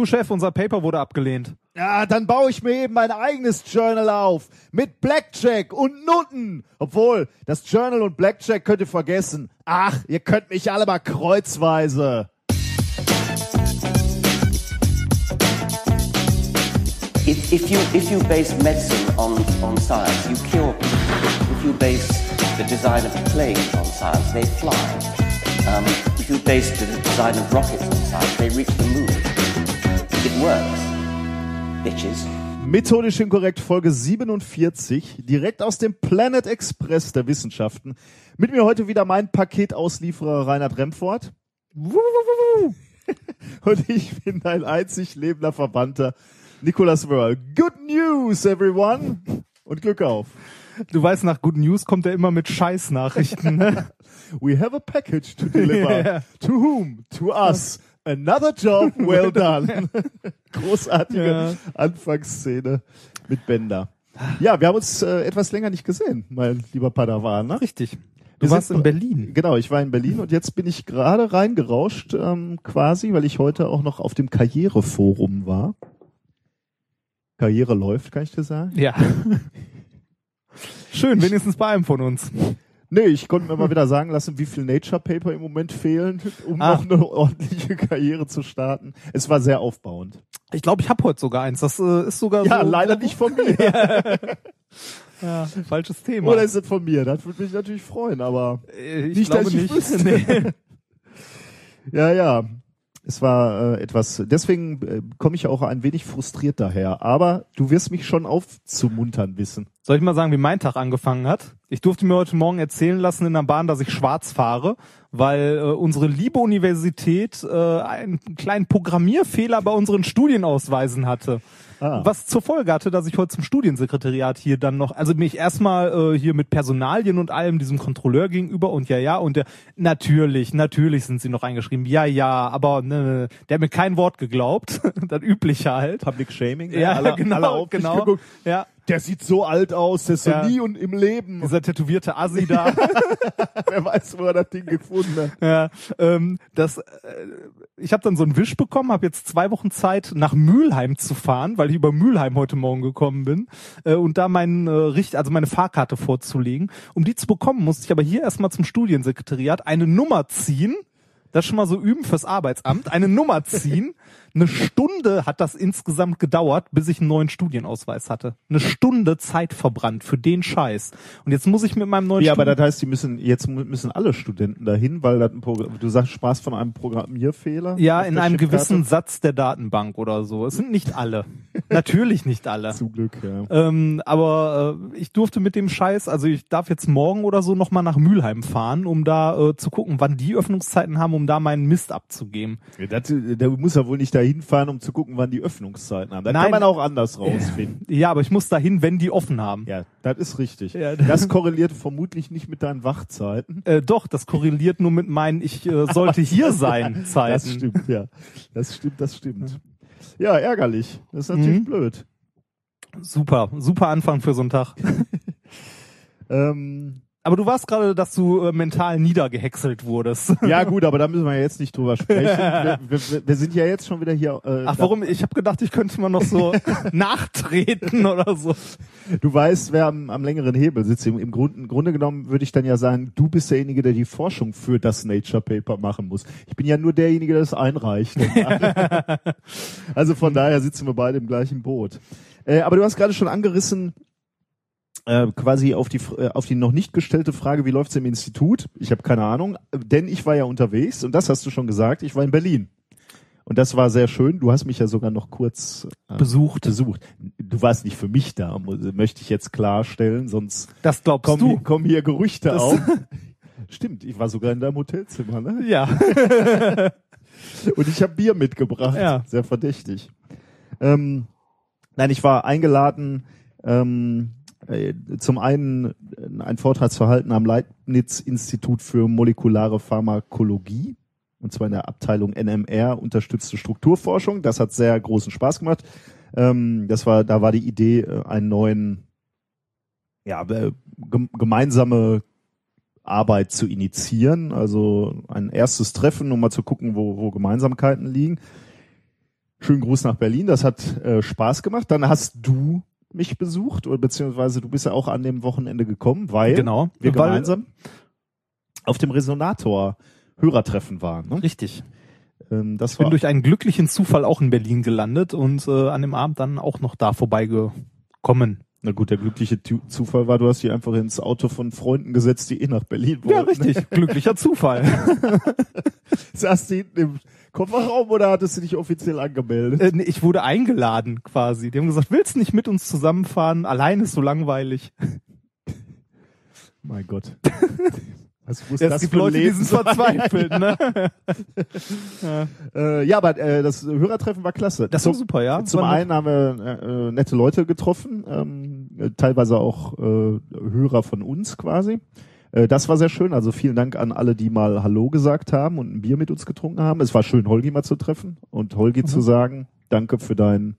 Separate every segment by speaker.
Speaker 1: Du Chef, unser Paper wurde abgelehnt.
Speaker 2: Ja, dann baue ich mir eben mein eigenes Journal auf. Mit Blackjack und Nutten. Obwohl, das Journal und Blackjack könnt ihr vergessen. Ach, ihr könnt mich alle mal kreuzweise.
Speaker 3: If, if, you, if you base medicine on, on science, you cure people. If you base the design of planes on science, they fly. Um, if you base the design of rockets on science, they reach the moon. Works, bitches.
Speaker 2: Methodisch inkorrekt Folge 47, direkt aus dem Planet Express der Wissenschaften. Mit mir heute wieder mein Paketauslieferer Reinhard Remfort. Und ich bin dein einzig lebender Verbannter, Nicolas Wörl. Good news, everyone! Und Glück auf.
Speaker 1: Du weißt, nach Good News kommt er immer mit Scheißnachrichten. Ne?
Speaker 2: We have a package to deliver.
Speaker 1: Ja.
Speaker 2: To whom? To us. Another job well done. Großartige
Speaker 1: Ja.
Speaker 2: Anfangsszene mit Bender. Ja, wir haben uns äh, etwas länger nicht gesehen, mein lieber Padawan. Ne?
Speaker 1: Richtig.
Speaker 2: Wir
Speaker 1: Du warst
Speaker 2: sind-
Speaker 1: in Berlin.
Speaker 2: Genau, ich war in Berlin und jetzt bin ich gerade reingerauscht, ähm, quasi, weil ich heute auch noch auf dem Karriereforum war. Karriere läuft, kann ich dir sagen.
Speaker 1: Ja. Schön, wenigstens bei einem von uns.
Speaker 2: Nee, ich konnte mir mal wieder sagen lassen, wie viel Nature Paper im Moment fehlen, um
Speaker 1: Ah.
Speaker 2: noch eine ordentliche Karriere zu starten. Es war sehr aufbauend.
Speaker 1: Ich glaube, ich habe heute sogar eins. Das äh, ist sogar
Speaker 2: Ja,
Speaker 1: so.
Speaker 2: leider nicht von mir.
Speaker 1: Ja, falsches Thema.
Speaker 2: Oder ist es von mir? Das würde mich natürlich freuen, aber
Speaker 1: Äh, ich
Speaker 2: nicht,
Speaker 1: glaube
Speaker 2: dass ich
Speaker 1: nicht. Nee.
Speaker 2: ja, ja. Es war äh, etwas, deswegen äh, komme ich auch ein wenig frustriert daher. Aber du wirst mich schon aufzumuntern wissen.
Speaker 1: Soll ich mal sagen, wie mein Tag angefangen hat? Ich durfte mir heute Morgen erzählen lassen in der Bahn, dass ich schwarz fahre, weil äh, unsere liebe Universität äh, einen kleinen Programmierfehler bei unseren Studienausweisen hatte.
Speaker 2: Ah.
Speaker 1: Was zur Folge hatte, dass ich heute zum Studiensekretariat hier dann noch, also mich erstmal äh, hier mit Personalien und allem diesem Kontrolleur gegenüber und ja, ja, und der, natürlich, natürlich sind sie noch eingeschrieben, ja, ja, aber ne, der hat mir kein Wort geglaubt, das übliche halt.
Speaker 2: Public Shaming.
Speaker 1: Ja,
Speaker 2: alle,
Speaker 1: genau,
Speaker 2: alle auf dich
Speaker 1: genau. Ja,
Speaker 2: Der sieht so alt aus, der ist so
Speaker 1: Ja.
Speaker 2: nie und im Leben.
Speaker 1: dieser tätowierte Assi da.
Speaker 2: Wer weiß, wo er das Ding gefunden hat.
Speaker 1: Ja, ähm, das, äh, ich habe dann so einen Wisch bekommen, habe jetzt zwei Wochen Zeit nach Mülheim zu fahren, weil ich über Mülheim heute Morgen gekommen bin äh, und da meinen äh, Richt, also meine Fahrkarte vorzulegen. Um die zu bekommen, musste ich aber hier erstmal zum Studiensekretariat eine Nummer ziehen. Das schon mal so üben fürs Arbeitsamt. Eine Nummer ziehen. Eine Stunde hat das insgesamt gedauert, bis ich einen neuen Studienausweis hatte. Eine Stunde Zeit verbrannt für den Scheiß. Und jetzt muss ich mit meinem neuen
Speaker 2: Ja, aber
Speaker 1: Studi-
Speaker 2: das heißt, die müssen jetzt müssen alle Studenten dahin, weil das ein Programm, du sagst, sprachst von einem Programmierfehler.
Speaker 1: Ja, in
Speaker 2: der
Speaker 1: einem gewissen Satz der Datenbank oder so. Es sind nicht alle. Natürlich nicht alle.
Speaker 2: Zum Glück, ja.
Speaker 1: Ähm, aber äh, ich durfte mit dem Scheiß, also ich darf jetzt morgen oder so nochmal nach Mülheim fahren, um da äh, zu gucken, wann die Öffnungszeiten haben, um da meinen Mist abzugeben.
Speaker 2: Das, der muss ja wohl nicht dahin fahren, um zu gucken, wann die Öffnungszeiten haben.
Speaker 1: Nein.
Speaker 2: kann man auch anders rausfinden.
Speaker 1: Ja, aber ich muss dahin, wenn die offen haben.
Speaker 2: Ja, das ist richtig.
Speaker 1: Ja.
Speaker 2: Das korreliert vermutlich nicht mit deinen Wachzeiten.
Speaker 1: Äh, doch, das korreliert nur mit meinen, ich äh, sollte hier sein Zeiten.
Speaker 2: Das stimmt, ja. Das stimmt, das stimmt. Ja, ärgerlich. Das ist natürlich
Speaker 1: Mhm.
Speaker 2: blöd.
Speaker 1: Super, super Anfang für so einen Tag.
Speaker 2: Ähm,
Speaker 1: Aber du warst gerade, dass du äh, mental niedergehäckselt wurdest.
Speaker 2: ja gut, aber da müssen wir jetzt nicht drüber sprechen. Wir, wir, wir sind ja jetzt schon wieder hier. Äh,
Speaker 1: Ach, warum? Ich habe gedacht, ich könnte mal noch so nachtreten oder so.
Speaker 2: Du weißt, wer am, am längeren Hebel sitzt. Im, im, Grund, im Grunde genommen würde ich dann ja sagen, du bist derjenige, der die Forschung für das Nature Paper machen muss. Ich bin ja nur derjenige, der es einreicht. also von daher sitzen wir beide im gleichen Boot. Äh, aber du hast gerade schon angerissen, äh, quasi auf die äh, auf die noch nicht gestellte Frage, wie läuft's im Institut? Ich habe keine Ahnung, denn ich war ja unterwegs und das hast du schon gesagt, ich war in Berlin. Und das war sehr schön. Du hast mich ja sogar noch kurz äh,
Speaker 1: Besucht.
Speaker 2: besucht. Du warst nicht für mich da, möchte ich jetzt klarstellen, sonst
Speaker 1: Das glaubst
Speaker 2: kommen,
Speaker 1: du?
Speaker 2: hier- kommen hier Gerüchte
Speaker 1: Das-
Speaker 2: auf. Stimmt, ich war sogar in deinem Hotelzimmer, ne?
Speaker 1: Ja.
Speaker 2: Und ich habe Bier mitgebracht.
Speaker 1: Ja.
Speaker 2: Sehr verdächtig. Ähm, nein, ich war eingeladen, ähm, äh, zum einen äh, einen Vortrag zu halten am Leibniz-Institut für molekulare Pharmakologie. Und zwar in der Abteilung NMR, unterstützte Strukturforschung. Das hat sehr großen Spaß gemacht. Ähm, das war, da war die Idee, äh, einen neuen, ja, äh, gem- gemeinsame Arbeit zu initiieren, also ein erstes Treffen, um mal zu gucken, wo, wo Gemeinsamkeiten liegen. Schönen Gruß nach Berlin. Das hat äh, Spaß gemacht. Dann hast du mich besucht oder beziehungsweise du bist ja auch an dem Wochenende gekommen, weil
Speaker 1: Genau.
Speaker 2: wir
Speaker 1: Weil-
Speaker 2: gemeinsam auf dem Resonator Hörertreffen waren. Ne?
Speaker 1: Richtig.
Speaker 2: Ähm, das
Speaker 1: Ich bin
Speaker 2: war
Speaker 1: durch einen glücklichen Zufall auch in Berlin gelandet und äh, an dem Abend dann auch noch da vorbeigekommen.
Speaker 2: Na gut, der glückliche Zufall war, du hast dich einfach ins Auto von Freunden gesetzt, die eh nach Berlin wollten.
Speaker 1: Ja, richtig. Glücklicher Zufall.
Speaker 2: Saß du hinten im Kofferraum oder hattest du dich offiziell angemeldet?
Speaker 1: Äh, nee, ich wurde eingeladen quasi. Die haben gesagt, willst du nicht mit uns zusammenfahren? Allein ist so langweilig.
Speaker 2: Mein Gott. Muss
Speaker 1: Ja,
Speaker 2: das
Speaker 1: es gibt
Speaker 2: für
Speaker 1: Leute, die sind verzweifelt, ne?
Speaker 2: Äh, ja, aber äh, das Hörertreffen war klasse.
Speaker 1: Das war super, ja.
Speaker 2: Zum
Speaker 1: War
Speaker 2: einen haben wir äh, äh, nette Leute getroffen, ähm, äh, teilweise auch äh, Hörer von uns quasi. Äh, das war sehr schön. Also vielen Dank an alle, die mal Hallo gesagt haben und ein Bier mit uns getrunken haben. Es war schön, Holgi mal zu treffen und Holgi zu sagen, danke für dein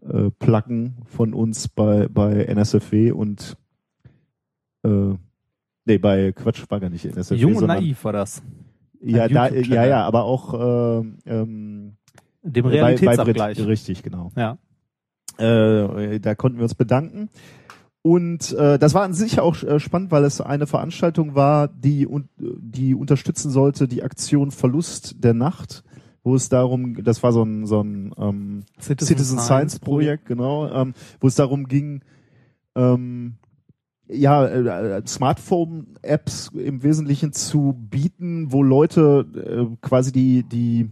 Speaker 2: äh, Pluggen von uns bei, bei NSFW und äh, nee, bei Quatsch war gar nicht NSFW.
Speaker 1: Jung und naiv war das.
Speaker 2: Ja, da, ja, ja, aber auch äh, ähm,
Speaker 1: Dem
Speaker 2: bei- bei
Speaker 1: Realitätsabgleich.
Speaker 2: Brit- Richtig, genau.
Speaker 1: ja.
Speaker 2: Äh, da konnten wir uns bedanken. Und äh, das war an sich auch äh, spannend, weil es eine Veranstaltung war, die, un die unterstützen sollte die Aktion Verlust der Nacht, wo es darum, das war so ein, so ein ähm, Citizen, Science Projekt, genau, ähm, wo es darum ging, ähm, ja, äh, Smartphone-Apps im Wesentlichen zu bieten, wo Leute äh, quasi die, die,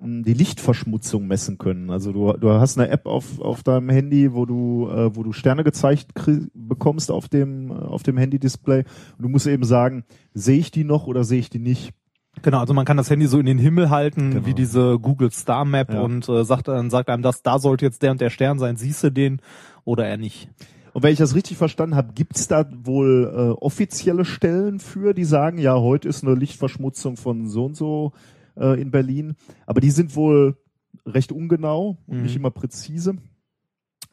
Speaker 2: mh, die Lichtverschmutzung messen können. Also du, du hast eine App auf, auf deinem Handy, wo du, äh, wo du Sterne gezeigt bekommst auf dem, äh, auf dem Handy-Display und du musst eben sagen, sehe ich die noch oder sehe ich die nicht?
Speaker 1: Genau, also man kann das Handy so in den Himmel halten,
Speaker 2: Genau.
Speaker 1: wie diese Google Star Map
Speaker 2: Ja.
Speaker 1: und äh, sagt dann sagt einem das, da sollte jetzt der und der Stern sein, siehst du den oder er nicht.
Speaker 2: Und wenn ich das richtig verstanden habe, gibt's da wohl äh, offizielle Stellen für, die sagen, ja, heute ist eine Lichtverschmutzung von so und so äh, in Berlin. Aber die sind wohl recht ungenau und
Speaker 1: Mhm.
Speaker 2: nicht immer präzise.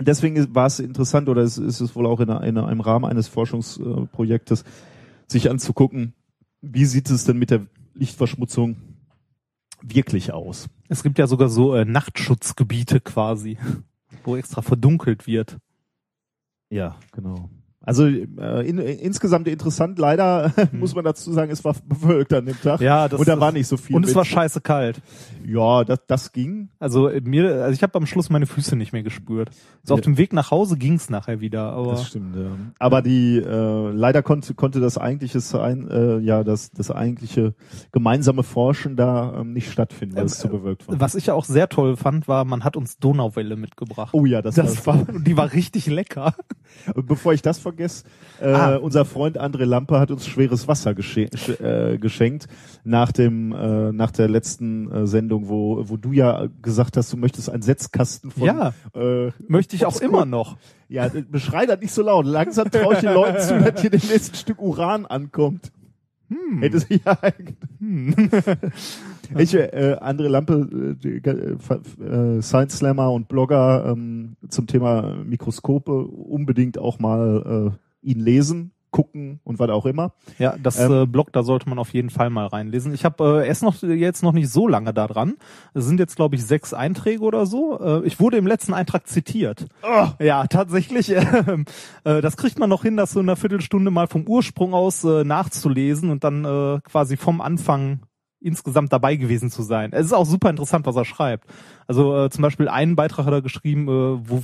Speaker 2: Deswegen war es interessant oder ist, ist es wohl auch in, einer- in einem Rahmen eines Forschungsprojektes, sich anzugucken, wie sieht es denn mit der Lichtverschmutzung wirklich aus?
Speaker 1: Es gibt ja sogar so äh, Nachtschutzgebiete quasi, wo extra verdunkelt wird.
Speaker 2: Ja, genau. Also äh, in, insgesamt interessant. Leider muss man dazu sagen, es war bewölkt an dem Tag.
Speaker 1: Ja, das
Speaker 2: und da war nicht so viel.
Speaker 1: und es
Speaker 2: mit.
Speaker 1: war scheiße kalt.
Speaker 2: ja, das, das ging.
Speaker 1: Also äh, mir, also ich habe am Schluss meine Füße nicht mehr gespürt. So auf
Speaker 2: Ja.
Speaker 1: dem Weg nach Hause ging's nachher wieder, aber
Speaker 2: Das stimmt. Ja. Aber die äh, leider konnte konnte das eigentliche sein, äh, ja das das eigentliche gemeinsame Forschen da ähm, nicht stattfinden, weil es zu bewölkt war.
Speaker 1: was ich ja auch sehr toll fand, war, man hat uns Donauwelle mitgebracht.
Speaker 2: Oh ja, das,
Speaker 1: das war, die war richtig lecker.
Speaker 2: Bevor ich das vergesse, äh,
Speaker 1: Ah.
Speaker 2: unser Freund André Lampe hat uns schweres Wasser gesche sch- äh, geschenkt nach dem äh, nach der letzten äh, Sendung, wo wo du ja gesagt hast, du möchtest einen Setzkasten von
Speaker 1: Ja.
Speaker 2: äh,
Speaker 1: Möchte ich auch
Speaker 2: Boxgut.
Speaker 1: immer noch.
Speaker 2: Ja, beschrei das nicht so laut. Langsam traue ich den Leuten zu, dass hier demnächst ein Stück Uran ankommt.
Speaker 1: Hm.
Speaker 2: Hätte sie ja.
Speaker 1: Hm.
Speaker 2: Ich, äh, André Lampe, äh, äh, äh, Science Slammer und Blogger ähm, zum Thema Mikroskope unbedingt auch mal äh, ihn lesen, gucken und was auch immer.
Speaker 1: Ja, das
Speaker 2: Ähm,
Speaker 1: äh, Blog, da sollte man auf jeden Fall mal reinlesen. Ich habe äh, erst noch jetzt noch nicht so lange da dran. Es sind jetzt glaube ich sechs Einträge oder so. Äh, ich wurde im letzten Eintrag zitiert. Ja, tatsächlich. ähm, äh, das kriegt man noch hin, das so in einer Viertelstunde mal vom Ursprung aus äh, nachzulesen und dann äh, quasi vom Anfang insgesamt dabei gewesen zu sein. Es ist auch super interessant, was er schreibt. Also äh, zum Beispiel einen Beitrag hat er geschrieben, äh, wo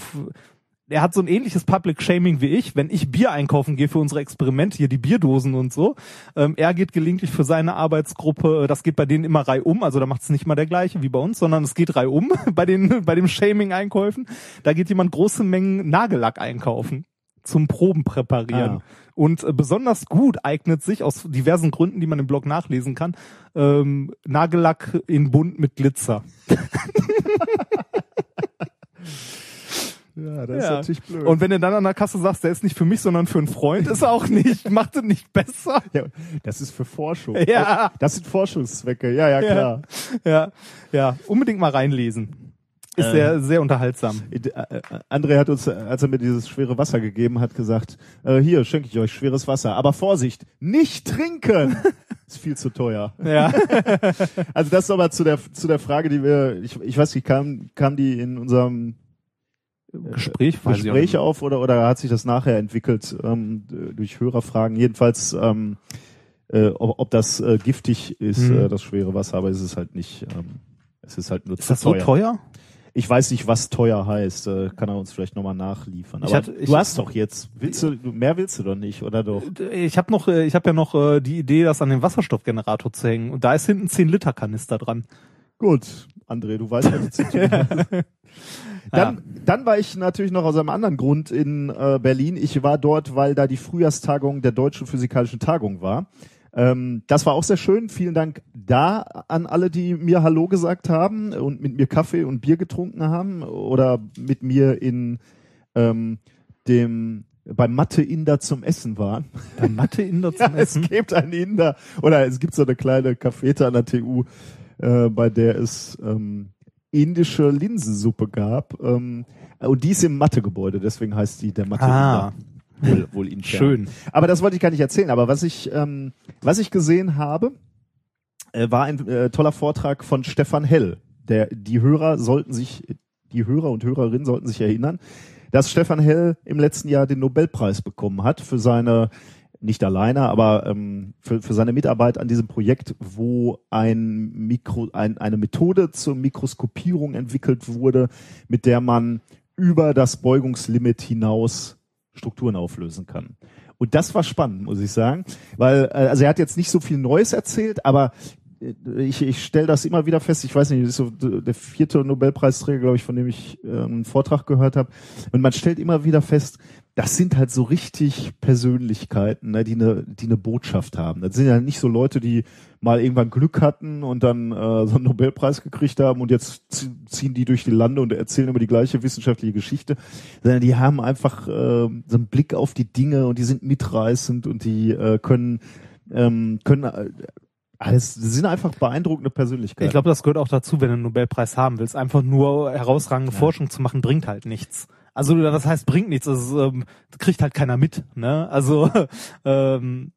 Speaker 1: er hat so ein ähnliches Public Shaming wie ich, wenn ich Bier einkaufen gehe für unsere Experimente, hier die Bierdosen und so. Ähm, er geht gelegentlich für seine Arbeitsgruppe, äh, das geht bei denen immer reihum, also da macht es nicht mal der gleiche wie bei uns, sondern es geht reihum bei den bei dem Shaming-Einkäufen. Da geht jemand große Mengen Nagellack einkaufen zum Proben präparieren.
Speaker 2: Ah.
Speaker 1: Und äh, besonders gut eignet sich aus diversen Gründen, die man im Blog nachlesen kann, ähm, Nagellack in bunt mit Glitzer.
Speaker 2: Ja, das
Speaker 1: Ja.
Speaker 2: ist natürlich blöd.
Speaker 1: Und wenn du dann an der Kasse sagst, der ist nicht für mich, sondern für einen Freund, ist auch nicht, macht es nicht besser.
Speaker 2: ja, das ist für Forschung.
Speaker 1: Ja.
Speaker 2: Das sind Forschungszwecke. Ja, ja,
Speaker 1: Ja.
Speaker 2: klar.
Speaker 1: Ja, ja, unbedingt mal reinlesen. Ist
Speaker 2: Äh.
Speaker 1: sehr, sehr unterhaltsam.
Speaker 2: Äh, äh, André hat uns, äh, als er mir dieses schwere Wasser gegeben hat, gesagt, äh, hier schenke ich euch schweres Wasser. Aber Vorsicht, nicht trinken! Ist viel zu teuer.
Speaker 1: Ja.
Speaker 2: Also das nochmal zu der zu der Frage, die wir, ich, ich weiß nicht, kam kam die in unserem
Speaker 1: Gespräch, auch
Speaker 2: Gespräch auf oder oder hat sich das nachher entwickelt ähm, durch Hörerfragen? Jedenfalls, ähm, äh, ob, ob das äh, giftig ist,
Speaker 1: Hm.
Speaker 2: äh, das schwere Wasser, aber es ist halt nicht. Ähm, es ist halt nur
Speaker 1: Ist
Speaker 2: zu
Speaker 1: das so teuer?
Speaker 2: Ich weiß nicht, was teuer heißt. Äh, kann er uns vielleicht nochmal nachliefern. Aber
Speaker 1: hatte-
Speaker 2: du hast doch jetzt. Willst du mehr willst du doch nicht, oder doch?
Speaker 1: Ich habe noch, äh, ich habe ja noch äh, die Idee, das an den Wasserstoffgenerator zu hängen. Und da ist hinten 10 Liter Kanister dran.
Speaker 2: Gut, André, du weißt, was du zu tun hast. Dann, dann war ich natürlich noch aus einem anderen Grund in äh, Berlin. Ich war dort, weil da die Frühjahrstagung der Deutschen Physikalischen Tagung war. Ähm, das war auch sehr schön. Vielen Dank da an alle, die mir Hallo gesagt haben und mit mir Kaffee und Bier getrunken haben oder mit mir in ähm, dem beim Mathe Inder zum Essen waren.
Speaker 1: Bei Mathe in der
Speaker 2: Ja,
Speaker 1: zum
Speaker 2: es
Speaker 1: Essen.
Speaker 2: gibt einen Inder oder es gibt so eine kleine Cafete an der TU, äh, bei der es ähm, indische Linsensuppe gab. Ähm, und die ist im Mathe-Gebäude, deswegen heißt die der Mathe
Speaker 1: Ah.
Speaker 2: Wohl, wohl intern.
Speaker 1: schön.
Speaker 2: Aber das wollte ich gar nicht erzählen. Aber was ich, ähm, was ich gesehen habe, äh, war ein äh, toller Vortrag von Stefan Hell. Der, die Hörer sollten sich, die Hörer und Hörerinnen sollten sich erinnern, dass Stefan Hell im letzten Jahr den Nobelpreis bekommen hat für seine, nicht alleine, aber ähm, für, für seine Mitarbeit an diesem Projekt, wo ein Mikro, ein, eine Methode zur Mikroskopierung entwickelt wurde, mit der man über das Beugungslimit hinaus Strukturen auflösen kann. Und das war spannend, muss ich sagen, weil äh, also er hat jetzt nicht so viel Neues erzählt, aber äh, ich, ich stelle das immer wieder fest. Ich weiß nicht, das ist so der vierte Nobelpreisträger, glaube ich, von dem ich äh, einen Vortrag gehört habe. Und man stellt immer wieder fest, das sind halt so richtig Persönlichkeiten, ne, die eine die eine Botschaft haben. Das sind ja nicht so Leute, die mal irgendwann Glück hatten und dann äh, so einen Nobelpreis gekriegt haben und jetzt zie- ziehen die durch die Lande und erzählen immer die gleiche wissenschaftliche Geschichte, sondern die haben einfach äh, so einen Blick auf die Dinge und die sind mitreißend und die äh, können ähm, können äh, alles sind einfach beeindruckende Persönlichkeiten.
Speaker 1: Ich glaube, das gehört auch dazu, wenn du einen Nobelpreis haben willst. Einfach nur herausragende Forschung zu machen, bringt halt nichts. Also was heißt bringt nichts? Das ähm, kriegt halt keiner mit. Ne? Also ähm,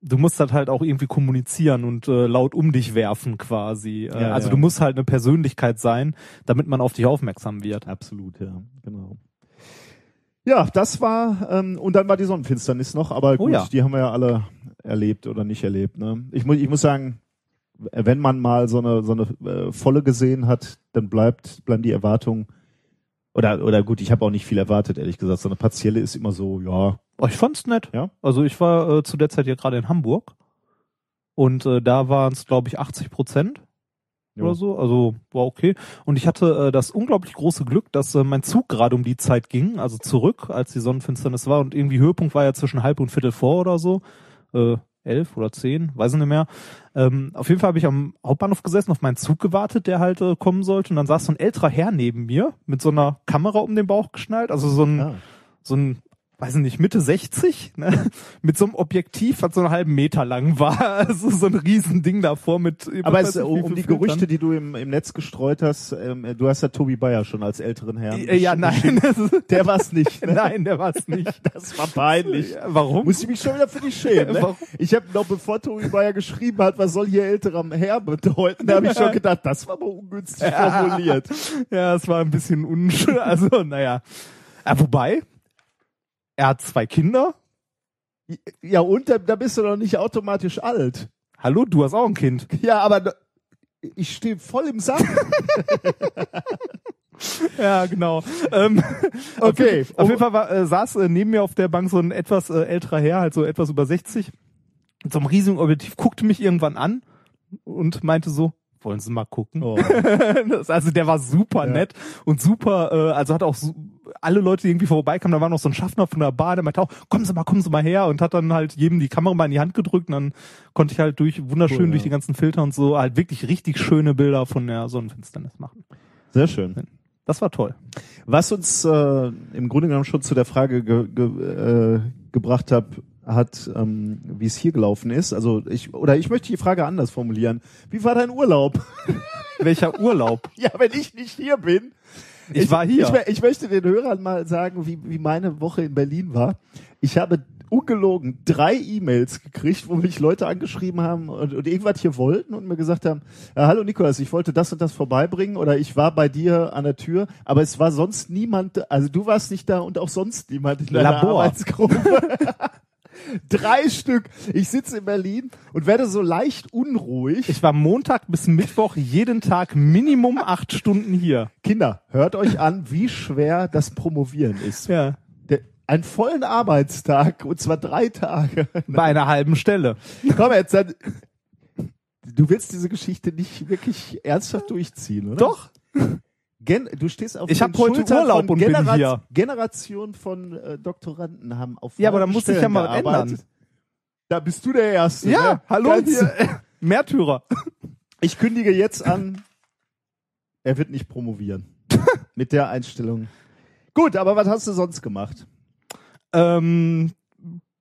Speaker 1: du musst das halt auch irgendwie kommunizieren und äh, laut um dich werfen quasi. Äh,
Speaker 2: Ja,
Speaker 1: also
Speaker 2: ja.
Speaker 1: du musst halt eine Persönlichkeit sein, damit man auf dich aufmerksam wird.
Speaker 2: Absolut, ja, genau. Ja, das war, ähm, und dann war die Sonnenfinsternis noch, aber gut,
Speaker 1: Oh ja.
Speaker 2: die haben wir ja alle erlebt oder nicht erlebt. Ne? Ich, muss, ich muss sagen, wenn man mal so eine, so eine äh, volle gesehen hat, dann bleibt, bleiben die Erwartungen, oder, oder gut, ich habe auch nicht viel erwartet, ehrlich gesagt. So eine partielle ist immer so, ja,
Speaker 1: Oh, ich fand's nett.
Speaker 2: Ja?
Speaker 1: Also ich war äh, zu der Zeit ja gerade in Hamburg und äh, da waren es, glaube ich, 80 Prozent oder so. Also war okay. Und ich hatte äh, das unglaublich große Glück, dass äh, mein Zug gerade um die Zeit ging, also zurück, als die Sonnenfinsternis war. Und irgendwie Höhepunkt war ja zwischen halb und viertel vor oder so. Äh, elf oder zehn, weiß ich nicht mehr. Ähm, auf jeden Fall habe ich am Hauptbahnhof gesessen, auf meinen Zug gewartet, der halt äh, kommen sollte. Und dann saß so ein älterer Herr neben mir mit so einer Kamera um den Bauch geschnallt. Also so ein
Speaker 2: ja.
Speaker 1: so ein, weiß ich nicht, Mitte 60, ne? mit so einem Objektiv, was so einen halben Meter lang war. Also so ein Riesending davor mit.
Speaker 2: Aber es,
Speaker 1: nicht,
Speaker 2: um die
Speaker 1: Filtern.
Speaker 2: Gerüchte, die du im, im Netz gestreut hast, ähm, du hast ja Tobi Bayer schon als älteren Herrn.
Speaker 1: Äh, Ja, nein,
Speaker 2: Der war's nicht. Ne?
Speaker 1: nein, der war es nicht.
Speaker 2: Das war peinlich.
Speaker 1: Warum?
Speaker 2: Muss ich mich schon wieder für dich schämen. Ne?
Speaker 1: Warum?
Speaker 2: Ich habe noch, bevor Tobi Bayer geschrieben hat, was soll hier älterer Herr bedeuten, da habe ich schon gedacht, das war mal ungünstig formuliert.
Speaker 1: Ja, es war ein bisschen unschön. Also, naja. Ja, wobei, er hat zwei Kinder.
Speaker 2: Ja, und da, da bist du doch nicht automatisch alt.
Speaker 1: Hallo, du hast auch ein Kind.
Speaker 2: Ja, aber ich stehe voll im Sack.
Speaker 1: Ja, genau. Ähm,
Speaker 2: Okay.
Speaker 1: Auf, auf jeden Fall war, äh, saß äh, neben mir auf der Bank so ein etwas äh, älterer Herr, halt so etwas über 60, mit so einem riesigen Objektiv, guckte mich irgendwann an und meinte so, wollen Sie mal gucken?
Speaker 2: Oh.
Speaker 1: Das, also der war super
Speaker 2: Ja.
Speaker 1: nett und super, äh, also hat auch so, alle Leute, die irgendwie vorbeikamen, da war noch so ein Schaffner von der Bar, der meinte auch, kommen Sie mal, kommen Sie mal her und hat dann halt jedem die Kamera mal in die Hand gedrückt und dann konnte ich halt durch, wunderschön
Speaker 2: Cool, ja.
Speaker 1: durch die ganzen Filter und so, halt wirklich richtig schöne Bilder von der Sonnenfinsternis machen.
Speaker 2: Sehr schön.
Speaker 1: Das war toll.
Speaker 2: Was uns äh, im Grunde genommen schon zu der Frage ge ge äh, gebracht hat, hat, ähm, wie es hier gelaufen ist. Also ich oder ich möchte die Frage anders formulieren. Wie war dein Urlaub?
Speaker 1: Welcher Urlaub?
Speaker 2: ja, wenn ich nicht hier bin.
Speaker 1: Ich war hier.
Speaker 2: Ich, ich möchte den Hörern mal sagen, wie, wie meine Woche in Berlin war. Ich habe ungelogen drei E-Mails gekriegt, wo mich Leute angeschrieben haben und, und irgendwas hier wollten und mir gesagt haben, hallo Nikolas, ich wollte das und das vorbeibringen oder ich war bei dir an der Tür, aber es war sonst niemand, also du warst nicht da und auch sonst niemand in deiner
Speaker 1: Labor.
Speaker 2: Arbeitsgruppe. Drei Stück. Ich sitze in Berlin und werde so leicht unruhig.
Speaker 1: Ich war Montag bis Mittwoch jeden Tag Minimum acht Stunden hier.
Speaker 2: Kinder, hört euch an, wie schwer das Promovieren ist.
Speaker 1: Ja.
Speaker 2: Einen vollen Arbeitstag und zwar drei Tage.
Speaker 1: Bei einer halben Stelle.
Speaker 2: Komm jetzt, dann, du willst diese Geschichte nicht wirklich ernsthaft durchziehen, oder?
Speaker 1: Doch.
Speaker 2: Gen du stehst auf
Speaker 1: Ich
Speaker 2: den
Speaker 1: hab heute
Speaker 2: Schultern
Speaker 1: Urlaub und bin hier.
Speaker 2: Generation von äh, Doktoranden haben auf
Speaker 1: Ja, aber da muss sich ja mal
Speaker 2: gearbeitet.
Speaker 1: ändern.
Speaker 2: Da bist du der Erste.
Speaker 1: Ja,
Speaker 2: ne?
Speaker 1: hallo
Speaker 2: Ganz-
Speaker 1: hier. Märtyrer.
Speaker 2: Ich kündige jetzt an, er wird nicht promovieren. Mit der Einstellung. Gut, aber was hast du sonst gemacht?
Speaker 1: Ähm,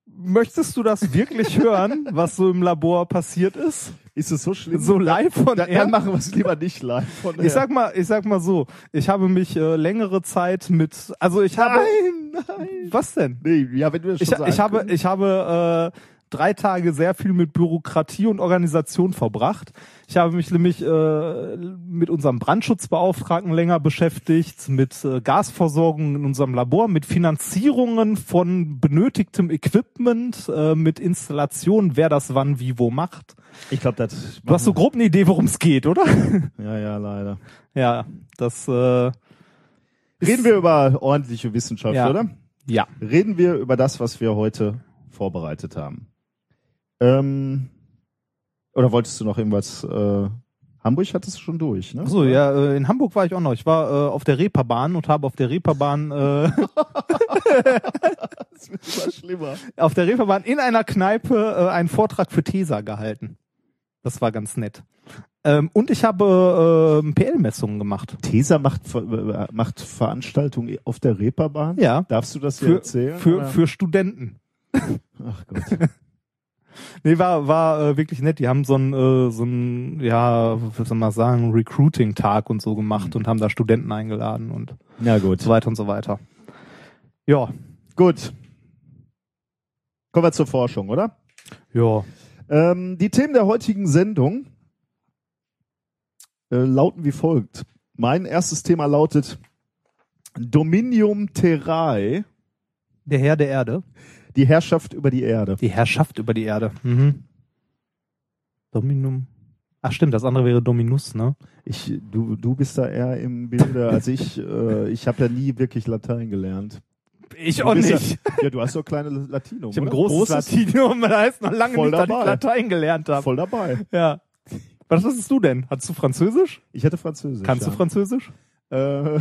Speaker 1: möchtest du das wirklich hören, was so im Labor passiert ist?
Speaker 2: Ist es so schlimm?
Speaker 1: So live von
Speaker 2: dann, dann machen wir es lieber nicht live. Von
Speaker 1: Ich sag mal, ich sag mal so, ich habe mich äh, längere Zeit mit, also ich habe,
Speaker 2: nein, nein.
Speaker 1: was denn?
Speaker 2: Nee, ja, wenn du das
Speaker 1: Ich,
Speaker 2: schon so
Speaker 1: ich habe, ich habe äh, drei Tage sehr viel mit Bürokratie und Organisation verbracht. Ich habe mich nämlich äh, mit unserem Brandschutzbeauftragten länger beschäftigt, mit äh, Gasversorgung in unserem Labor, mit Finanzierungen von benötigtem Equipment, äh, mit Installation, wer das wann wie wo macht.
Speaker 2: Ich glaube, das.
Speaker 1: Du hast so grob eine Idee, worum es geht, oder?
Speaker 2: Ja, ja, leider.
Speaker 1: ja, das äh,
Speaker 2: Reden wir über ordentliche Wissenschaft,
Speaker 1: Ja.
Speaker 2: oder?
Speaker 1: ja.
Speaker 2: Reden wir über das, was wir heute vorbereitet haben. Ähm, oder wolltest du noch irgendwas? Äh, Hamburg hattest du schon durch, ne?
Speaker 1: So, ja, äh, in Hamburg war ich auch noch. Ich war äh, auf der Reeperbahn und habe auf der Reeperbahn äh,
Speaker 2: Das wird immer schlimmer.
Speaker 1: auf der Reeperbahn in einer Kneipe äh, einen Vortrag für TESA gehalten. Das war ganz nett. Ähm, und ich habe äh, PL-Messungen gemacht.
Speaker 2: Tesa macht, äh, macht Veranstaltungen auf der Reeperbahn.
Speaker 1: Ja.
Speaker 2: Darfst du das hier
Speaker 1: Für,
Speaker 2: erzählen?
Speaker 1: für,
Speaker 2: oder?
Speaker 1: für Studenten.
Speaker 2: Ach Gott.
Speaker 1: Nee, war, war äh, wirklich nett. Die haben so ein, äh, so ein, ja, wie soll man sagen, Recruiting-Tag und so gemacht und haben da Studenten eingeladen und
Speaker 2: Na gut.
Speaker 1: so weiter und so weiter. Ja,
Speaker 2: Gut. Kommen wir zur Forschung, oder?
Speaker 1: ja.
Speaker 2: Ähm, die Themen der heutigen Sendung äh, lauten wie folgt. Mein erstes Thema lautet Dominium Terrae,
Speaker 1: Der Herr der Erde.
Speaker 2: Die Herrschaft über die Erde.
Speaker 1: Die Herrschaft über die Erde. Mhm. Dominum. Ach stimmt, das andere wäre Dominus, ne?
Speaker 2: Ich, du, du bist da eher im Bilde als ich. Äh, ich habe ja nie wirklich Latein gelernt.
Speaker 1: Ich
Speaker 2: Du bist Ja, ja, du hast doch kleine Latinum.
Speaker 1: Ich habe ein
Speaker 2: oder?
Speaker 1: großes, Latinum, das heißt noch lange nicht, dass ich. Latein gelernt habe.
Speaker 2: Voll dabei.
Speaker 1: Ja. Was hattest du denn? Hattest du Französisch?
Speaker 2: Ich hatte Französisch.
Speaker 1: Kannst
Speaker 2: ja.
Speaker 1: du Französisch?
Speaker 2: Äh,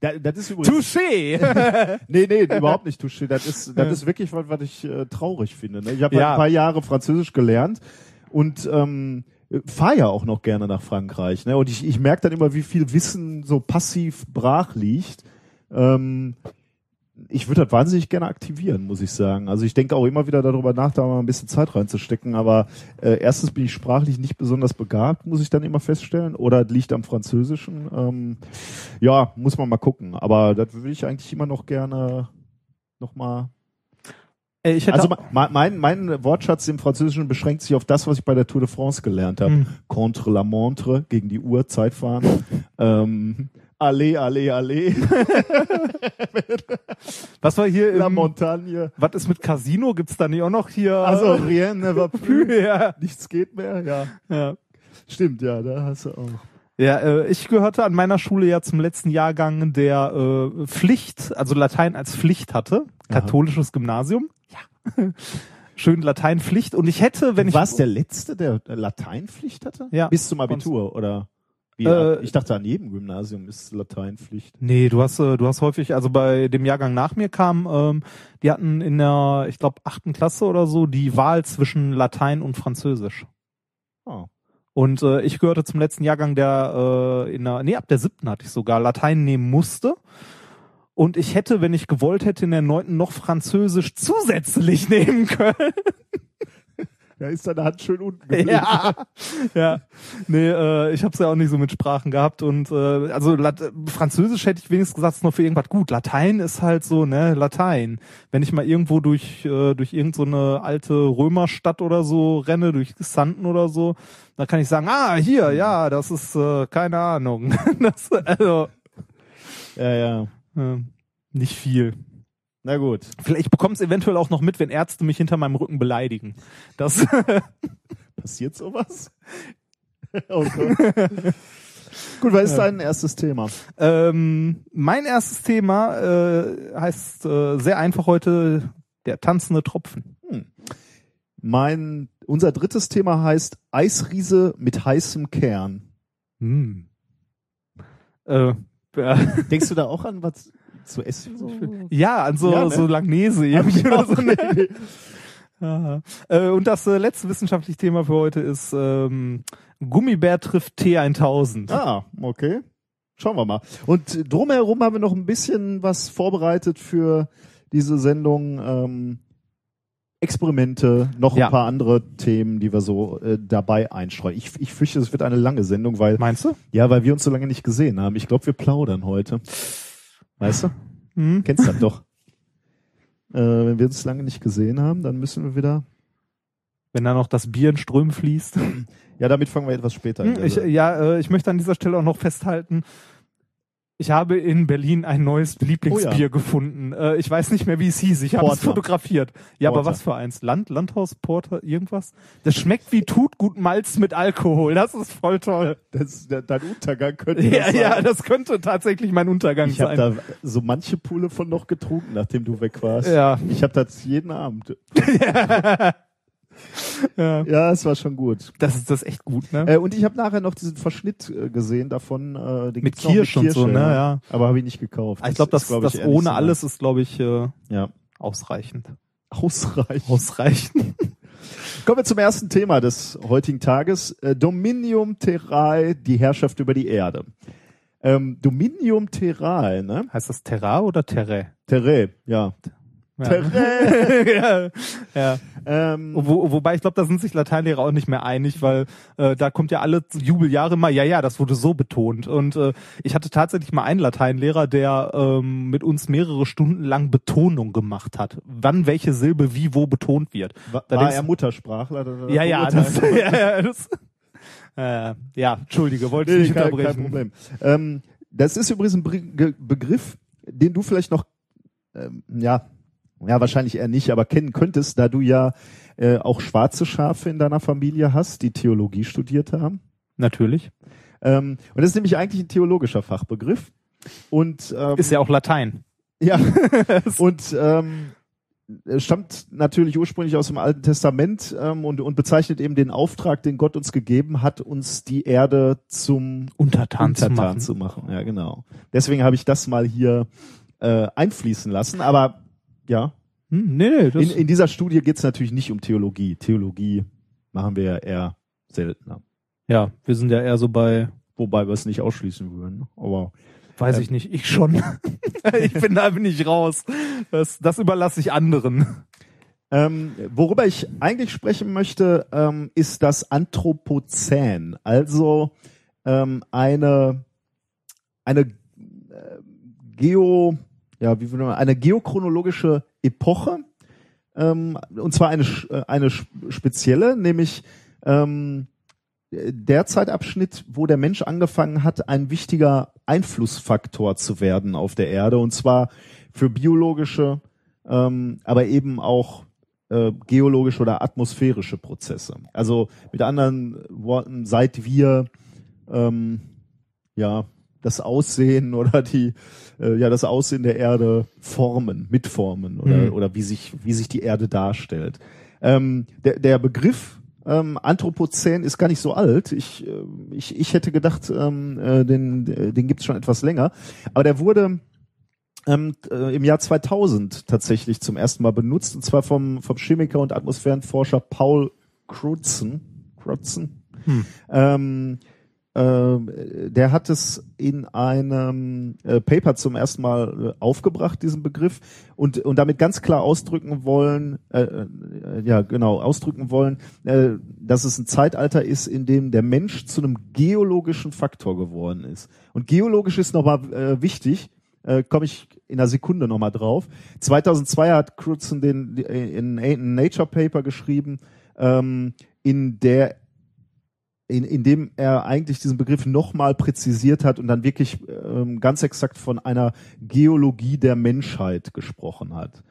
Speaker 2: da, das ist übrigens.
Speaker 1: Touché!
Speaker 2: Nee, nee, überhaupt nicht Touché. Das ist, das ist wirklich was, was ich äh, traurig finde. Ne? Ich habe
Speaker 1: Ja.
Speaker 2: ein paar Jahre Französisch gelernt und ähm, fahre ja auch noch gerne nach Frankreich. Ne? Und ich, ich merke dann immer, wie viel Wissen so passiv brach liegt. Ähm, ich würde das wahnsinnig gerne aktivieren, muss ich sagen. Also ich denke auch immer wieder darüber nach, da mal ein bisschen Zeit reinzustecken. Aber äh, erstens bin ich sprachlich nicht besonders begabt, muss ich dann immer feststellen. Oder liegt am Französischen. Ähm, ja, muss man mal gucken. Aber das würde ich eigentlich immer noch gerne nochmal.
Speaker 1: Äh,
Speaker 2: Also ma- mein, mein Wortschatz im Französischen beschränkt sich auf das, was ich bei der Tour de France gelernt habe.
Speaker 1: Hm.
Speaker 2: Contre la montre, gegen die Uhr, Zeitfahren. ähm, allez, allez, allez,
Speaker 1: was war hier
Speaker 2: la
Speaker 1: im,
Speaker 2: montagne.
Speaker 1: was ist mit Casino? Gibt's da nicht auch noch hier?
Speaker 2: Also rien ne va plus.
Speaker 1: ja.
Speaker 2: Nichts geht mehr, ja.
Speaker 1: ja.
Speaker 2: Stimmt, ja, da hast du auch.
Speaker 1: Ja, äh, ich gehörte an meiner Schule ja zum letzten Jahrgang, der äh, Pflicht, also Latein als Pflicht hatte.
Speaker 2: Aha.
Speaker 1: Katholisches Gymnasium. Ja. Schön Lateinpflicht. Und ich hätte, wenn ich.
Speaker 2: Warst der Letzte, der Lateinpflicht hatte?
Speaker 1: Ja.
Speaker 2: Bis zum Abitur, oder? Wie,
Speaker 1: Äh,
Speaker 2: ich dachte, an jedem Gymnasium ist Lateinpflicht.
Speaker 1: Nee, du hast, äh, du hast häufig, also bei dem Jahrgang nach mir kam, ähm, die hatten in der, ich glaube, achten Klasse oder so die Wahl zwischen Latein und Französisch.
Speaker 2: Oh.
Speaker 1: Und äh, ich gehörte zum letzten Jahrgang, der äh, in der, nee, ab der siebten hatte ich sogar Latein nehmen musste. Und ich hätte, wenn ich gewollt hätte, in der neunten noch Französisch zusätzlich nehmen können.
Speaker 2: Da ist deine Hand schön unten geblieben.
Speaker 1: Ja, ja. Nee, äh, ich habe es ja auch nicht so mit Sprachen gehabt und äh, also Lat Französisch hätte ich wenigstens gesagt, ist noch für irgendwas gut. Latein ist halt so, ne, Latein. Wenn ich mal irgendwo durch äh, durch irgendeine so alte Römerstadt oder so renne, durch Xanten oder so, dann kann ich sagen, ah, hier, ja, das ist äh, keine Ahnung. das, also
Speaker 2: Ja, ja.
Speaker 1: äh, nicht viel.
Speaker 2: Na gut.
Speaker 1: Vielleicht ich bekomme es eventuell auch noch mit, wenn Ärzte mich hinter meinem Rücken beleidigen. Das
Speaker 2: Passiert sowas? oh Gott. Gut, was ist dein erstes Thema?
Speaker 1: Ähm, mein erstes Thema äh, heißt äh, sehr einfach heute der tanzende Tropfen.
Speaker 2: Mein, unser drittes Thema heißt Eisriese mit heißem Kern.
Speaker 1: Hm. Äh, ja,
Speaker 2: Denkst du da auch an was zu essen? So?
Speaker 1: ja, an so,
Speaker 2: Ja, ne?
Speaker 1: so Langnese irgendwie oder so. Ne? Ja. Äh, und das äh, letzte wissenschaftliche Thema für heute ist ähm, Gummibär trifft T1000.
Speaker 2: Ah, okay. Schauen wir mal. Und drumherum haben wir noch ein bisschen was vorbereitet für diese Sendung. Ähm, Experimente, noch ein
Speaker 1: Ja.
Speaker 2: paar andere Themen, die wir so äh, dabei einstreuen. Ich, ich fürchte, es wird eine lange Sendung, weil
Speaker 1: Meinst du?
Speaker 2: ja, weil wir uns so lange nicht gesehen haben. Ich glaube, wir plaudern heute. Weißt du?
Speaker 1: Hm?
Speaker 2: Kennst das doch. Äh, wenn wir uns lange nicht gesehen haben, dann müssen wir wieder.
Speaker 1: Wenn da noch das Bier in Strömen fließt.
Speaker 2: Ja, damit fangen wir etwas später an.
Speaker 1: Hm, Ich, ja, äh, ich möchte an dieser Stelle auch noch festhalten, ich habe in Berlin ein neues Lieblingsbier
Speaker 2: Oh ja.
Speaker 1: gefunden. Äh, ich weiß nicht mehr, wie es hieß. Ich habe es fotografiert. Ja, aber
Speaker 2: Porter.
Speaker 1: was für eins? Land, Landhaus, Porter, irgendwas? Das schmeckt wie Tutgut Malz mit Alkohol. Das ist voll toll.
Speaker 2: das, de- dein Untergang könnte
Speaker 1: Ja,
Speaker 2: das
Speaker 1: ja,
Speaker 2: sein.
Speaker 1: das könnte tatsächlich mein Untergang
Speaker 2: Ich habe
Speaker 1: sein.
Speaker 2: da so manche Pulle von noch getrunken, nachdem du weg warst.
Speaker 1: Ja.
Speaker 2: Ich habe das jeden Abend.
Speaker 1: ja.
Speaker 2: Ja, es war schon gut.
Speaker 1: Das ist das ist echt gut, ne?
Speaker 2: Äh, und ich habe nachher noch diesen Verschnitt äh, gesehen davon. Äh, den
Speaker 1: Mit Kirsch und so, ne, ja.
Speaker 2: Aber habe ich nicht gekauft.
Speaker 1: ich glaube, das,
Speaker 2: ist, glaub
Speaker 1: das
Speaker 2: ich, nicht
Speaker 1: ohne alles ist, glaube ich, äh,
Speaker 2: Ja.
Speaker 1: ausreichend.
Speaker 2: Ausreichend.
Speaker 1: Ausreichend.
Speaker 2: Kommen wir zum ersten Thema des heutigen Tages. Äh, Dominium Terrae, die Herrschaft über die Erde. Ähm, Dominium Terrae, ne?
Speaker 1: heißt das Terra oder Terre?
Speaker 2: Terrae, ja.
Speaker 1: Ja. Ja.
Speaker 2: ähm,
Speaker 1: Wo, wobei ich glaube, da sind sich Lateinlehrer auch nicht mehr einig, weil äh, da kommt ja alle Jubeljahre mal, ja, ja, das wurde so betont. Und äh, ich hatte tatsächlich mal einen Lateinlehrer, der ähm, mit uns mehrere Stunden lang Betonung gemacht hat, wann welche Silbe wie wo betont wird.
Speaker 2: war,
Speaker 1: da
Speaker 2: war er Muttersprachler? Da-
Speaker 1: Ja, ja, das, ja, ja, das, äh, ja, entschuldige, wollte ich
Speaker 2: Nee,
Speaker 1: nicht
Speaker 2: kein,
Speaker 1: unterbrechen.
Speaker 2: kein Problem. Ähm, das ist übrigens ein Begriff, den du vielleicht noch, ähm, ja, ja, wahrscheinlich eher nicht, aber kennen könntest, da du ja äh, auch schwarze Schafe in deiner Familie hast, die Theologie studiert haben.
Speaker 1: Natürlich.
Speaker 2: Ähm, und das ist nämlich eigentlich ein theologischer Fachbegriff. Und ähm,
Speaker 1: Ist ja auch Latein.
Speaker 2: ja, und ähm, stammt natürlich ursprünglich aus dem Alten Testament ähm, und, und bezeichnet eben den Auftrag, den Gott uns gegeben hat, uns die Erde zum
Speaker 1: Untertan, zu
Speaker 2: Untertan
Speaker 1: machen.
Speaker 2: zu machen. Ja, genau. Deswegen habe ich das mal hier äh, einfließen lassen. Aber ja,
Speaker 1: Hm, nee, nee, das,
Speaker 2: in, in dieser Studie geht es natürlich nicht um Theologie. Theologie machen wir ja eher seltener.
Speaker 1: ja, wir sind ja eher so bei
Speaker 2: Wobei wir es nicht ausschließen würden. Aber
Speaker 1: Weiß
Speaker 2: Ähm.
Speaker 1: ich nicht, ich schon. ich bin da bin ich raus. Das, das überlasse ich anderen.
Speaker 2: ähm, worüber ich eigentlich sprechen möchte, ähm, ist das Anthropozän. Also ähm, eine eine äh, Geo, ja, wie würde man, eine geochronologische Epoche, ähm, und zwar eine, äh, eine spezielle, nämlich ähm, der Zeitabschnitt, wo der Mensch angefangen hat, ein wichtiger Einflussfaktor zu werden auf der Erde, und zwar für biologische, ähm, aber eben auch äh, geologische oder atmosphärische Prozesse. Also mit anderen Worten, seit wir ähm, ja das Aussehen oder die äh, ja das Aussehen der Erde formen, mitformen oder
Speaker 1: Mhm.
Speaker 2: oder wie sich wie sich die Erde darstellt. Ähm, der, der Begriff ähm, Anthropozän ist gar nicht so alt. Ich äh, ich, ich hätte gedacht, ähm, äh, den äh, den gibt's schon etwas länger, aber der wurde ähm, äh, im Jahr 2000 tatsächlich zum ersten Mal benutzt und zwar vom vom Chemiker und Atmosphärenforscher Paul Crutzen. Crutzen.
Speaker 1: Hm.
Speaker 2: Ähm, ähm, der hat es in einem äh, Paper zum ersten Mal äh, aufgebracht, diesen Begriff, und, und damit ganz klar ausdrücken wollen, äh, äh, ja genau, ausdrücken wollen, äh, dass es ein Zeitalter ist, in dem der Mensch zu einem geologischen Faktor geworden ist. Und geologisch ist nochmal äh, wichtig, äh, komme ich in einer Sekunde nochmal drauf. 2002 hat Crutzen den in, in Nature Paper geschrieben, ähm, in der in, in dem er eigentlich diesen Begriff nochmal präzisiert hat und dann wirklich ähm, ganz exakt von einer Geologie der Menschheit gesprochen hat.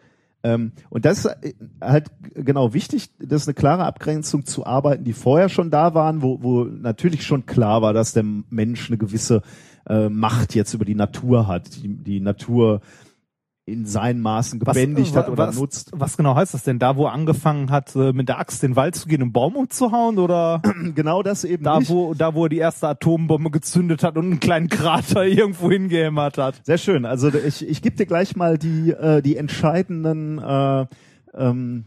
Speaker 2: Ähm, und das ist äh, halt genau wichtig, das ist eine klare Abgrenzung zu Arbeiten, die vorher schon da waren, wo, wo natürlich schon klar war, dass der Mensch eine gewisse äh, Macht jetzt über die Natur hat, die, die Natur in seinen Maßen gebändigt
Speaker 1: was,
Speaker 2: hat oder
Speaker 1: was,
Speaker 2: nutzt.
Speaker 1: Was genau heißt das denn? Da, wo er angefangen hat, äh, mit der Axt den Wald zu gehen, einen Baum umzuhauen oder
Speaker 2: Genau das eben
Speaker 1: da,
Speaker 2: nicht.
Speaker 1: wo, da, wo er die erste Atombombe gezündet hat und einen kleinen Krater irgendwo hingehämmert hat?
Speaker 2: Sehr schön. Also ich, ich gebe dir gleich mal die, äh, die entscheidenden äh, ähm,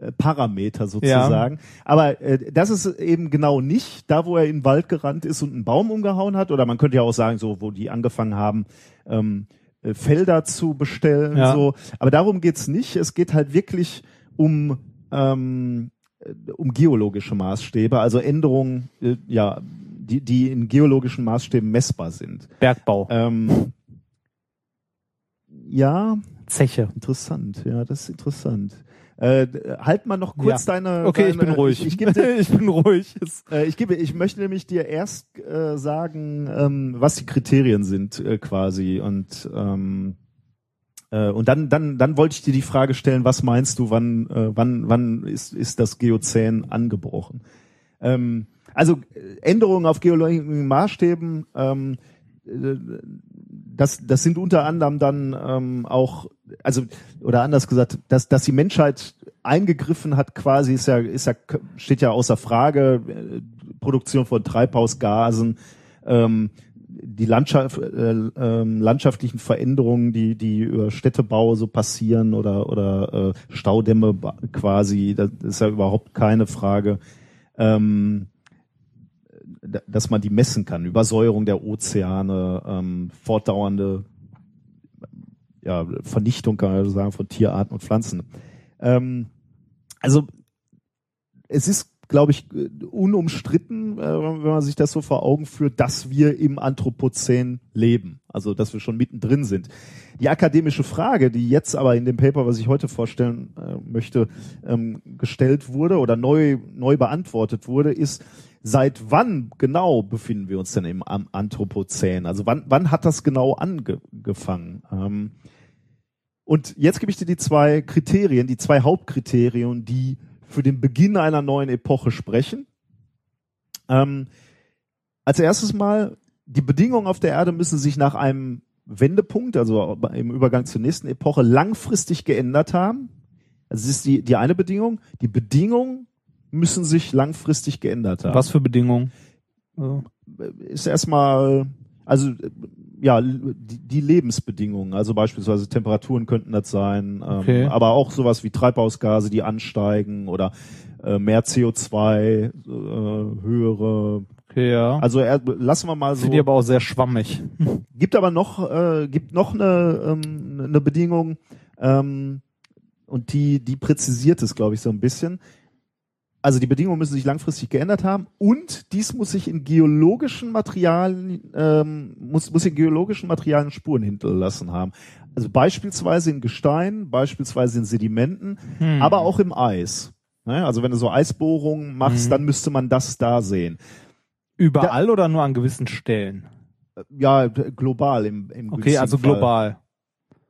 Speaker 2: äh, Parameter sozusagen. Aber äh, das ist eben genau nicht da, wo er in den Wald gerannt ist und einen Baum umgehauen hat. Oder man könnte ja auch sagen, so wo die angefangen haben, ähm, äh, Felder zu bestellen.
Speaker 1: Ja.
Speaker 2: So. Aber darum geht's nicht. Es geht halt wirklich um ähm, äh, um geologische Maßstäbe, also Änderungen, äh, ja, die, die in geologischen Maßstäben messbar sind.
Speaker 1: Bergbau,
Speaker 2: Ähm, ja,
Speaker 1: Zeche.
Speaker 2: interessant. Ja, das ist interessant. Äh, d- halt mal noch kurz
Speaker 1: Ja.
Speaker 2: deine.
Speaker 1: Okay,
Speaker 2: deine,
Speaker 1: ich bin ruhig.
Speaker 2: Ich, ich, gebe dir,
Speaker 1: ich bin ruhig.
Speaker 2: Äh, ich gebe, ich möchte nämlich dir erst äh, sagen, ähm, was die Kriterien sind äh, quasi und ähm, äh, und dann, dann, dann wollte ich dir die Frage stellen, was meinst du, wann, äh, wann, wann ist, ist das Geozän angebrochen? Ähm, also äh, Änderungen auf geologischen Maßstäben, ähm, äh, das, das sind unter anderem dann ähm, auch, also oder anders gesagt, dass, dass die Menschheit eingegriffen hat, quasi ist ja, ist ja steht ja außer Frage. äh, Produktion von Treibhausgasen, ähm, die Landschaft, äh, ähm, landschaftlichen Veränderungen, die die über Städtebau so passieren oder oder äh, Staudämme quasi, das ist ja überhaupt keine Frage. Ähm, dass man die messen kann. Übersäuerung der Ozeane, ähm, fortdauernde ja, Vernichtung, kann man sagen, von Tierarten und Pflanzen. Ähm, also es ist, glaube ich, unumstritten, äh, wenn man sich das so vor Augen führt, dass wir im Anthropozän leben. Also dass wir schon mittendrin sind. Die akademische Frage, die jetzt aber in dem Paper, was ich heute vorstellen äh, möchte, ähm, gestellt wurde oder neu, neu beantwortet wurde, ist, seit wann genau befinden wir uns denn im Anthropozän? Also wann, wann hat das genau angefangen? Ähm, und jetzt gebe ich dir die zwei Kriterien, die zwei Hauptkriterien, die für den Beginn einer neuen Epoche sprechen. Ähm, als erstes mal, die Bedingungen auf der Erde müssen sich nach einem Wendepunkt, also im Übergang zur nächsten Epoche, langfristig geändert haben. Also das ist die, die eine Bedingung. Die Bedingungen müssen sich langfristig geändert haben
Speaker 1: Was für Bedingungen? Also,
Speaker 2: ist erstmal, also äh, ja, die, die Lebensbedingungen, also beispielsweise Temperaturen könnten das sein, ähm,
Speaker 1: Okay.
Speaker 2: aber auch sowas wie Treibhausgase, die ansteigen oder äh, mehr CO2, äh, höhere.
Speaker 1: okay, ja.
Speaker 2: Also er, lassen wir mal so.
Speaker 1: Finde ich aber auch sehr schwammig.
Speaker 2: Gibt aber noch, äh, gibt noch eine, ähm, eine Bedingung, ähm, und die, die präzisiert es, glaube ich, so ein bisschen. Also die Bedingungen müssen sich langfristig geändert haben und dies muss sich in geologischen Materialien, ähm, muss, muss in geologischen Materialien Spuren hinterlassen haben. Also beispielsweise in Gestein, beispielsweise in Sedimenten,
Speaker 1: Hm.
Speaker 2: aber auch im Eis. Ne? Also wenn du so Eisbohrungen machst,
Speaker 1: Mhm.
Speaker 2: dann müsste man das da sehen.
Speaker 1: Überall oder nur an gewissen Stellen?
Speaker 2: Ja, global im, im
Speaker 1: Okay, also
Speaker 2: Fall.
Speaker 1: global.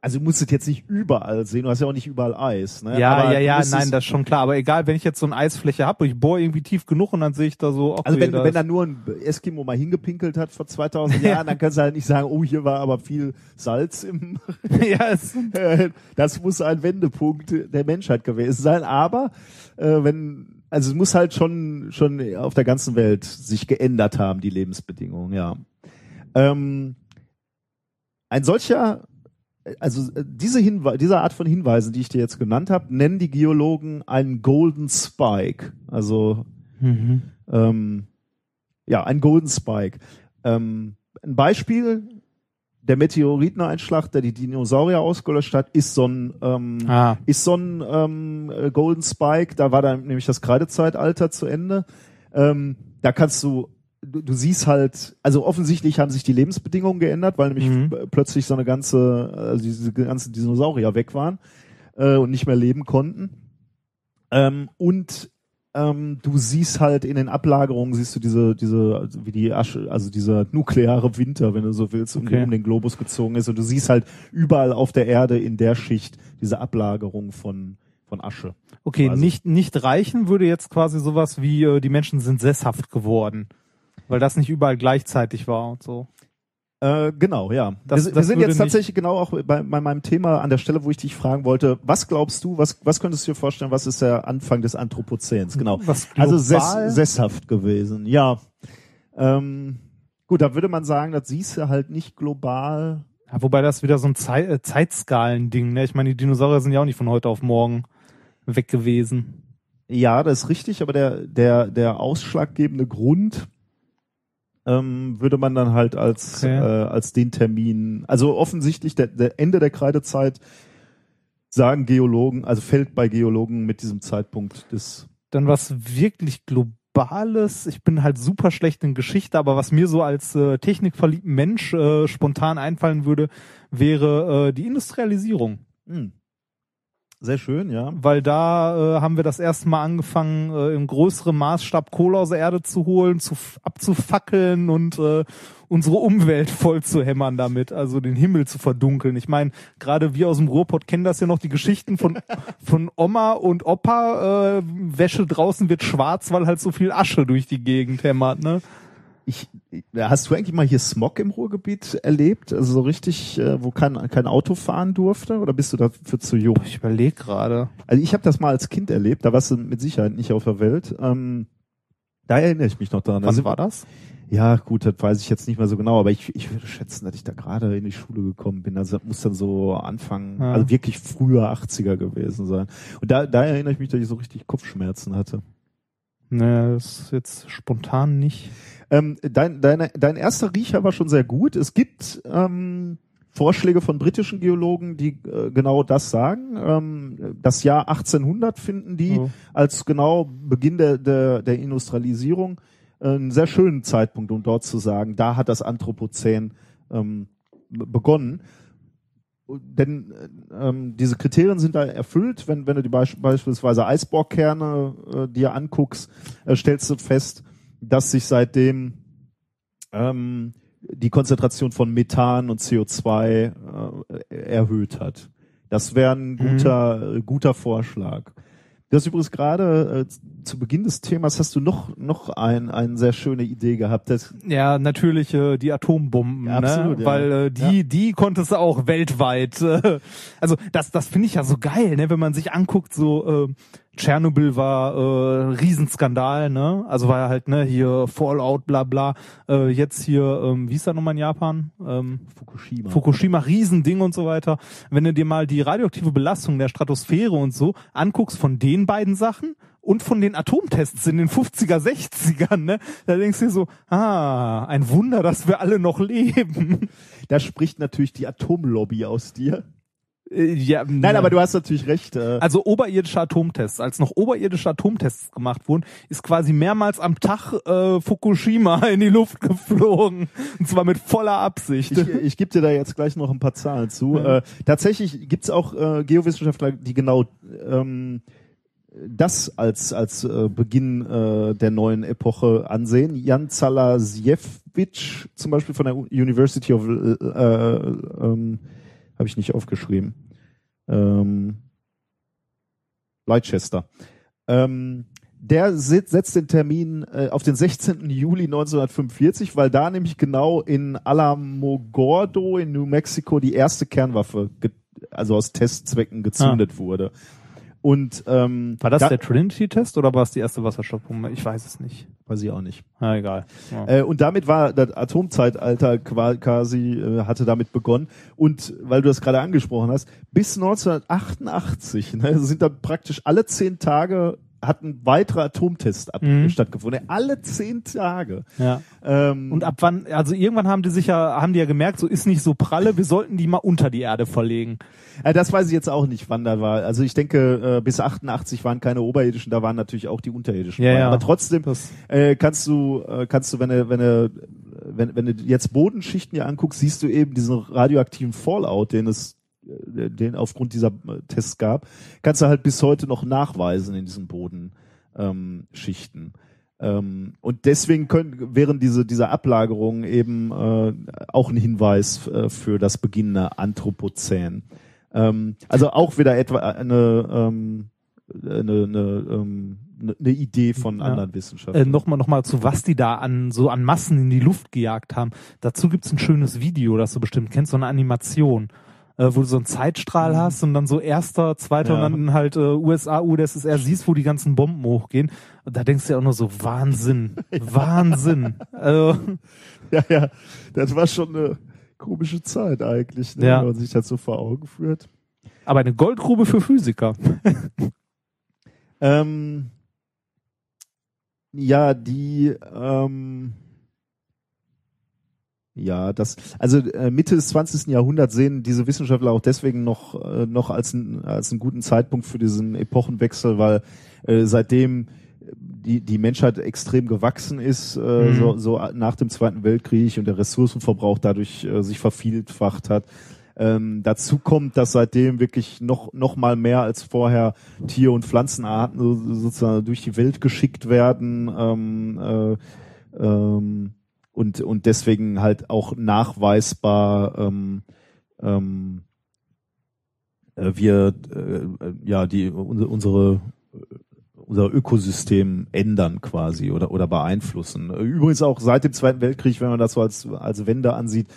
Speaker 2: Also du musst es jetzt nicht überall sehen, du hast ja auch nicht überall Eis. Ne?
Speaker 1: Ja,
Speaker 2: Aber
Speaker 1: ja, ja, nein, das ist schon klar. Aber egal, wenn ich jetzt so eine Eisfläche habe, ich bohre irgendwie tief genug und dann sehe ich da so, okay,
Speaker 2: Also wenn,
Speaker 1: da
Speaker 2: wenn da nur ein Eskimo mal hingepinkelt hat vor 2000 Jahren, dann kannst du halt nicht sagen, oh, hier war aber viel Salz im...
Speaker 1: ja, es,
Speaker 2: das muss ein Wendepunkt der Menschheit gewesen sein. Aber äh, wenn... Also es muss halt schon schon auf der ganzen Welt sich geändert haben, die Lebensbedingungen, ja. Ähm, ein solcher also äh, diese Hinwe diese Art von Hinweisen, die ich dir jetzt genannt habe, nennen die Geologen einen Golden Spike. Also
Speaker 1: mhm.
Speaker 2: ähm, Ja, ein Golden Spike. Ähm, ein Beispiel, der Meteoriteneinschlag, der die Dinosaurier ausgelöscht hat, ist so ein, ähm,
Speaker 1: Ah.
Speaker 2: ist so ein ähm, äh, Golden Spike. Da war dann nämlich das Kreidezeitalter zu Ende. Ähm, da kannst du, du, du siehst halt, also offensichtlich haben sich die Lebensbedingungen geändert, weil nämlich
Speaker 1: Mhm.
Speaker 2: p- plötzlich so eine ganze, also diese ganzen Dinosaurier weg waren äh, und nicht mehr leben konnten. Ähm, und ähm, du siehst halt in den Ablagerungen siehst du diese diese also wie die Asche also dieser nukleare Winter wenn du so willst um,
Speaker 1: Okay.
Speaker 2: den- um den Globus gezogen ist und du siehst halt überall auf der Erde in der Schicht diese Ablagerung von von Asche
Speaker 1: Okay,
Speaker 2: quasi.
Speaker 1: nicht, nicht reichen würde jetzt quasi sowas wie, äh, die Menschen sind sesshaft geworden. Weil das nicht überall gleichzeitig war und so.
Speaker 2: Äh, genau, ja.
Speaker 1: Das-
Speaker 2: wir, wir
Speaker 1: das
Speaker 2: sind
Speaker 1: würde
Speaker 2: jetzt tatsächlich genau auch bei, bei meinem Thema an der Stelle, wo ich dich fragen wollte, was glaubst du, was, was könntest du dir vorstellen, was ist der Anfang des Anthropozäns? Genau.
Speaker 1: Was
Speaker 2: Also sess, sesshaft gewesen, ja. Ähm, gut, da würde man sagen, das siehst du halt nicht global.
Speaker 1: Ja, wobei das wieder so ein Zei äh, Zeitskalen-Ding, ne? Ich meine, die Dinosaurier sind ja auch nicht von heute auf morgen weg gewesen.
Speaker 2: Ja, das ist richtig, aber der, der, der ausschlaggebende Grund ähm, würde man dann halt als,
Speaker 1: Okay.
Speaker 2: äh, als den Termin, also offensichtlich der, der Ende der Kreidezeit sagen Geologen, also fällt bei Geologen mit diesem Zeitpunkt des
Speaker 1: Dann was wirklich Globales. Ich bin halt super schlecht in Geschichte, aber was mir so als äh, technikverliebten Mensch äh, spontan einfallen würde, wäre äh, die Industrialisierung.
Speaker 2: Hm. Sehr schön, ja.
Speaker 1: weil da äh, haben wir das erste Mal angefangen, äh, im größeren Maßstab Kohle aus der Erde zu holen, zu abzufackeln und äh, unsere Umwelt voll zu hämmern damit, also den Himmel zu verdunkeln. Ich meine, gerade wir aus dem Ruhrpott kennen das ja noch, die Geschichten von von Oma und Opa, äh, Wäsche draußen wird schwarz, weil halt so viel Asche durch die Gegend hämmert, ne?
Speaker 2: Ich, hast du eigentlich mal hier Smog im Ruhrgebiet erlebt? Also so richtig, äh, wo kein, kein Auto fahren durfte? Oder bist du dafür zu jung?
Speaker 1: Ich überlege gerade.
Speaker 2: Also ich habe das mal als Kind erlebt, da warst du mit Sicherheit nicht auf der Welt. Ähm, da erinnere ich mich noch dran.
Speaker 1: Wann
Speaker 2: Also,
Speaker 1: war das?
Speaker 2: Ja, gut, das weiß ich jetzt nicht mehr so genau, aber ich, ich würde schätzen, dass ich da gerade in die Schule gekommen bin. Also das muss dann so Anfang,
Speaker 1: Ja.
Speaker 2: also wirklich früher 80er gewesen sein. Und da, da erinnere ich mich, dass ich so richtig Kopfschmerzen hatte.
Speaker 1: Ne, das ist jetzt spontan nicht.
Speaker 2: Ähm, dein, deine, dein erster Riecher war schon sehr gut. Es gibt ähm, Vorschläge von britischen Geologen, die äh, genau das sagen. Ähm, das Jahr 1800 finden die
Speaker 1: Oh.
Speaker 2: als genau Beginn der, der, der Industrialisierung äh, einen sehr schönen Zeitpunkt, um dort zu sagen, da hat das Anthropozän ähm, be- begonnen. Denn äh, ähm, diese Kriterien sind da erfüllt. Wenn, wenn du die Beisp beispielsweise Eisbohrkerne äh, dir anguckst, äh, stellst du fest, dass sich seitdem ähm, die Konzentration von Methan und CO2 äh, erhöht hat. Das wäre ein guter, äh, guter Vorschlag. Du hast übrigens gerade äh, zu Beginn des Themas hast du noch noch ein eine sehr schöne Idee gehabt. Das,
Speaker 1: Ja, natürlich äh, die Atombomben,
Speaker 2: Ja, absolut,
Speaker 1: ne?
Speaker 2: ja.
Speaker 1: weil äh, die die konntest du auch weltweit. Äh, also das das finde ich ja so geil, ne? Wenn man sich anguckt, so äh, Tschernobyl war äh, Riesenskandal, ne? Also war ja halt ne hier Fallout, bla bla. Äh, jetzt hier, ähm, wie ist das nochmal in Japan? Ähm,
Speaker 2: Fukushima.
Speaker 1: Fukushima, Riesending und so weiter. Wenn du dir mal die radioaktive Belastung der Stratosphäre und so anguckst von den beiden Sachen und von den Atomtests in den 50er, 60ern, ne, da denkst du dir so, ah, ein Wunder, dass wir alle noch leben.
Speaker 2: da spricht natürlich die Atomlobby aus dir.
Speaker 1: Äh, ja,
Speaker 2: Nein, aber du hast natürlich recht. Äh,
Speaker 1: also oberirdische Atomtests, als noch oberirdische Atomtests gemacht wurden, ist quasi mehrmals am Tag äh, Fukushima in die Luft geflogen. Und zwar mit voller Absicht.
Speaker 2: ich, ich gebe dir da jetzt gleich noch ein paar Zahlen zu.
Speaker 1: Ja.
Speaker 2: Äh, tatsächlich gibt's auch äh, Geowissenschaftler, die genau ähm, das als als äh, Beginn äh, der neuen Epoche ansehen. Jan Zalasiewicz zum Beispiel von der University of äh, äh, ähm, habe ich nicht aufgeschrieben. Ähm, Leicester. Ähm, der setzt den Termin äh, auf den 16. Juli 1945, weil da nämlich genau in Alamogordo in New Mexico die erste Kernwaffe, also aus Testzwecken gezündet wurde. Und ähm,
Speaker 1: War das
Speaker 2: da,
Speaker 1: der Trinity-Test oder war es die erste Wasserstoffpumpe? Ich weiß es nicht.
Speaker 2: weiß ich auch nicht.
Speaker 1: Na egal. Ja.
Speaker 2: Äh, und damit war das Atomzeitalter qua- quasi, äh, hatte damit begonnen. Und weil du das gerade angesprochen hast, bis 1988 ne, sind da praktisch alle zehn Tage hat ein weiterer Atomtest ab,
Speaker 1: Mhm.
Speaker 2: stattgefunden. Alle zehn Tage.
Speaker 1: Ja.
Speaker 2: Ähm,
Speaker 1: Und ab wann, also irgendwann haben die sich ja, haben die ja gemerkt, so ist nicht so pralle, wir sollten die mal unter die Erde verlegen.
Speaker 2: äh, das weiß ich jetzt auch nicht, wann da war. Also ich denke, äh, bis 88 waren keine oberirdischen, da waren natürlich auch die unterirdischen.
Speaker 1: Ja, ja.
Speaker 2: Aber trotzdem äh, kannst du, äh, kannst du, wenn du, wenn du, wenn, wenn du jetzt Bodenschichten dir anguckst, siehst du eben diesen radioaktiven Fallout, den es den aufgrund dieser äh, Tests gab, kannst du halt bis heute noch nachweisen in diesen Bodenschichten. Ähm, ähm, und deswegen können, wären diese, diese Ablagerungen eben äh, auch ein Hinweis äh, für das beginnende Anthropozän. Ähm, also auch wieder etwa eine, ähm, eine, eine, ähm, eine Idee von
Speaker 1: Ja.
Speaker 2: anderen
Speaker 1: äh,
Speaker 2: Wissenschaftlern.
Speaker 1: nochmal noch mal zu was die da an so an Massen in die Luft gejagt haben. Dazu gibt's ein schönes Video, das du bestimmt kennst, so eine Animation, äh, wo du so einen Zeitstrahl hast und dann so erster, zweiter
Speaker 2: Mhm. Ja.
Speaker 1: und dann halt äh, USA, UdSSR siehst, wo die ganzen Bomben hochgehen. Und da denkst du ja auch nur so Wahnsinn, Wahnsinn. Also,
Speaker 2: Ja, ja, das war schon eine komische Zeit eigentlich, ne,
Speaker 1: Ja.
Speaker 2: wenn man sich das so vor Augen führt.
Speaker 1: aber eine Goldgrube für Physiker.
Speaker 2: Ähm, ja, die, ähm, ja, das, also äh, Mitte des 20. Jahrhunderts sehen diese Wissenschaftler auch deswegen noch, äh, noch als, ein, als einen guten Zeitpunkt für diesen Epochenwechsel, weil äh, seitdem die, die Menschheit extrem gewachsen ist, äh,
Speaker 1: Mhm.
Speaker 2: so, so nach dem Zweiten Weltkrieg und der Ressourcenverbrauch dadurch äh, sich vervielfacht hat. Ähm, dazu kommt, dass seitdem wirklich noch, noch mal mehr als vorher Tier- und Pflanzenarten so, sozusagen durch die Welt geschickt werden ähm, äh, ähm, und, und deswegen halt auch nachweisbar ähm, ähm, äh, wir äh, äh, ja die unsere, unsere unser Ökosystem ändern quasi oder oder beeinflussen. Übrigens auch seit dem Zweiten Weltkrieg, wenn man das so als als Wende ansieht,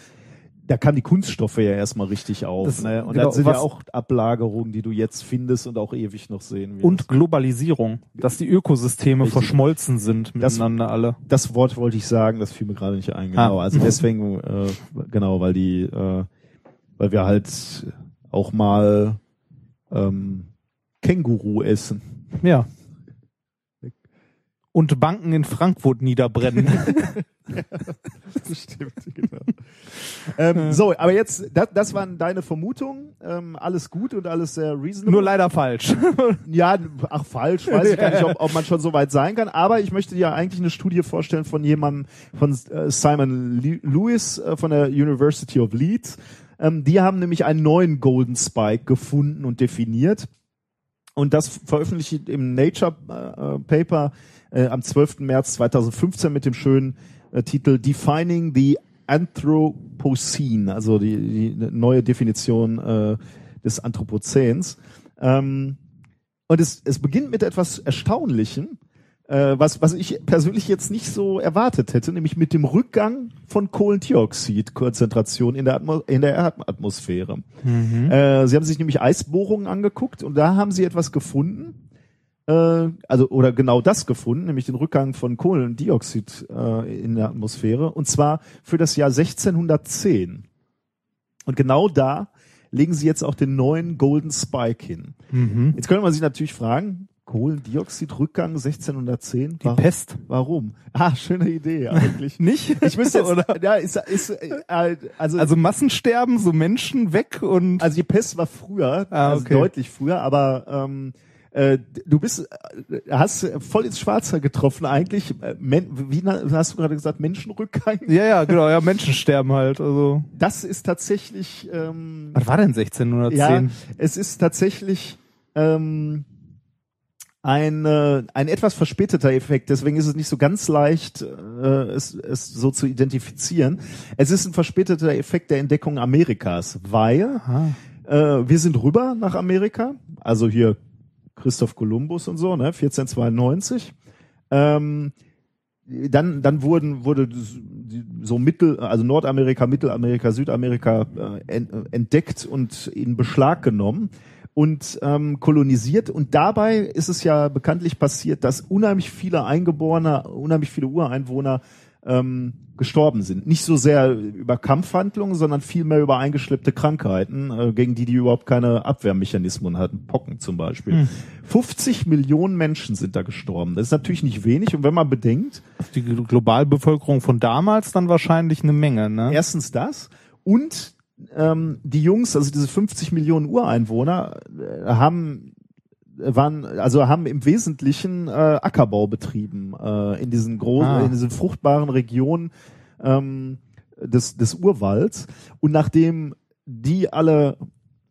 Speaker 2: da kamen die Kunststoffe ja erstmal richtig auf.
Speaker 1: Das-
Speaker 2: ne? Und
Speaker 1: genau,
Speaker 2: das sind ja auch Ablagerungen, die du jetzt findest und auch ewig noch sehen wirst.
Speaker 1: Und Globalisierung, dass die Ökosysteme
Speaker 2: Richtig.
Speaker 1: verschmolzen sind
Speaker 2: Das-
Speaker 1: miteinander alle.
Speaker 2: das Wort wollte ich sagen, das fiel mir gerade nicht ein. Genau,
Speaker 1: Ah.
Speaker 2: also deswegen, äh, genau, weil die, äh, weil wir halt auch mal ähm, Känguru essen.
Speaker 1: Ja. Und Banken in Frankfurt niederbrennen.
Speaker 2: Stimmt, genau. ähm, so, aber jetzt, das, das waren deine Vermutungen. Ähm, alles gut und alles sehr reasonable.
Speaker 1: Nur leider falsch.
Speaker 2: Ja, ach falsch, weiß ich gar nicht, ob, ob man schon so weit sein kann. Aber ich möchte dir eigentlich eine Studie vorstellen von jemandem, von äh, Simon Le- Lewis äh, von der University of Leeds. Ähm, die haben nämlich einen neuen Golden Spike gefunden und definiert. Und das veröffentlicht im Nature äh, Paper äh, am 12. März 2015 mit dem schönen äh, Titel Defining the Anthropocene, also die, die neue Definition äh, des Anthropozäns. Ähm, und es, es beginnt mit etwas Erstaunlichem, äh, was, was ich persönlich jetzt nicht so erwartet hätte, nämlich mit dem Rückgang von Kohlendioxidkonzentration in der, Atmo in der Erdatmosphäre. Äh, sie haben sich nämlich Eisbohrungen angeguckt und da haben sie etwas gefunden, äh, also oder genau das gefunden, nämlich den Rückgang von Kohlendioxid äh, in der Atmosphäre und zwar für das Jahr 1610. Und genau da legen sie jetzt auch den neuen Golden Spike hin.
Speaker 1: mhm.
Speaker 2: Jetzt könnte man sich natürlich fragen, Kohlendioxidrückgang 1610,
Speaker 1: Die Pest.
Speaker 2: warum? Ah, schöne Idee eigentlich.
Speaker 1: Nicht?
Speaker 2: Ich müsste jetzt,
Speaker 1: Oder?
Speaker 2: ja, ist, ist, äh, also, also,
Speaker 1: Also Massensterben, so Menschen weg und
Speaker 2: also die Pest war früher,
Speaker 1: Ah,
Speaker 2: also
Speaker 1: okay.
Speaker 2: deutlich früher, aber ähm, äh, du bist, äh, hast voll ins Schwarze getroffen eigentlich. Äh, Men, wie hast du gerade gesagt, Menschenrückgang?
Speaker 1: ja, ja, genau, ja, Menschen sterben halt. Also
Speaker 2: Das ist tatsächlich, ähm,
Speaker 1: was war denn 1610?
Speaker 2: ja, es ist tatsächlich ähm, ein, äh, ein etwas verspäteter Effekt, deswegen ist es nicht so ganz leicht, äh, es, es so zu identifizieren. Es ist ein verspäteter Effekt der Entdeckung Amerikas, weil
Speaker 1: Ah.
Speaker 2: äh, wir sind rüber nach Amerika, also hier Christoph Kolumbus und so, ne, 1492. Ähm, dann, dann wurden, wurde so Mittel, also Nordamerika, Mittelamerika, Südamerika äh, äh, entdeckt und in Beschlag genommen. und ähm, kolonisiert. Und dabei ist es ja bekanntlich passiert, dass unheimlich viele Eingeborene, unheimlich viele Ureinwohner ähm, gestorben sind. Nicht so sehr über Kampfhandlungen, sondern vielmehr über eingeschleppte Krankheiten, äh, gegen die die überhaupt keine Abwehrmechanismen hatten. Pocken zum Beispiel. Hm. 50 Millionen Menschen sind da gestorben. Das ist natürlich nicht wenig. Und wenn man bedenkt...
Speaker 1: Die Globalbevölkerung von damals dann wahrscheinlich eine Menge, ne?
Speaker 2: Erstens das. Und ähm, die Jungs, also diese 50 Millionen Ureinwohner, äh, haben waren also haben im Wesentlichen äh, Ackerbau betrieben äh, in diesen großen, ah. in diesen fruchtbaren Regionen ähm, des des Urwalds und nachdem die alle,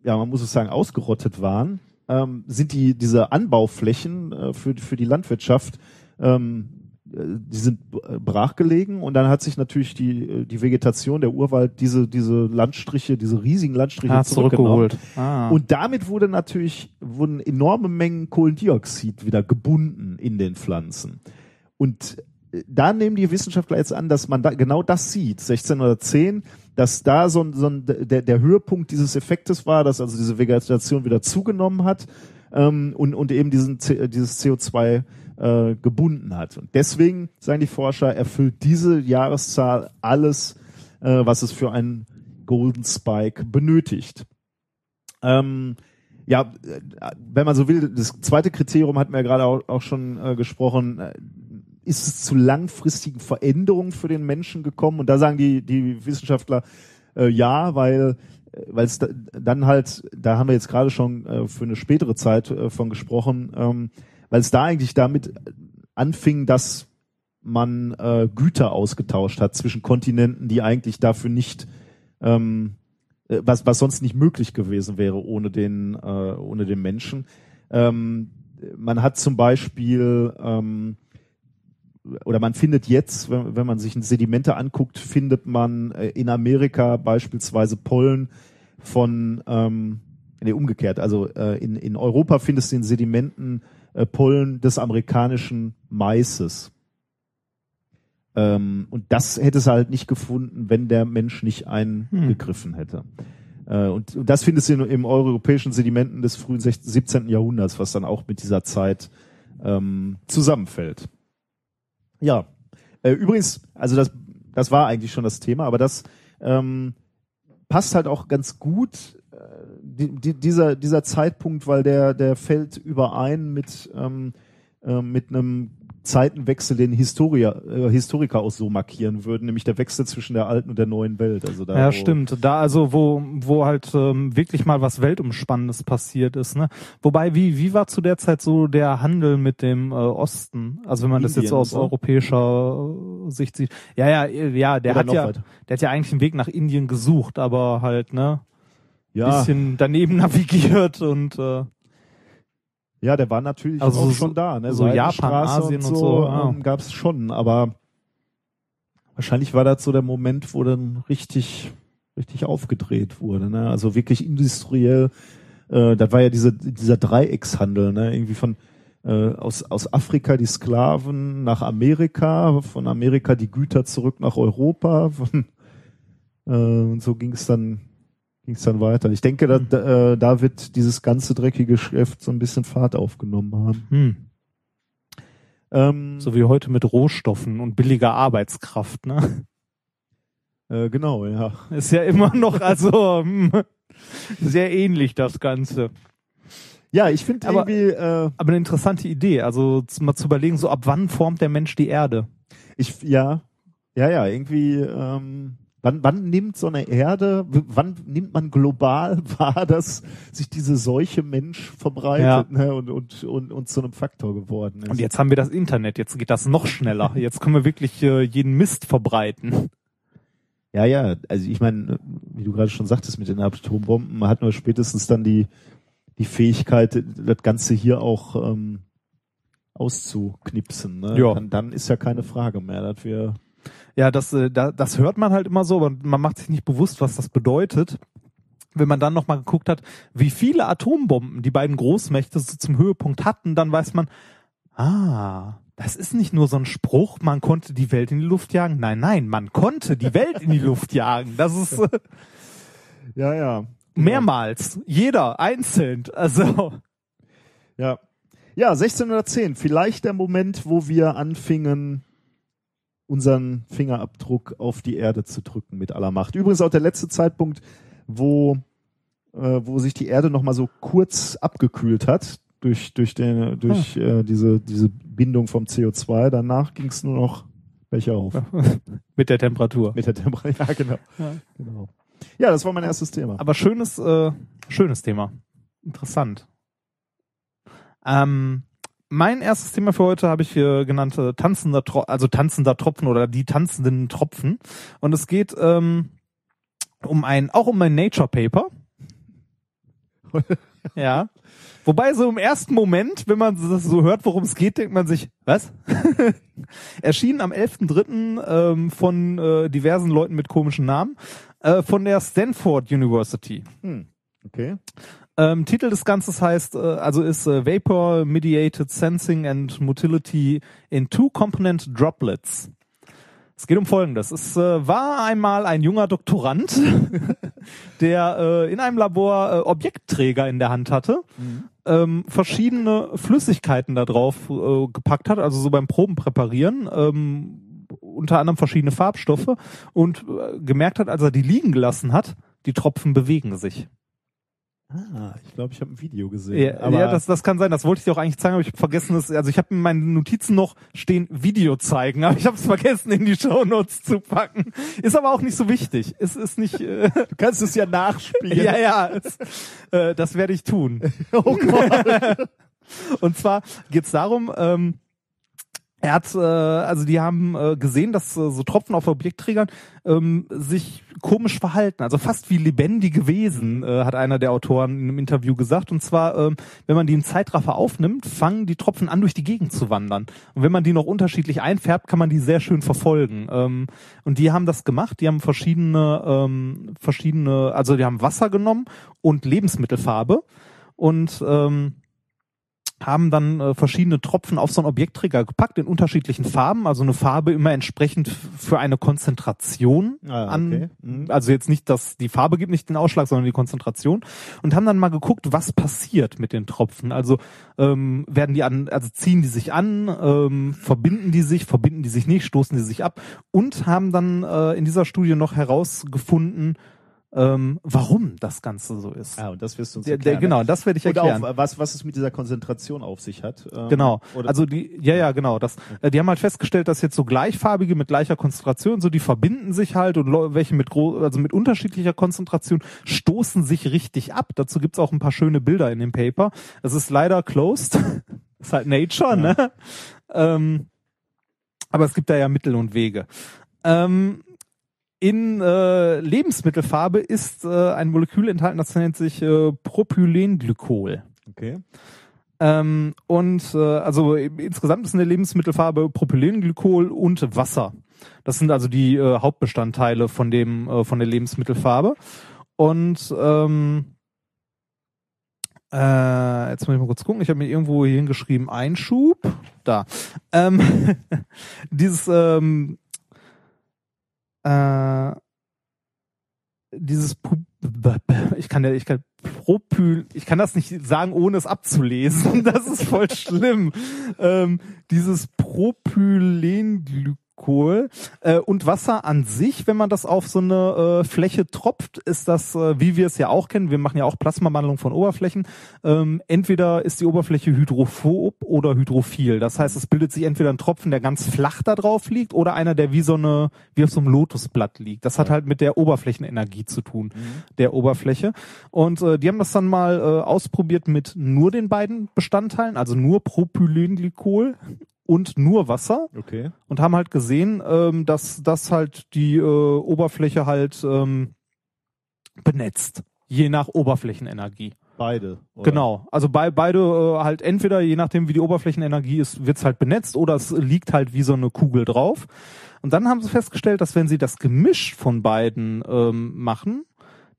Speaker 2: ja man muss es sagen, ausgerottet waren, ähm, sind die diese Anbauflächen äh, für für die Landwirtschaft ähm, die sind brachgelegen und dann hat sich natürlich die die Vegetation der Urwald diese diese Landstriche diese riesigen Landstriche ah, zurückgeholt. Ah. und damit wurde natürlich wurden enorme Mengen Kohlendioxid wieder gebunden in den Pflanzen. Und äh, da nehmen die Wissenschaftler jetzt an, dass man da genau das sieht 1610 dass da so ein, so ein der, der Höhepunkt dieses Effektes war, dass also diese Vegetation wieder zugenommen hat ähm, und und eben diesen dieses CO2 äh, gebunden hat. Und deswegen, sagen die Forscher, erfüllt diese Jahreszahl alles, äh, was es für einen Golden Spike benötigt. Ähm, ja, wenn man so will, das zweite Kriterium hatten wir ja gerade auch, auch schon äh, gesprochen, äh, ist es zu langfristigen Veränderungen für den Menschen gekommen? Und da sagen die, die Wissenschaftler äh, ja, weil äh, weil es da, dann halt, da haben wir jetzt gerade schon äh, für eine spätere Zeit äh, von gesprochen, ähm, weil es da eigentlich damit anfing, dass man äh, Güter ausgetauscht hat zwischen Kontinenten, die eigentlich dafür nicht ähm, äh, was was sonst nicht möglich gewesen wäre ohne den äh, ohne den Menschen. Ähm, man hat zum Beispiel ähm, oder man findet jetzt, wenn, wenn man sich Sedimente anguckt, findet man äh, in Amerika beispielsweise Pollen von ähm, nee, umgekehrt. Also äh, in, in Europa findest du in Sedimenten äh, Pollen des amerikanischen Maises. Ähm, und das hätte es halt nicht gefunden, wenn der Mensch nicht eingegriffen hm. hätte. Äh, und, und, das findest du in, im europäischen Sedimenten des frühen 16, 17. Jahrhunderts, was dann auch mit dieser Zeit ähm, zusammenfällt. Ja, äh, übrigens, also das, das war eigentlich schon das Thema, aber das ähm, passt halt auch ganz gut die, die, dieser, dieser Zeitpunkt, weil der, der fällt überein mit, ähm, äh, mit einem Zeitenwechsel, den Historia, äh, Historiker auch so markieren würden, nämlich der Wechsel zwischen der alten und der neuen Welt. Also da,
Speaker 1: ja, stimmt. Da also, wo, wo halt ähm, wirklich mal was Weltumspannendes passiert ist. Ne? Wobei, wie, wie war zu der Zeit so der Handel mit dem äh, Osten? Also wenn man Indien das jetzt so aus so? europäischer Sicht sieht. Ja, ja, ja, der Oder hat ja, weit. der hat ja eigentlich einen Weg nach Indien gesucht, aber halt, ne? Ja. bisschen daneben navigiert und äh,
Speaker 2: ja, der war natürlich
Speaker 1: also
Speaker 2: auch schon da, ne?
Speaker 1: So Japan, Asien und so, und so
Speaker 2: ähm, gab's schon, aber wahrscheinlich war das so der Moment, wo dann richtig richtig aufgedreht wurde, ne? Also wirklich industriell. Äh, das war ja diese, dieser Dreieckshandel, ne? Irgendwie von äh, aus aus Afrika die Sklaven nach Amerika, von Amerika die Güter zurück nach Europa. Von, äh, und so ging es dann ging es dann weiter. Ich denke, da, da, äh, da wird dieses ganze dreckige Geschäft so ein bisschen Fahrt aufgenommen haben. Hm.
Speaker 1: Ähm, so wie heute mit Rohstoffen und billiger Arbeitskraft, ne?
Speaker 2: Äh, genau, ja.
Speaker 1: Ist ja immer noch, also hm, sehr ähnlich das Ganze.
Speaker 2: Ja, ich finde irgendwie. Äh,
Speaker 1: aber eine interessante Idee, also mal zu überlegen, so ab wann formt der Mensch die Erde?
Speaker 2: Ich ja, ja, ja, irgendwie. Ähm, Wann, wann nimmt so eine Erde, wann nimmt man global wahr, dass sich diese Seuche Mensch verbreitet ja. ne, und, und, und, und zu einem Faktor geworden ist?
Speaker 1: Und jetzt haben wir das Internet, jetzt geht das noch schneller. Jetzt können wir wirklich äh, jeden Mist verbreiten.
Speaker 2: Ja, ja, also ich meine, wie du gerade schon sagtest mit den Atombomben, man hat nur spätestens dann die, die Fähigkeit, das Ganze hier auch ähm, auszuknipsen. Ne? Ja. Dann, dann ist ja keine Frage mehr, dass wir
Speaker 1: ja, das, äh, das hört man halt immer so, aber man macht sich nicht bewusst, was das bedeutet. Wenn man dann nochmal geguckt hat, wie viele Atombomben die beiden Großmächte so zum Höhepunkt hatten, dann weiß man, ah, das ist nicht nur so ein Spruch, man konnte die Welt in die Luft jagen. Nein, nein, man konnte die Welt in die Luft jagen. Das ist.
Speaker 2: ja, ja.
Speaker 1: Mehrmals. Jeder, einzeln. Also.
Speaker 2: Ja. Ja, 1610. Vielleicht der Moment, wo wir anfingen, unseren Fingerabdruck auf die Erde zu drücken mit aller Macht. Übrigens auch der letzte Zeitpunkt, wo, äh, wo sich die Erde nochmal so kurz abgekühlt hat durch, durch, den, durch äh, diese, diese Bindung vom CO2. Danach ging es nur noch Becher auf.
Speaker 1: Mit der Temperatur.
Speaker 2: Mit der Temperatur. Ja, genau.
Speaker 1: Ja.
Speaker 2: genau. Ja, das war mein erstes Thema.
Speaker 1: Aber schönes, äh, schönes Thema. Interessant. Ähm, mein erstes Thema für heute habe ich äh, genannt äh, tanzender, Tro also tanzender Tropfen oder die tanzenden Tropfen. Und es geht ähm, um ein, auch um ein Nature Paper. ja. Wobei so im ersten Moment, wenn man das so hört, worum es geht, denkt man sich, was? Erschienen am 11.3. Ähm, von äh, diversen Leuten mit komischen Namen, äh, von der Stanford University.
Speaker 2: Hm. Okay.
Speaker 1: Ähm, Titel des Ganzes heißt, äh, also ist äh, Vapor Mediated Sensing and Motility in Two-Component Droplets. Es geht um Folgendes. Es äh, war einmal ein junger Doktorand, der äh, in einem Labor äh, Objektträger in der Hand hatte, ähm, verschiedene Flüssigkeiten da drauf äh, gepackt hat, also so beim Probenpräparieren, ähm, unter anderem verschiedene Farbstoffe und äh, gemerkt hat, als er die liegen gelassen hat, die Tropfen bewegen sich.
Speaker 2: Ah, ich glaube, ich habe ein Video gesehen.
Speaker 1: Ja,
Speaker 2: aber
Speaker 1: ja, das, das kann sein. Das wollte ich dir auch eigentlich zeigen, aber ich habe vergessen, dass, also ich habe in meinen Notizen noch stehen Video zeigen, aber ich habe es vergessen, in die Shownotes zu packen. Ist aber auch nicht so wichtig. Es ist nicht. Äh,
Speaker 2: du kannst es ja nachspielen.
Speaker 1: ja, ja. Es, äh, das werde ich tun.
Speaker 2: Oh Gott.
Speaker 1: Und zwar geht's darum. Ähm, er hat, äh, also die haben äh, gesehen, dass äh, so Tropfen auf Objektträgern ähm, sich komisch verhalten, also fast wie lebendige Wesen, äh, hat einer der Autoren in einem Interview gesagt. Und zwar, ähm, wenn man die im Zeitraffer aufnimmt, fangen die Tropfen an, durch die Gegend zu wandern. Und wenn man die noch unterschiedlich einfärbt, kann man die sehr schön verfolgen. Ähm, und die haben das gemacht. Die haben verschiedene, ähm, verschiedene, also die haben Wasser genommen und Lebensmittelfarbe und ähm, haben dann äh, verschiedene Tropfen auf so einen Objektträger gepackt in unterschiedlichen Farben, also eine Farbe immer entsprechend für eine Konzentration
Speaker 2: Ah,
Speaker 1: an,
Speaker 2: okay. Mhm.
Speaker 1: also jetzt nicht, dass die Farbe gibt nicht den Ausschlag, sondern die Konzentration und haben dann mal geguckt, was passiert mit den Tropfen. Also ähm, werden die an, also ziehen die sich an, ähm, verbinden die sich, verbinden die sich nicht, stoßen die sich ab und haben dann äh, in dieser Studie noch herausgefunden, ähm, warum das Ganze so ist.
Speaker 2: Ah, und das wirst du uns
Speaker 1: Der, der,
Speaker 2: erklären.
Speaker 1: genau, das werde ich
Speaker 2: Und
Speaker 1: erklären.
Speaker 2: auch, was, was es mit dieser Konzentration auf sich hat. Ähm,
Speaker 1: Genau.
Speaker 2: Oder,
Speaker 1: Also die, ja, ja, genau. Das, äh, die haben halt festgestellt, dass jetzt so gleichfarbige mit gleicher Konzentration, so die verbinden sich halt und welche mit gro also mit unterschiedlicher Konzentration stoßen sich richtig ab. Dazu gibt's auch ein paar schöne Bilder in dem Paper. Es ist leider closed. ist halt Nature, ne? Ähm, aber es gibt da ja Mittel und Wege. Ähm, in äh, Lebensmittelfarbe ist äh, ein Molekül enthalten, das nennt sich äh, Propylenglykol.
Speaker 2: okay.
Speaker 1: Ähm, und äh, also insgesamt ist in der Lebensmittelfarbe Propylenglykol und Wasser. Das sind also die äh, Hauptbestandteile von dem äh, von der Lebensmittelfarbe. Und ähm, äh, jetzt muss ich mal kurz gucken. Ich habe mir irgendwo hier hingeschrieben Einschub. Da. Ähm, dieses ähm, äh, dieses ich kann ja ich kann Propyl ich kann das nicht sagen ohne es abzulesen. Das ist voll schlimm. Ähm, dieses Propylenglykol äh, und Wasser an sich wenn man das auf so eine äh, Fläche tropft ist das äh, wie wir es ja auch kennen wir machen ja auch Plasmamandelung von Oberflächen ähm, entweder ist die Oberfläche hydrophob oder hydrophil. Das heißt es bildet sich entweder ein Tropfen der ganz flach da drauf liegt oder einer der wie so eine wie auf so einem Lotusblatt liegt. Das hat halt mit der Oberflächenenergie zu tun der Oberfläche. Und äh, die haben das dann mal äh, ausprobiert mit nur den beiden Bestandteilen, also nur Propylenglykol und nur Wasser
Speaker 2: Okay.
Speaker 1: und haben halt gesehen, ähm, dass das halt die äh, Oberfläche halt ähm, benetzt, je nach Oberflächenenergie.
Speaker 2: Beide. oder?
Speaker 1: Genau. Also bei beide äh, halt entweder je nachdem wie die Oberflächenenergie ist, wird's halt benetzt oder es liegt halt wie so eine Kugel drauf. Und dann haben sie festgestellt, dass wenn sie das Gemisch von beiden ähm, machen,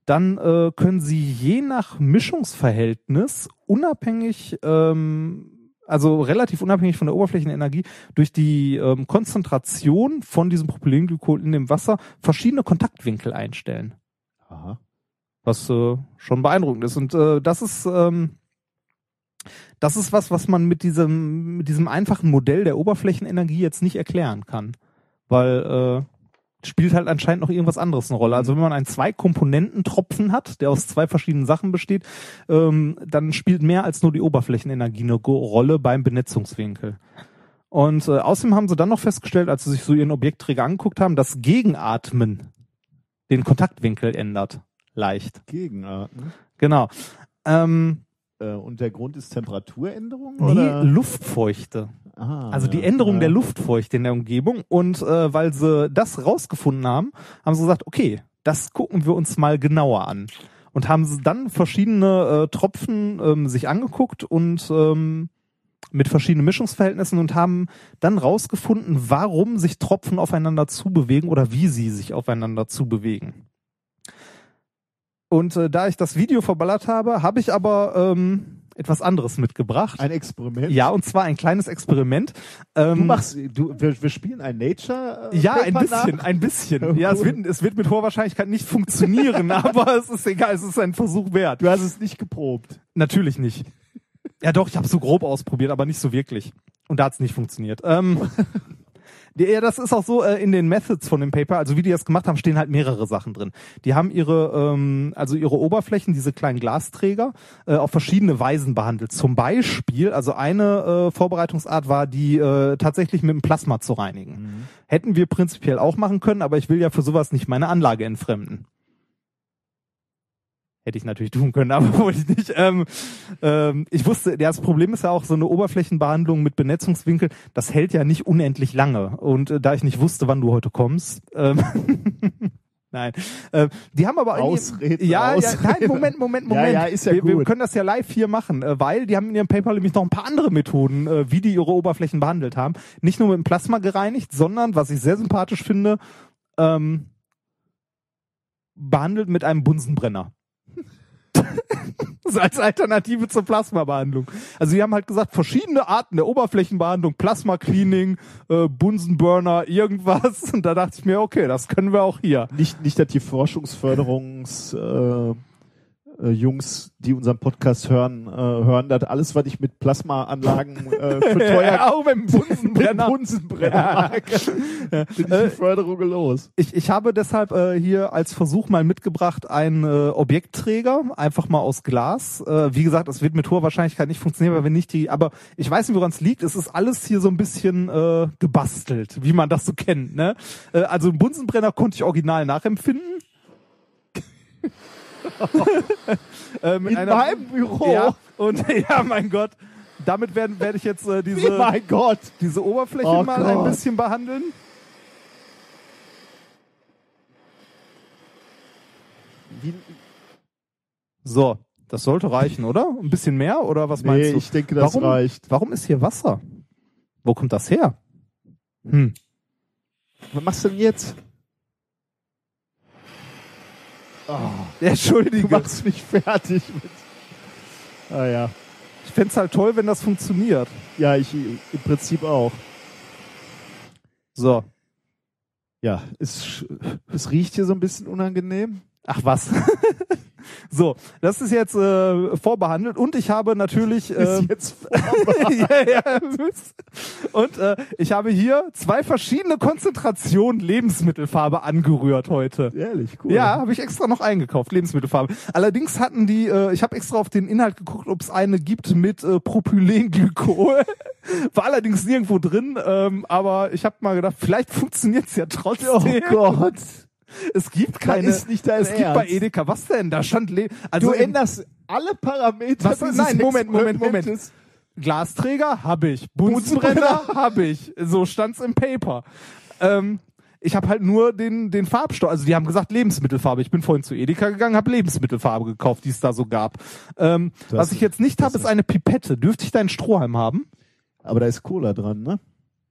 Speaker 1: dann äh, können sie je nach Mischungsverhältnis unabhängig, ähm, also relativ unabhängig von der Oberflächenenergie, durch die ähm, Konzentration von diesem Propylenglykol in dem Wasser verschiedene Kontaktwinkel einstellen.
Speaker 2: Aha.
Speaker 1: Was äh, schon beeindruckend ist. Und äh, das ist ähm, das ist was, was man mit diesem mit diesem einfachen Modell der Oberflächenenergie jetzt nicht erklären kann, weil äh, spielt halt anscheinend noch irgendwas anderes eine Rolle. Also wenn man einen Zwei-Komponenten-Tropfen hat, der aus zwei verschiedenen Sachen besteht, ähm, dann spielt mehr als nur die Oberflächenenergie eine Rolle beim Benetzungswinkel. Und äh, außerdem haben sie dann noch festgestellt, als sie sich so ihren Objektträger angeguckt haben, dass Gegenatmen den Kontaktwinkel ändert. Leicht.
Speaker 2: Gegenatmen.
Speaker 1: Genau. Ähm,
Speaker 2: Äh, und der Grund ist Temperaturänderung?
Speaker 1: nee,
Speaker 2: Oder?
Speaker 1: Luftfeuchte.
Speaker 2: Aha,
Speaker 1: Also die. Änderung
Speaker 2: ja.
Speaker 1: der Luftfeuchte in der Umgebung. Und äh, weil sie das rausgefunden haben, haben sie gesagt, okay, das gucken wir uns mal genauer an. Und haben sie dann verschiedene äh, Tropfen ähm, sich angeguckt und ähm, mit verschiedenen Mischungsverhältnissen und haben dann rausgefunden, warum sich Tropfen aufeinander zubewegen oder wie sie sich aufeinander zubewegen. Und äh, da ich das Video verballert habe, habe ich aber ähm, etwas anderes mitgebracht.
Speaker 2: Ein Experiment?
Speaker 1: Ja, und zwar ein kleines Experiment. Ähm,
Speaker 2: Du machst, du, wir, wir spielen ein Nature äh,
Speaker 1: ja, ein
Speaker 2: Paper
Speaker 1: bisschen,
Speaker 2: nach?
Speaker 1: ein bisschen.
Speaker 2: Oh,
Speaker 1: Ja, es wird, es wird mit hoher Wahrscheinlichkeit nicht funktionieren, aber es ist egal, es ist ein Versuch wert.
Speaker 2: Du hast es nicht geprobt.
Speaker 1: Natürlich nicht. Ja, doch, ich habe so grob ausprobiert, aber nicht so wirklich. Und da hat's nicht funktioniert. Ähm, ja, das ist auch so äh, in den Methods von dem Paper, also wie die das gemacht haben, stehen halt mehrere Sachen drin. Die haben ihre, ähm, also ihre Oberflächen, diese kleinen Glasträger, äh, auf verschiedene Weisen behandelt. Zum Beispiel, also eine äh, Vorbereitungsart war, die äh, tatsächlich mit dem Plasma zu reinigen. Hätten wir prinzipiell auch machen können, aber ich will ja für sowas nicht meine Anlage entfremden. Hätte ich natürlich tun können, aber wollte ich nicht. Ähm, ähm, ich wusste, ja, das Problem ist ja auch so eine Oberflächenbehandlung mit Benetzungswinkel, das hält ja nicht unendlich lange. Und äh, da ich nicht wusste, wann du heute kommst, ähm, nein. Äh, die haben aber
Speaker 2: Ausreden,
Speaker 1: ja, ja,
Speaker 2: Ausreden.
Speaker 1: nein, Moment, Moment,
Speaker 2: Ja,
Speaker 1: Moment.
Speaker 2: ja, ist ja
Speaker 1: wir, wir
Speaker 2: gut.
Speaker 1: können das ja live hier machen, äh, weil die haben in ihrem Paper nämlich noch ein paar andere Methoden, äh, wie die ihre Oberflächen behandelt haben. Nicht nur mit dem Plasma gereinigt, sondern, was ich sehr sympathisch finde, ähm, behandelt mit einem Bunsenbrenner. So als Alternative zur Plasmabehandlung. Also sie haben halt gesagt, verschiedene Arten der Oberflächenbehandlung, Plasma-Cleaning, äh, Bunsenburner, irgendwas. Und da dachte ich mir, okay, das können wir auch hier.
Speaker 2: Nicht, nicht, dass die Forschungsförderungs äh, äh, Jungs, die unseren Podcast hören, äh, hören, dass alles, was ich mit Plasmaanlagen äh, für teuer
Speaker 1: auch mit dem Bunsenbrenner.
Speaker 2: Bunsenbrenner
Speaker 1: Ja.
Speaker 2: mag, bin ich die Förderung los.
Speaker 1: Ich, ich habe deshalb äh, hier als Versuch mal mitgebracht einen äh, Objektträger, einfach mal aus Glas. Äh, wie gesagt, es wird mit hoher Wahrscheinlichkeit nicht funktionieren, weil wir nicht die, aber ich weiß nicht, woran es liegt. Es ist alles hier so ein bisschen äh, gebastelt, wie man das so kennt. Ne? Äh, also einen Bunsenbrenner konnte ich original nachempfinden. Äh, mit
Speaker 2: In
Speaker 1: einer-
Speaker 2: meinem Büro.
Speaker 1: Ja, und ja, mein Gott. Damit werde ich jetzt äh,
Speaker 2: Oh
Speaker 1: diese,
Speaker 2: mein Gott.
Speaker 1: diese Oberfläche
Speaker 2: Oh
Speaker 1: mal ein
Speaker 2: Gott.
Speaker 1: bisschen behandeln.
Speaker 2: Wie,
Speaker 1: So, das sollte reichen, oder? Ein bisschen mehr oder was meinst
Speaker 2: nee,
Speaker 1: du?
Speaker 2: ich denke, das
Speaker 1: warum,
Speaker 2: reicht.
Speaker 1: Warum ist hier Wasser? Wo kommt das her? Hm.
Speaker 2: Was machst du denn jetzt? Oh, du
Speaker 1: Entschuldige.
Speaker 2: machst mich fertig mit. Ah ja.
Speaker 1: Ich fänd's halt toll, wenn das funktioniert.
Speaker 2: Ja, ich im Prinzip auch.
Speaker 1: So.
Speaker 2: Ja, es, es riecht hier so ein bisschen unangenehm.
Speaker 1: Ach was. so, das ist jetzt äh, vorbehandelt und ich habe natürlich äh, ja, ja. Und äh, ich habe hier zwei verschiedene Konzentrationen Lebensmittelfarbe angerührt heute.
Speaker 2: ehrlich cool.
Speaker 1: Ja, habe ich extra noch eingekauft, Lebensmittelfarbe. Allerdings hatten die, äh, ich habe extra auf den Inhalt geguckt, ob es eine gibt mit äh, Propylenglykol. War allerdings nirgendwo drin, ähm, aber ich habe mal gedacht, vielleicht funktioniert's ja trotzdem.
Speaker 2: Oh Gott.
Speaker 1: Es gibt keine.
Speaker 2: ist nicht dein
Speaker 1: es gibt bei
Speaker 2: Ernst.
Speaker 1: Edeka, was denn? Da stand Le also
Speaker 2: Du änderst alle Parameter.
Speaker 1: Was-
Speaker 2: dieses
Speaker 1: nein, Moment, Moment, Moment.
Speaker 2: Experimentes.
Speaker 1: Glasträger habe ich, Bunsenbrenner habe ich. So stand's im Paper. Ähm, ich habe halt nur den den Farbstoff, also die haben gesagt Lebensmittelfarbe. Ich bin vorhin zu Edeka gegangen, habe Lebensmittelfarbe gekauft, die es da so gab. Ähm, was ich jetzt nicht habe, ist
Speaker 2: ist-
Speaker 1: eine Pipette. Dürfte ich deinen Strohhalm haben?
Speaker 2: Aber da ist Cola dran, ne?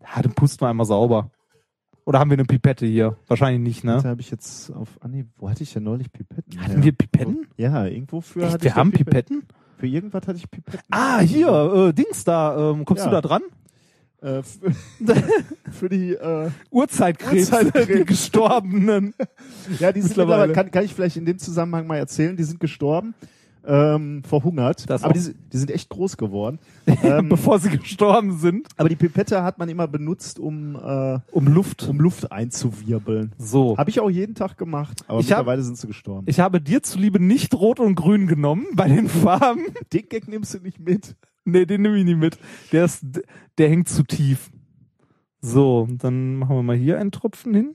Speaker 1: Ja, dann pusten wir einmal sauber. Oder haben wir eine Pipette hier? Wahrscheinlich nicht, ne?
Speaker 2: Da habe ich jetzt auf Anni, wo hatte ich denn neulich Pipetten?
Speaker 1: Hatten
Speaker 2: her?
Speaker 1: wir Pipetten?
Speaker 2: Ja, irgendwo für
Speaker 1: Echt, wir haben Pipetten?
Speaker 2: Für irgendwas hatte ich Pipetten.
Speaker 1: Ah, hier, äh, Dings da. Ähm, kommst
Speaker 2: Ja.
Speaker 1: du da dran?
Speaker 2: Äh, für die äh,
Speaker 1: Urzeitkrebse,
Speaker 2: Urzeitkrebse.
Speaker 1: die Gestorbenen.
Speaker 2: Ja, die sind
Speaker 1: mittlerweile,
Speaker 2: kann, kann ich vielleicht in dem Zusammenhang mal erzählen, die sind gestorben, ähm, verhungert,
Speaker 1: Das
Speaker 2: aber die, sind- die sind echt groß geworden. ähm,
Speaker 1: bevor sie gestorben sind.
Speaker 2: aber die Pipette hat man immer benutzt, um, äh,
Speaker 1: Um Luft.
Speaker 2: um Luft einzuwirbeln.
Speaker 1: So.
Speaker 2: Habe ich auch jeden Tag gemacht, aber
Speaker 1: Ich hab-
Speaker 2: mittlerweile sind sie gestorben.
Speaker 1: Ich habe dir zuliebe nicht rot und grün genommen bei den Farben.
Speaker 2: Den Gag nimmst du nicht mit.
Speaker 1: Nee, den nehme ich nicht mit. Der ist, der hängt zu tief. So, dann machen wir mal hier einen Tropfen hin.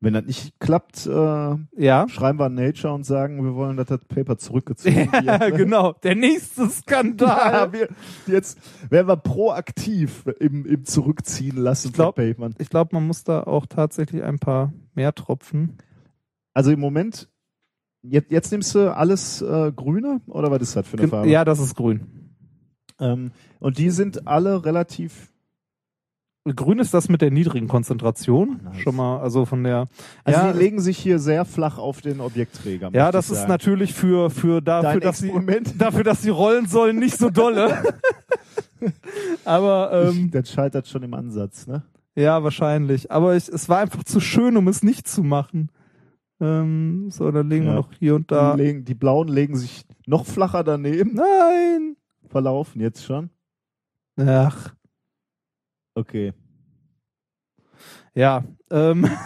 Speaker 2: Wenn das nicht klappt, äh,
Speaker 1: Ja.
Speaker 2: schreiben wir an Nature und sagen, wir wollen, dass das Paper zurückgezogen
Speaker 1: Ja,
Speaker 2: wird.
Speaker 1: genau. Der nächste Skandal.
Speaker 2: Ja, wir, jetzt werden wir proaktiv im, im Zurückziehen lassen
Speaker 1: Ich glaub-
Speaker 2: von Papern.
Speaker 1: Ich glaube, man muss da auch tatsächlich ein paar mehr Tropfen.
Speaker 2: Also im Moment, jetzt, jetzt nimmst du alles äh, Grüne oder was ist das für eine Farbe?
Speaker 1: Ja, das ist grün.
Speaker 2: Ähm, und die sind alle relativ,
Speaker 1: Grün ist das mit der niedrigen Konzentration.
Speaker 2: Nice.
Speaker 1: Schon mal, also von der.
Speaker 2: also
Speaker 1: ja,
Speaker 2: die legen sich hier sehr flach auf den Objektträger.
Speaker 1: ja, das ist natürlich für, für dafür,
Speaker 2: Dein
Speaker 1: dass sie, dafür, dass sie rollen sollen, nicht so dolle. Aber ähm,
Speaker 2: das scheitert schon im Ansatz, ne?
Speaker 1: ja, wahrscheinlich. Aber ich, es war einfach zu schön, um es nicht zu machen. Ähm, so, dann legen wir
Speaker 2: Ja.
Speaker 1: noch hier und da.
Speaker 2: Die, legen, die blauen legen sich noch flacher daneben,
Speaker 1: Nein.
Speaker 2: verlaufen jetzt schon.
Speaker 1: Ach,
Speaker 2: Okay.
Speaker 1: ja. Ähm.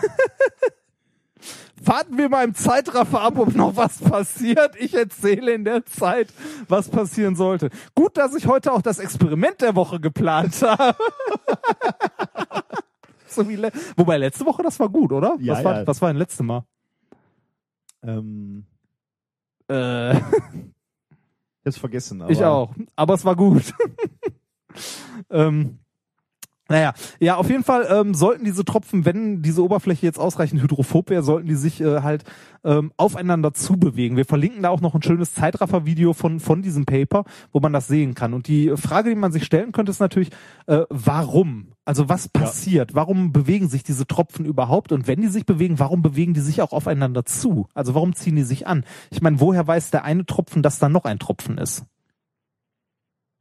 Speaker 1: Warten wir mal im Zeitraffer ab, ob noch was passiert. Ich erzähle in der Zeit, was passieren sollte. Gut, dass ich heute auch das Experiment der Woche geplant habe. so wie le Wobei letzte Woche, das war gut, oder?
Speaker 2: Ja,
Speaker 1: was, war,
Speaker 2: ja.
Speaker 1: was war denn letzte Mal?
Speaker 2: Ähm,
Speaker 1: Äh,
Speaker 2: jetzt vergessen. Aber
Speaker 1: ich auch. Aber es war gut. ähm, naja, ja, auf jeden Fall ähm, sollten diese Tropfen, wenn diese Oberfläche jetzt ausreichend hydrophob wäre, sollten die sich äh, halt ähm, aufeinander zubewegen. Wir verlinken da auch noch ein schönes Zeitraffer-Video von, von diesem Paper, wo man das sehen kann. Und die Frage, die man sich stellen könnte, ist natürlich, äh, warum? Also was passiert? Warum bewegen sich diese Tropfen überhaupt? Und wenn die sich bewegen, warum bewegen die sich auch aufeinander zu? Also warum ziehen die sich an? Ich meine, woher weiß der eine Tropfen, dass da noch ein Tropfen ist?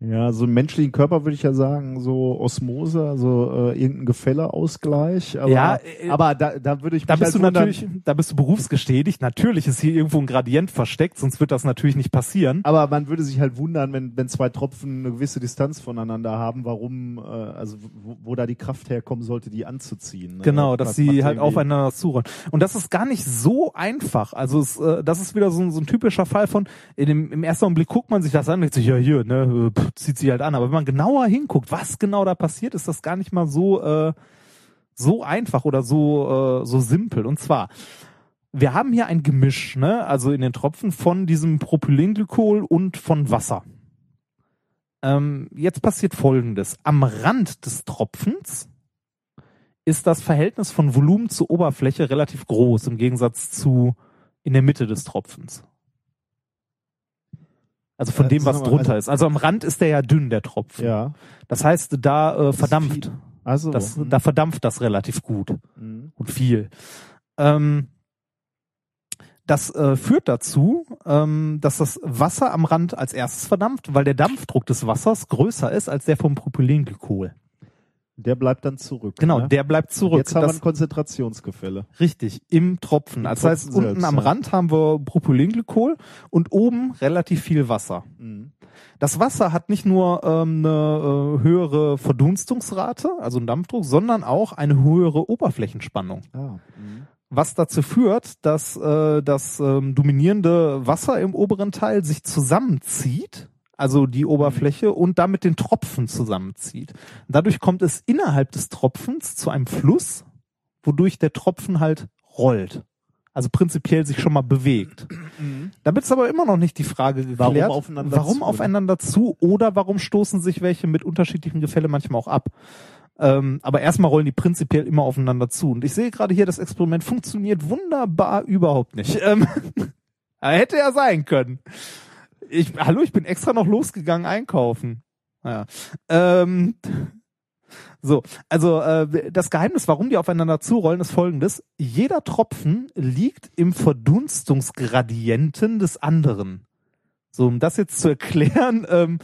Speaker 2: Ja, so im menschlichen Körper würde ich ja sagen, so Osmose, also äh, irgendein Gefälleausgleich. Aber,
Speaker 1: Ja, äh,
Speaker 2: aber da, da würde ich
Speaker 1: Da bist
Speaker 2: halt
Speaker 1: du natürlich, da bist du berufsgestätigt. Natürlich ist hier irgendwo ein Gradient versteckt, sonst wird das natürlich nicht passieren.
Speaker 2: Aber man würde sich halt wundern, wenn, wenn zwei Tropfen eine gewisse Distanz voneinander haben, warum, äh, also wo, wo da die Kraft herkommen sollte, die anzuziehen. Ne?
Speaker 1: Genau, dass
Speaker 2: Das
Speaker 1: sie halt aufeinander zurollen. Und das ist gar nicht so einfach. Also es, äh, das ist wieder so, ein- so ein typischer Fall von, in dem, im ersten Augenblick guckt man sich das an und denkt sich, ja hier, ne, äh, pff, zieht sie halt an. Aber wenn man genauer hinguckt, was genau da passiert, ist das gar nicht mal so, äh, so einfach oder so, äh, so simpel. Und zwar, wir haben hier ein Gemisch, ne, also in den Tropfen von diesem Propylenglykol und von Wasser. Ähm, jetzt passiert Folgendes. Am Rand des Tropfens ist das Verhältnis von Volumen zur Oberfläche relativ groß im Gegensatz zu in der Mitte des Tropfens. Also von
Speaker 2: Äh,
Speaker 1: dem, was drunter ist. Also am Rand ist der ja dünn, der Tropfen.
Speaker 2: Ja.
Speaker 1: Das heißt, da äh, verdampft.
Speaker 2: Also,
Speaker 1: das,
Speaker 2: mhm.
Speaker 1: da verdampft das relativ gut
Speaker 2: Mhm.
Speaker 1: und viel. Ähm, das äh, führt dazu, ähm, dass das Wasser am Rand als erstes verdampft, weil der Dampfdruck des Wassers größer ist als der vom Propylenglykol.
Speaker 2: Der bleibt dann zurück.
Speaker 1: Genau,
Speaker 2: ne?
Speaker 1: der bleibt zurück.
Speaker 2: Jetzt haben wir
Speaker 1: Das-
Speaker 2: ein Konzentrationsgefälle.
Speaker 1: Richtig, im Tropfen.
Speaker 2: Im
Speaker 1: Das heißt,
Speaker 2: Tropfen
Speaker 1: unten
Speaker 2: selbst,
Speaker 1: am
Speaker 2: ja.
Speaker 1: Rand haben wir Propylenglykol und oben relativ viel Wasser.
Speaker 2: Mhm.
Speaker 1: Das Wasser hat nicht nur ähm, eine äh, höhere Verdunstungsrate, also einen Dampfdruck, sondern auch eine höhere Oberflächenspannung.
Speaker 2: Ah. Mhm.
Speaker 1: Was dazu führt, dass äh, das ähm, dominierende Wasser im oberen Teil sich zusammenzieht, also die Oberfläche, und damit den Tropfen zusammenzieht. Dadurch kommt es innerhalb des Tropfens zu einem Fluss, wodurch der Tropfen halt rollt. Also prinzipiell sich schon mal bewegt. Damit ist aber immer noch nicht die Frage geklärt,
Speaker 2: Warum aufeinander
Speaker 1: warum
Speaker 2: zu,
Speaker 1: aufeinander zu oder warum stoßen sich welche mit unterschiedlichem Gefälle manchmal auch ab. Ähm, aber erstmal rollen die prinzipiell immer aufeinander zu. Und ich sehe gerade hier, das Experiment funktioniert wunderbar überhaupt nicht. Ähm, hätte ja sein können. Ich, hallo, ich bin extra noch losgegangen einkaufen. Naja. Ähm, so, also äh, das Geheimnis, warum die aufeinander zurollen, ist folgendes. Jeder Tropfen liegt im Verdunstungsgradienten des anderen. So, um das jetzt zu erklären, ähm,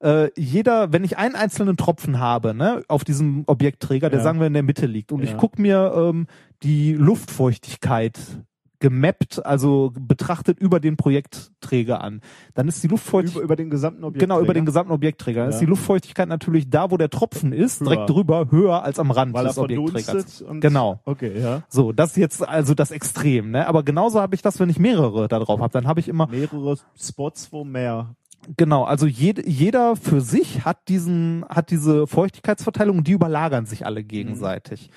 Speaker 1: äh, jeder, wenn ich einen einzelnen Tropfen habe, ne, auf diesem Objektträger, der
Speaker 2: Ja.
Speaker 1: sagen wir in der Mitte liegt, und
Speaker 2: Ja.
Speaker 1: ich guck mir ähm, die Luftfeuchtigkeit gemappt, also betrachtet über den Projektträger an, dann ist die
Speaker 2: Über,
Speaker 1: Luftfeuchtigkeit
Speaker 2: über den gesamten Objekt.
Speaker 1: Genau, über den gesamten Objektträger. Dann
Speaker 2: Ja.
Speaker 1: ist die Luftfeuchtigkeit natürlich da, wo der Tropfen ist,
Speaker 2: Höher.
Speaker 1: direkt drüber, höher als am Rand
Speaker 2: weil
Speaker 1: des Objektträgers. Genau.
Speaker 2: Okay, ja.
Speaker 1: So, das ist jetzt also das Extrem, ne? Aber genauso habe ich das, wenn ich mehrere da drauf habe. Dann habe ich immer,
Speaker 2: Mehrere Spots, wo mehr.
Speaker 1: genau, also jed, jeder für sich hat diesen, hat diese Feuchtigkeitsverteilung und die überlagern sich alle gegenseitig.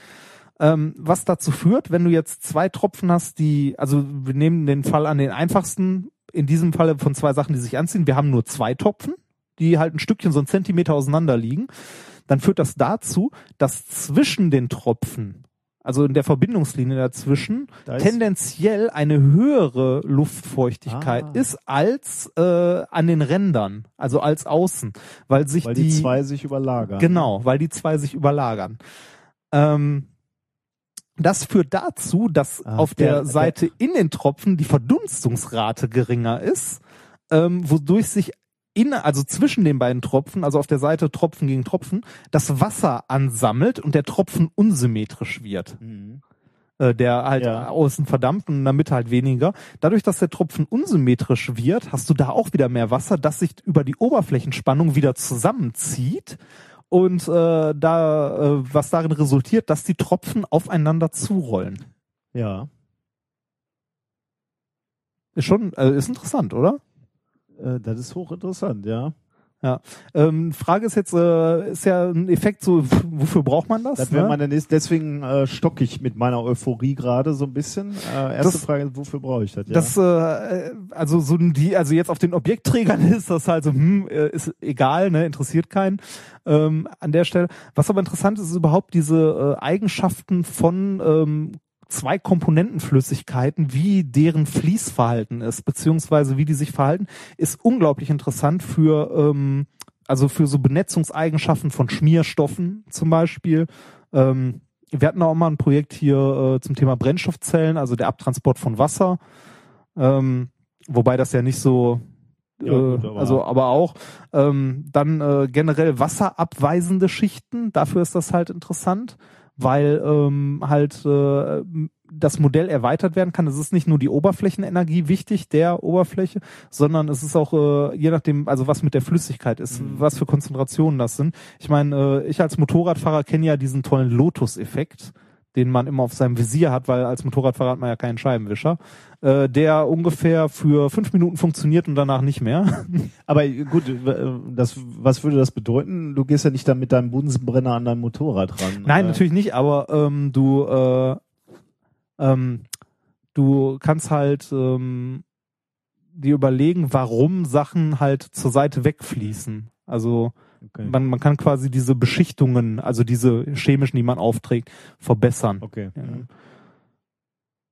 Speaker 1: Ähm, was dazu führt, wenn du jetzt zwei Tropfen hast, die, also wir nehmen den Fall an den einfachsten, in diesem Falle von zwei Sachen, die sich anziehen. Wir haben nur zwei Tropfen, die halt ein Stückchen, so ein Zentimeter auseinander liegen. Dann führt das dazu, dass zwischen den Tropfen, also in der Verbindungslinie dazwischen, tendenziell eine höhere Luftfeuchtigkeit
Speaker 2: Ah.
Speaker 1: ist als äh, an den Rändern, also als außen, weil sich
Speaker 2: Weil die, zwei sich überlagern.
Speaker 1: Genau, weil die zwei sich überlagern. Ähm, das führt dazu, dass
Speaker 2: Ah,
Speaker 1: auf
Speaker 2: der-
Speaker 1: der,
Speaker 2: der-
Speaker 1: Seite in den Tropfen die Verdunstungsrate geringer ist, ähm, wodurch sich in, also zwischen den beiden Tropfen, also auf der Seite Tropfen gegen Tropfen, das Wasser ansammelt und der Tropfen unsymmetrisch wird
Speaker 2: Mhm.
Speaker 1: äh, der halt
Speaker 2: Ja.
Speaker 1: außen verdampft und in der Mitte halt weniger. Dadurch, dass der Tropfen unsymmetrisch wird, hast du da auch wieder mehr Wasser, das sich über die Oberflächenspannung wieder zusammenzieht und äh, da äh, was darin resultiert, dass die Tropfen aufeinander zurollen.
Speaker 2: Ja.
Speaker 1: Ist schon, äh, ist interessant, oder?
Speaker 2: Äh, das ist hochinteressant, ja.
Speaker 1: Ähm, Frage ist jetzt, äh, ist ja ein Effekt so, wofür braucht man das?
Speaker 2: Das wäre
Speaker 1: ne?
Speaker 2: meine nächste, deswegen äh, stock ich mit meiner Euphorie gerade so ein bisschen. Äh, erste
Speaker 1: Das-
Speaker 2: Frage, wofür brauche ich das? Ja.
Speaker 1: Das, äh, also so die, also jetzt auf den Objektträgern ist das halt so, hm, äh, ist egal, ne, interessiert keinen ähm, an der Stelle. Was aber interessant ist, ist überhaupt diese äh, Eigenschaften von ähm, zwei Komponentenflüssigkeiten, wie deren Fließverhalten ist, beziehungsweise wie die sich verhalten, ist unglaublich interessant für ähm, also für so Benetzungseigenschaften von Schmierstoffen zum Beispiel. Ähm, wir hatten auch mal ein Projekt hier äh, zum Thema Brennstoffzellen, also der Abtransport von Wasser. Ähm, wobei das ja nicht so,
Speaker 2: Ja,
Speaker 1: äh,
Speaker 2: gut, aber-
Speaker 1: also aber auch ähm, dann äh, generell wasserabweisende Schichten. Dafür ist das halt interessant, weil ähm, halt äh, das Modell erweitert werden kann. Es ist nicht nur die Oberflächenenergie wichtig der Oberfläche, sondern es ist auch äh, je nachdem, also was mit der Flüssigkeit ist,
Speaker 2: Mhm.
Speaker 1: was für Konzentrationen das sind. Ich meine, äh, ich als Motorradfahrer kenne ja diesen tollen Lotus-Effekt den man immer auf seinem Visier hat, weil als Motorradfahrer hat man ja keinen Scheibenwischer, äh, der ungefähr für fünf Minuten funktioniert und danach nicht mehr.
Speaker 2: Aber gut, äh, das, was würde das bedeuten? Du gehst ja nicht dann mit deinem Bunsenbrenner an dein Motorrad ran.
Speaker 1: Nein,
Speaker 2: Äh,
Speaker 1: natürlich nicht, aber ähm, du äh, ähm, du kannst halt ähm, dir überlegen, warum Sachen halt zur Seite wegfließen. Also
Speaker 2: Okay.
Speaker 1: man, man kann quasi diese Beschichtungen, also diese chemischen, die man aufträgt, verbessern.
Speaker 2: okay.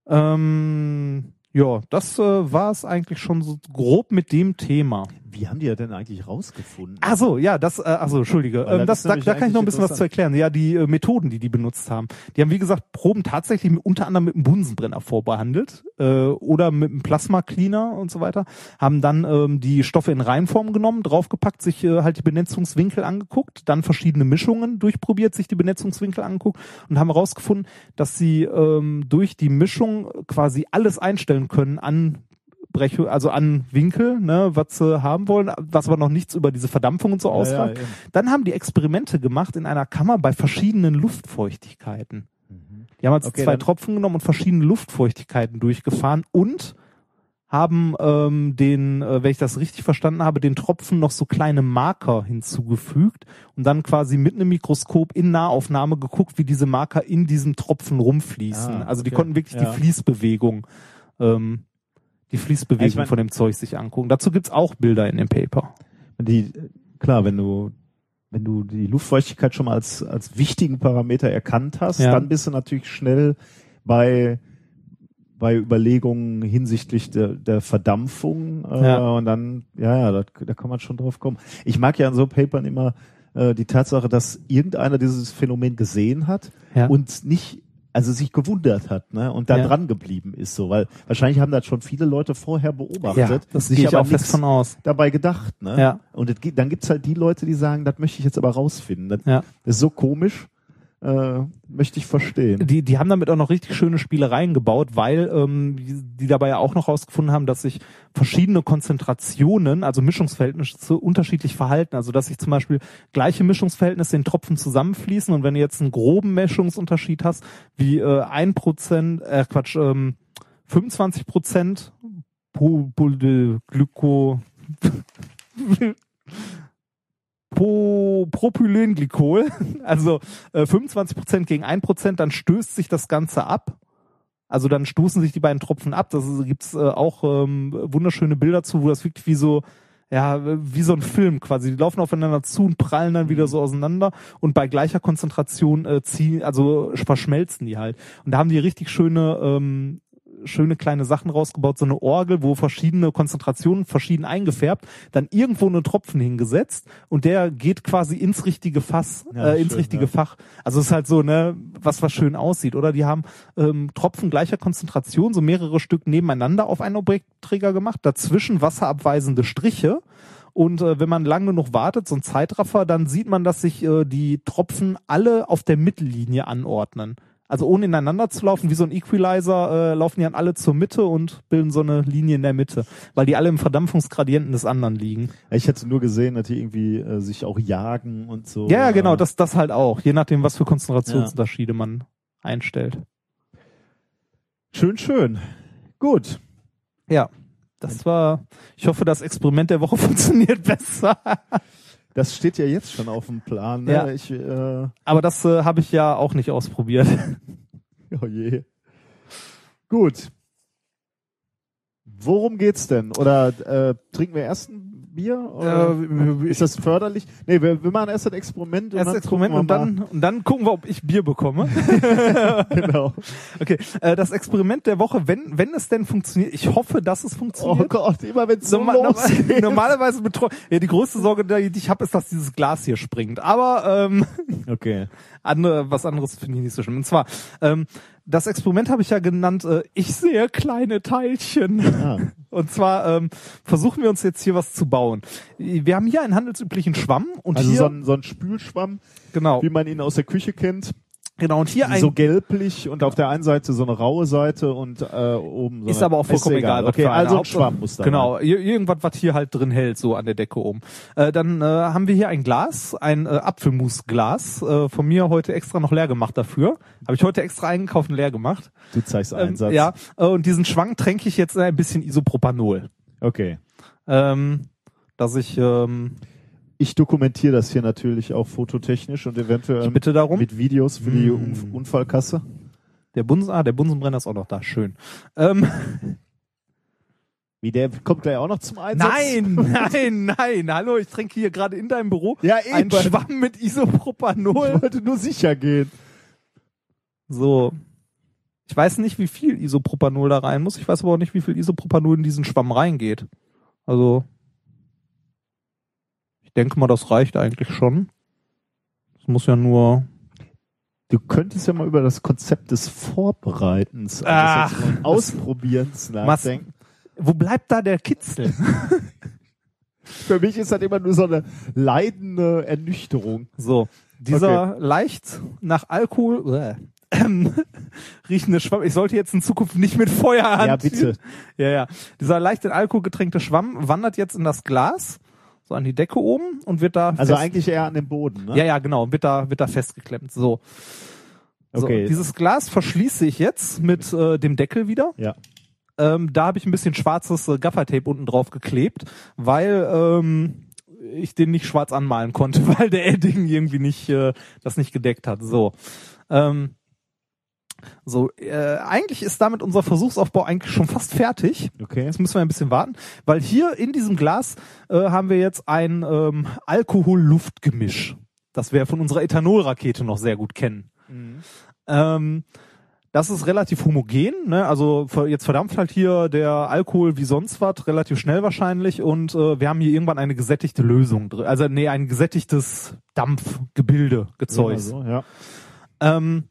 Speaker 1: Ja. Ähm, ja, das äh, war es eigentlich schon so grob mit dem Thema.
Speaker 2: Wie haben die ja denn eigentlich rausgefunden?
Speaker 1: Ach so, ja, das, äh, ach so, Entschuldige. Ähm,
Speaker 2: das
Speaker 1: da, da kann ich noch ein bisschen was zu erklären. Ja, die äh, Methoden, die die benutzt haben. Die haben, wie gesagt, Proben tatsächlich mit, unter anderem mit einem Bunsenbrenner vorbehandelt äh, oder mit einem Plasma-Cleaner und so weiter. Haben dann ähm, die Stoffe in Reihenform genommen, draufgepackt, sich äh, halt die Benetzungswinkel angeguckt, dann verschiedene Mischungen durchprobiert, sich die Benetzungswinkel angeguckt und haben herausgefunden, dass sie ähm, durch die Mischung quasi alles einstellen können an Brech, also an Winkel, ne, was sie haben wollen, was aber noch nichts über diese Verdampfung und so
Speaker 2: Ja, ja,
Speaker 1: aussagt.
Speaker 2: eben.
Speaker 1: Dann haben die Experimente gemacht in einer Kammer bei verschiedenen Luftfeuchtigkeiten. Die haben jetzt
Speaker 2: Okay,
Speaker 1: zwei Tropfen genommen und verschiedene Luftfeuchtigkeiten durchgefahren und haben ähm, den, äh, wenn ich das richtig verstanden habe, den Tropfen noch so kleine Marker hinzugefügt und dann quasi mit einem Mikroskop in Nahaufnahme geguckt, wie diese Marker in diesem Tropfen rumfließen.
Speaker 2: Ah,
Speaker 1: also die
Speaker 2: okay.
Speaker 1: konnten wirklich
Speaker 2: Ja.
Speaker 1: die Fließbewegung, ähm, die Fließbewegung
Speaker 2: Ich mein-
Speaker 1: von dem Zeug sich angucken. Dazu gibt's auch Bilder in dem Paper.
Speaker 2: Die, klar, wenn du, wenn du die Luftfeuchtigkeit schon mal als, als wichtigen Parameter erkannt hast,
Speaker 1: Ja.
Speaker 2: dann bist du natürlich schnell bei, bei Überlegungen hinsichtlich der, der Verdampfung äh,
Speaker 1: Ja.
Speaker 2: und dann, ja, ja, da, da kann man schon drauf kommen. Ich mag ja an so Papern immer äh, die Tatsache, dass irgendeiner dieses Phänomen gesehen hat
Speaker 1: Ja.
Speaker 2: und nicht also sich gewundert hat, ne, und da
Speaker 1: Ja.
Speaker 2: dran geblieben ist, so, weil wahrscheinlich haben das schon viele Leute vorher beobachtet,
Speaker 1: das
Speaker 2: sich
Speaker 1: gehe ich
Speaker 2: aber
Speaker 1: auch fest von aus.
Speaker 2: dabei gedacht, ne?
Speaker 1: Ja.
Speaker 2: Und gibt, dann gibt's halt die Leute, die sagen, das möchte ich jetzt aber rausfinden. Das,
Speaker 1: Ja.
Speaker 2: das ist so komisch, äh, möchte ich verstehen.
Speaker 1: Die, die haben damit auch noch richtig schöne Spielereien gebaut, weil ähm, die, dabei ja auch noch rausgefunden haben, dass sich verschiedene Konzentrationen, also Mischungsverhältnisse, unterschiedlich verhalten. Also dass sich zum Beispiel gleiche Mischungsverhältnisse in Tropfen zusammenfließen und wenn du jetzt einen groben Mischungsunterschied hast, wie äh, ein Prozent, äh, Quatsch, ähm, 25 Prozent Glyko Pro, Propylenglykol, also äh, 25% gegen 1%, dann stößt sich das Ganze ab. Also dann stoßen sich die beiden Tropfen ab. Das ist- gibt's äh, auch ähm, wunderschöne Bilder zu, wo das wirkt wie so, ja, wie so ein Film quasi. Die laufen aufeinander zu und prallen dann wieder so auseinander und bei gleicher Konzentration äh, ziehen, also verschmelzen die halt. Und da haben die richtig schöne ähm, schöne kleine Sachen rausgebaut, so eine Orgel, wo verschiedene Konzentrationen verschieden eingefärbt, dann irgendwo einen Tropfen hingesetzt und der geht quasi ins richtige Fass,
Speaker 2: Ja,
Speaker 1: äh, ins
Speaker 2: schön,
Speaker 1: richtige
Speaker 2: ja.
Speaker 1: Fach. Also es ist halt so, ne, was was schön aussieht, oder? Die haben ähm, Tropfen gleicher Konzentration, so mehrere Stück nebeneinander auf einen Objektträger gemacht, dazwischen wasserabweisende Striche. Und äh, wenn man lang genug wartet, so ein Zeitraffer, dann sieht man, dass sich äh, die Tropfen alle auf der Mittellinie anordnen. Also ohne ineinander zu laufen, wie so ein Equalizer, äh, laufen die dann alle zur Mitte und bilden so eine Linie in der Mitte, weil die alle im Verdampfungsgradienten des anderen liegen.
Speaker 2: Ich hätte nur gesehen, dass die irgendwie äh, sich auch jagen und so.
Speaker 1: Ja, ja, genau, das, das halt auch, je nachdem, was für Konzentrationsunterschiede man einstellt.
Speaker 2: Schön, schön. Gut.
Speaker 1: Ja, das war, ich hoffe, das Experiment der Woche funktioniert besser.
Speaker 2: Das steht ja jetzt schon auf dem Plan. Ne?
Speaker 1: Ja.
Speaker 2: Ich, äh,
Speaker 1: Aber das äh, habe ich ja auch nicht ausprobiert.
Speaker 2: oh je. Gut. Worum geht's denn? Oder äh, trinken wir erst ein Bier? Oder
Speaker 1: Äh,
Speaker 2: ist das förderlich? Nee, wir, wir machen erst ein Experiment.
Speaker 1: Erstes
Speaker 2: dann
Speaker 1: Experiment und dann, und dann gucken wir, ob ich Bier bekomme.
Speaker 2: genau.
Speaker 1: Okay, äh, das Experiment der Woche, wenn, wenn es denn funktioniert, ich hoffe, dass es
Speaker 2: Oh
Speaker 1: funktioniert.
Speaker 2: Gott, immer wenn es so
Speaker 1: Normal,
Speaker 2: losgeht.
Speaker 1: normalerweise betro ja, die größte Sorge, die ich habe, ist, dass dieses Glas hier springt. Aber ähm,
Speaker 2: Okay.
Speaker 1: andere, was anderes finde ich nicht so schlimm. Und zwar, ähm, das Experiment habe ich ja genannt, äh, ich sehe kleine Teilchen.
Speaker 2: Ah.
Speaker 1: Und zwar ähm, versuchen wir uns jetzt hier was zu bauen. Wir haben hier einen handelsüblichen Schwamm und
Speaker 2: Also
Speaker 1: hier
Speaker 2: so ein, so ein Spülschwamm,
Speaker 1: genau,
Speaker 2: wie man ihn aus der Küche kennt.
Speaker 1: Genau und hier ein
Speaker 2: so gelblich und auf der einen Seite so eine raue Seite und äh, oben so
Speaker 1: Ist
Speaker 2: eine,
Speaker 1: aber auch vollkommen egal. was
Speaker 2: Okay, also ein
Speaker 1: Hauptsache-
Speaker 2: Schwamm muss da
Speaker 1: Genau, ir- irgendwas, was hier halt drin hält, so an der Decke oben. Äh, dann äh, haben wir hier ein Glas, ein äh, Apfelmusglas, äh, von mir heute extra noch leer gemacht dafür. Habe ich heute extra eingekauft und leer gemacht.
Speaker 2: Du zeigst
Speaker 1: Ähm,
Speaker 2: Einsatz.
Speaker 1: ja, äh, und diesen Schwang tränke ich jetzt in ein bisschen Isopropanol.
Speaker 2: Okay.
Speaker 1: Ähm, dass ich, ähm,
Speaker 2: Ich dokumentiere das hier natürlich auch fototechnisch und eventuell
Speaker 1: ich bitte darum.
Speaker 2: mit Videos für die. Unf- Unfallkasse.
Speaker 1: Der Bunsen, ah, der Bunsenbrenner ist auch noch da, schön. Ähm,
Speaker 2: Wie der kommt gleich auch noch zum Einsatz?
Speaker 1: nein, nein, nein, hallo, ich trinke hier gerade in deinem Büro
Speaker 2: Ja,
Speaker 1: einen
Speaker 2: eben.
Speaker 1: Schwamm mit Isopropanol.
Speaker 2: Ich wollte nur sicher gehen.
Speaker 1: So. Ich weiß nicht, wie viel Isopropanol da rein muss. Ich weiß aber auch nicht, wie viel Isopropanol in diesen Schwamm reingeht. Also. Ich denke mal, das reicht eigentlich schon. Es muss ja nur.
Speaker 2: Du könntest ja mal über das Konzept des Vorbereitens,
Speaker 1: Ach.
Speaker 2: also des Ausprobierens nachdenken.
Speaker 1: Wo bleibt da der Kitzel?
Speaker 2: Für mich ist das immer nur so eine leidende Ernüchterung.
Speaker 1: So. Dieser leicht nach Alkohol äh, ähm, riechende Schwamm. Ich sollte jetzt in Zukunft nicht mit Feuer
Speaker 2: Ja,
Speaker 1: hantieren.
Speaker 2: bitte.
Speaker 1: Ja, ja. Dieser leicht in Alkohol getränkte Schwamm wandert jetzt in das Glas, so an die Decke oben und wird da
Speaker 2: Also eigentlich eher an den Boden, ne?
Speaker 1: Ja, ja, genau, wird da, wird da festgeklemmt. So. so
Speaker 2: Okay.
Speaker 1: dieses Glas verschließe ich jetzt mit äh, dem Deckel wieder.
Speaker 2: Ja.
Speaker 1: Ähm, da habe ich ein bisschen schwarzes äh, Gaffertape unten drauf geklebt, weil ähm, ich den nicht schwarz anmalen konnte, weil der Edding irgendwie nicht äh, das nicht gedeckt hat. So. Ähm, so, äh, eigentlich ist damit unser Versuchsaufbau eigentlich schon fast fertig.
Speaker 2: Okay.
Speaker 1: Jetzt müssen wir ein bisschen warten, weil hier in diesem Glas äh, haben wir jetzt ein ähm, Alkohol-Luft-Gemisch, das wir von unserer Ethanolrakete noch sehr gut kennen. Ähm, das ist relativ homogen, ne? also jetzt verdampft halt hier der Alkohol wie sonst was, relativ schnell wahrscheinlich und äh, wir haben hier irgendwann eine gesättigte Lösung drin, also nee, ein gesättigtes Dampfgebilde gezeugt.
Speaker 2: So, ja.
Speaker 1: Ähm,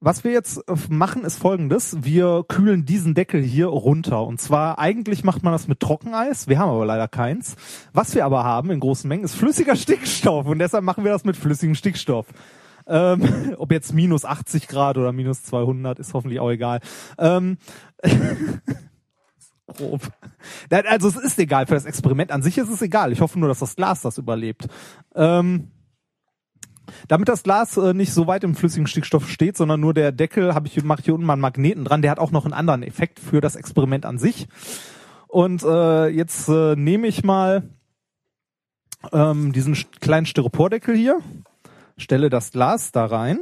Speaker 1: Was wir jetzt äh, machen, ist folgendes. Wir kühlen diesen Deckel hier runter. Und zwar, eigentlich macht man das mit Trockeneis. Wir haben aber leider keins. Was wir aber haben in großen Mengen ist flüssiger Stickstoff. Und deshalb machen wir das mit flüssigem Stickstoff. Ähm, ob jetzt minus 80 Grad oder minus 200, ist hoffentlich auch egal. Ähm, grob. Also es ist egal. Für das Experiment an sich ist es egal. Ich hoffe nur, dass das Glas das überlebt. Ähm, damit das Glas äh, nicht so weit im flüssigen Stickstoff steht, sondern nur der Deckel, habe ich mache hier unten mal einen Magneten dran. Der hat auch noch einen anderen Effekt für das Experiment an sich. Und äh, jetzt äh, nehme ich mal ähm, diesen kleinen Styropordeckel hier, stelle das Glas da rein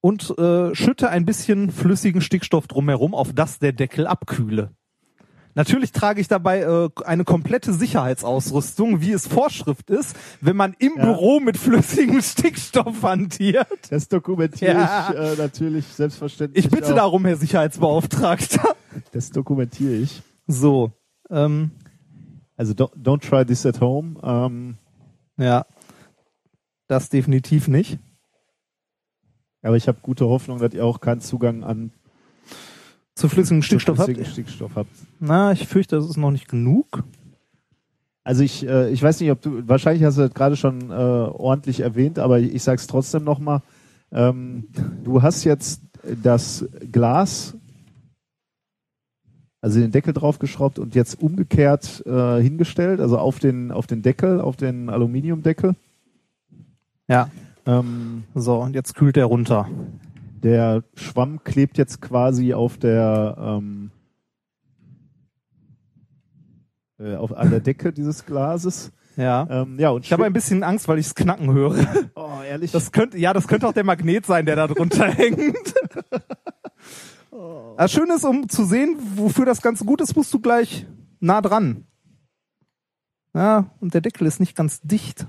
Speaker 1: und äh, schütte ein bisschen flüssigen Stickstoff drumherum, auf das der Deckel abkühle. Natürlich trage ich dabei äh, eine komplette Sicherheitsausrüstung, wie es Vorschrift ist, wenn man im
Speaker 2: Ja.
Speaker 1: Büro mit flüssigem Stickstoff hantiert.
Speaker 2: Das dokumentiere
Speaker 1: Ja.
Speaker 2: ich äh, natürlich selbstverständlich.
Speaker 1: Ich bitte
Speaker 2: auch.
Speaker 1: darum, Herr Sicherheitsbeauftragter.
Speaker 2: Das dokumentiere ich.
Speaker 1: So, ähm,
Speaker 2: Also don't, don't try this at home. Ähm,
Speaker 1: ja, das definitiv nicht.
Speaker 2: aber ich habe gute Hoffnung, dass ihr auch keinen Zugang an
Speaker 1: Zu flüssigem Stickstoff habt.
Speaker 2: Stickstoff habt.
Speaker 1: Na, ich fürchte, das ist noch nicht genug.
Speaker 2: Also ich, äh, ich weiß nicht, ob du, wahrscheinlich hast du das gerade schon äh, ordentlich erwähnt, aber ich, es trotzdem nochmal. Ähm, du hast jetzt das Glas, also den Deckel draufgeschraubt und jetzt umgekehrt äh, hingestellt, also auf den, auf den Deckel, auf den Aluminiumdeckel.
Speaker 1: Ja.
Speaker 2: Ähm,
Speaker 1: So, und jetzt kühlt er runter.
Speaker 2: Der Schwamm klebt jetzt quasi auf der ähm, äh, auf an der Decke dieses Glases.
Speaker 1: Ja.
Speaker 2: Ähm, ja, und
Speaker 1: Ich habe ein bisschen Angst, weil ich es knacken höre.
Speaker 2: oh, ehrlich.
Speaker 1: Das könnte, ja, das könnte auch der Magnet sein, der da drunter hängt. Das Schöne ist, um zu sehen, wofür das Ganze gut ist, musst du gleich nah dran. Ja, und der Deckel ist nicht ganz dicht.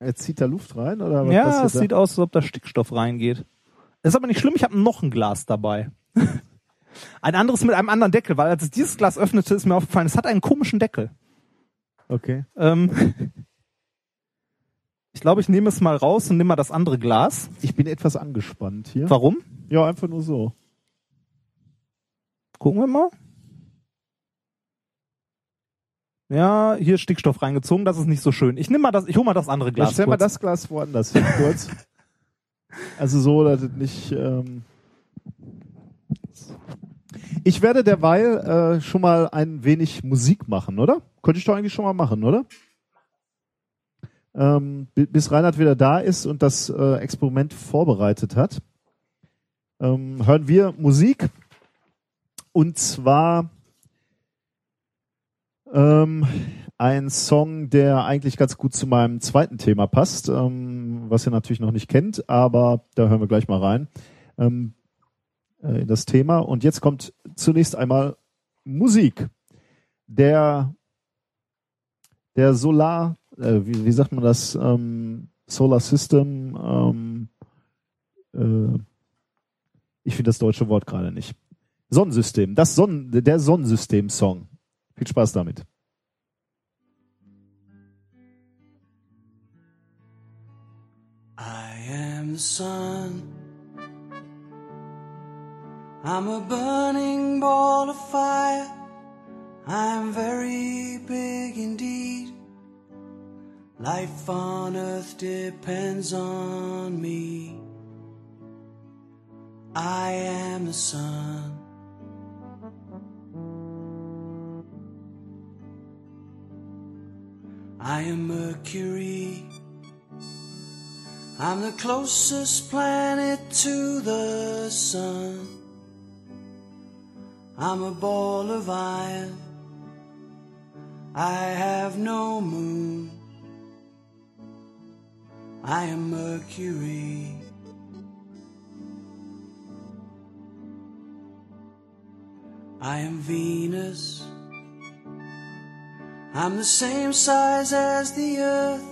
Speaker 2: Er zieht da Luft rein oder was
Speaker 1: ja, es
Speaker 2: da?
Speaker 1: sieht aus, als ob da Stickstoff reingeht. Ist aber nicht schlimm, ich habe noch ein Glas dabei. Ein anderes mit einem anderen Deckel, weil als ich dieses Glas öffnete, ist mir aufgefallen, es hat einen komischen Deckel.
Speaker 2: Okay.
Speaker 1: Ähm, ich glaube, ich nehme es mal raus und nehme mal das andere Glas.
Speaker 2: Ich bin etwas angespannt hier.
Speaker 1: Warum?
Speaker 2: Ja, einfach nur so.
Speaker 1: Gucken wir mal. Ja, hier ist Stickstoff reingezogen, das ist nicht so schön. Ich nehme mal das, ich hole mal das andere Glas.
Speaker 2: stell mal
Speaker 1: kurz.
Speaker 2: das Glas woanders hin, kurz. Also so, dass es nicht. Ähm ich werde derweil äh, schon mal ein wenig Musik machen, oder? Könnte ich doch eigentlich schon mal machen, oder? Ähm, bi- bis Reinhard wieder da ist und das äh, Experiment vorbereitet hat, ähm, hören wir Musik. Und zwar ähm, ein Song, der eigentlich ganz gut zu meinem zweiten Thema passt, ähm, was ihr natürlich noch nicht kennt, aber da hören wir gleich mal rein ähm, äh, in das Thema. Und jetzt kommt zunächst einmal Musik. Der der Solar, äh, wie, wie sagt man das, ähm, Solar System, ähm, äh, ich finde das deutsche Wort gerade nicht. Sonnensystem, das Sonnen, der Sonnensystem-Song. Viel Spaß damit.
Speaker 4: I am the sun. I'm a burning ball of fire. I'm very big indeed. Life on earth depends on me. I am the sun. I am Mercury. I'm the closest planet to the sun. I'm a ball of iron. I have no moon. I am Mercury. I am Venus. I'm the same size as the earth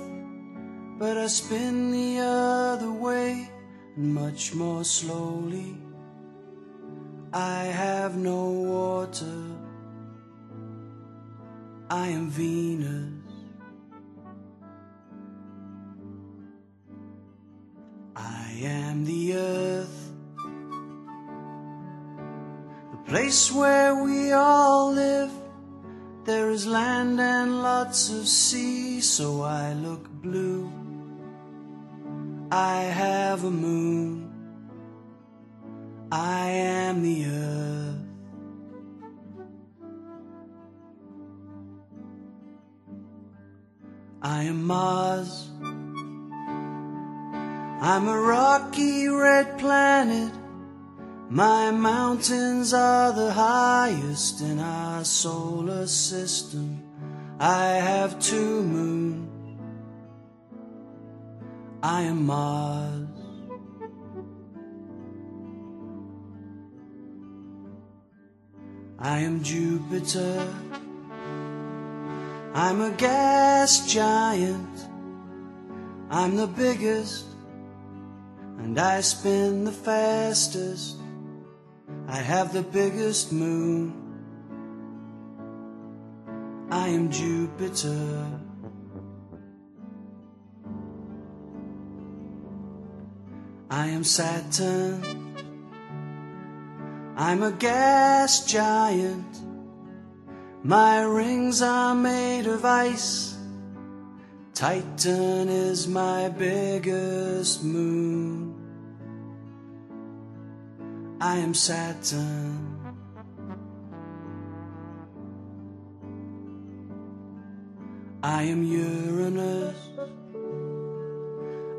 Speaker 4: but I spin the other way and much more slowly. I have no water. I am Venus. I am the earth, the place where we all live. There is land and lots of sea, so I look blue. I have a moon. I am the earth. I am Mars. I'm a rocky red planet. My mountains are the highest in our solar system. I have two moons. I am Mars. I am Jupiter. I'm a gas giant. I'm the biggest, and I spin the fastest. I have the biggest moon. I am Jupiter. I am Saturn. I'm a gas giant. My rings are made of ice. Titan is my biggest moon. I am Saturn. I am Uranus.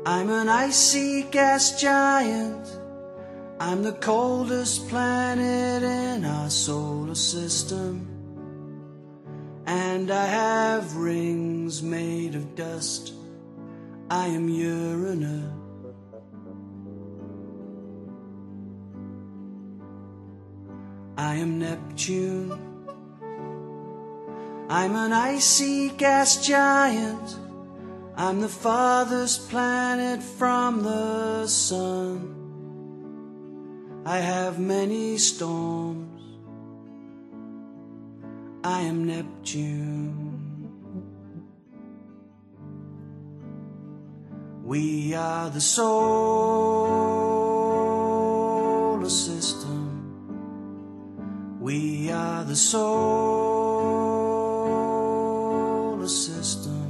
Speaker 4: I'm an icy gas giant. I'm the coldest planet in our solar system. And I have rings made of dust. I am Uranus. I am Neptune. I'm an icy gas giant. I'm the farthest planet from the sun. I have many storms. I am Neptune. We are the solar system. We are the solar system.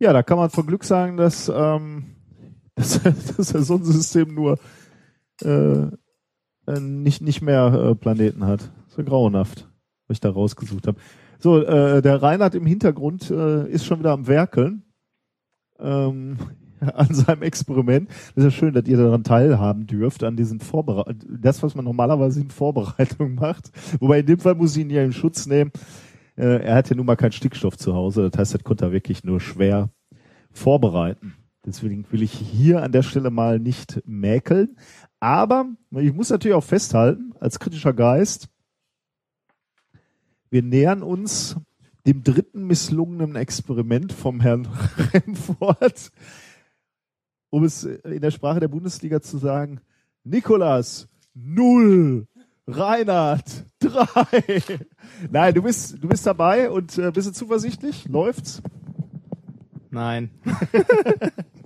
Speaker 2: Ja, da kann man von Glück sagen, dass, ähm, dass, dass das Sonnensystem nur äh, äh, nicht, nicht mehr äh, Planeten hat. So grauenhaft, was ich da rausgesucht habe. So, äh, der Reinhard im Hintergrund äh, ist schon wieder am Werkeln ähm, an seinem Experiment. Das ist ja schön, dass ihr daran teilhaben dürft, an diesen Vorbereitungen. Das, was man normalerweise in Vorbereitung macht. Wobei in dem Fall muss ich ihn ja in Schutz nehmen. Äh, er hat ja nun mal keinen Stickstoff zu Hause. Das heißt, das konnte er wirklich nur schwer vorbereiten. Deswegen will ich hier an der Stelle mal nicht mäkeln. Aber ich muss natürlich auch festhalten, als kritischer Geist, wir nähern uns dem dritten misslungenen Experiment vom Herrn Remford, um es in der Sprache der Bundesliga zu sagen, Nikolas, null, Reinhard, drei. Nein, du bist, du bist dabei und äh, bist du zuversichtlich? Läuft's?
Speaker 1: Nein.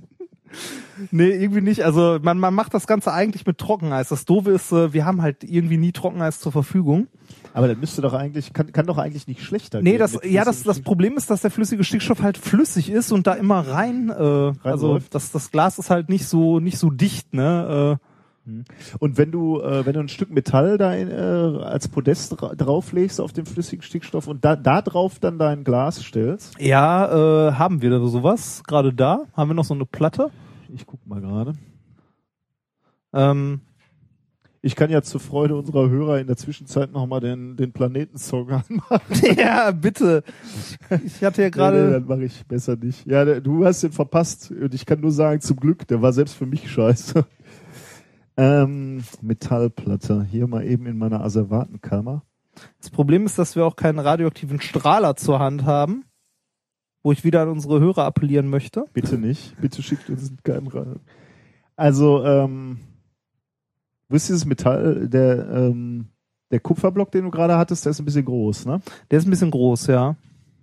Speaker 1: nee, irgendwie nicht. Also man, man macht das Ganze eigentlich mit Trockeneis. Das Doofe ist, äh, wir haben halt irgendwie nie Trockeneis zur Verfügung.
Speaker 2: Aber das müsste doch eigentlich, kann, kann doch eigentlich nicht schlechter
Speaker 1: Nee,
Speaker 2: gehen
Speaker 1: das, ja, das, das Problem ist, dass der flüssige Stickstoff halt flüssig ist und da immer rein, äh, also
Speaker 2: Reinläuft.
Speaker 1: das, das Glas ist halt nicht so, nicht so dicht, ne,
Speaker 2: Und wenn du, äh, wenn du ein Stück Metall da in, äh, als Podest dra drauflegst auf den flüssigen Stickstoff und da, da drauf dann dein Glas stellst,
Speaker 1: ja, äh, haben wir da sowas, gerade da, haben wir noch so eine Platte,
Speaker 2: ich guck mal gerade.
Speaker 1: ähm,
Speaker 2: Ich kann ja zur Freude unserer Hörer in der Zwischenzeit nochmal den, den Planetensong anmachen.
Speaker 1: ja, bitte. Ich hatte ja
Speaker 2: Nee, nee,
Speaker 1: gerade,
Speaker 2: dann mache ich besser nicht. Ja, du hast den verpasst und ich kann nur sagen, zum Glück, der war selbst für mich scheiße. Ähm, Metallplatte, hier mal eben in meiner Asservatenkammer.
Speaker 1: das Problem ist, dass wir auch keinen radioaktiven Strahler zur Hand haben, wo ich wieder an unsere Hörer appellieren möchte.
Speaker 2: Bitte nicht. Bitte schickt uns keinen rein. Also, ähm, wo ist dieses Metall, der, ähm, Der Kupferblock, den du gerade hattest, der ist ein bisschen groß, ne?
Speaker 1: Der ist ein bisschen groß, ja.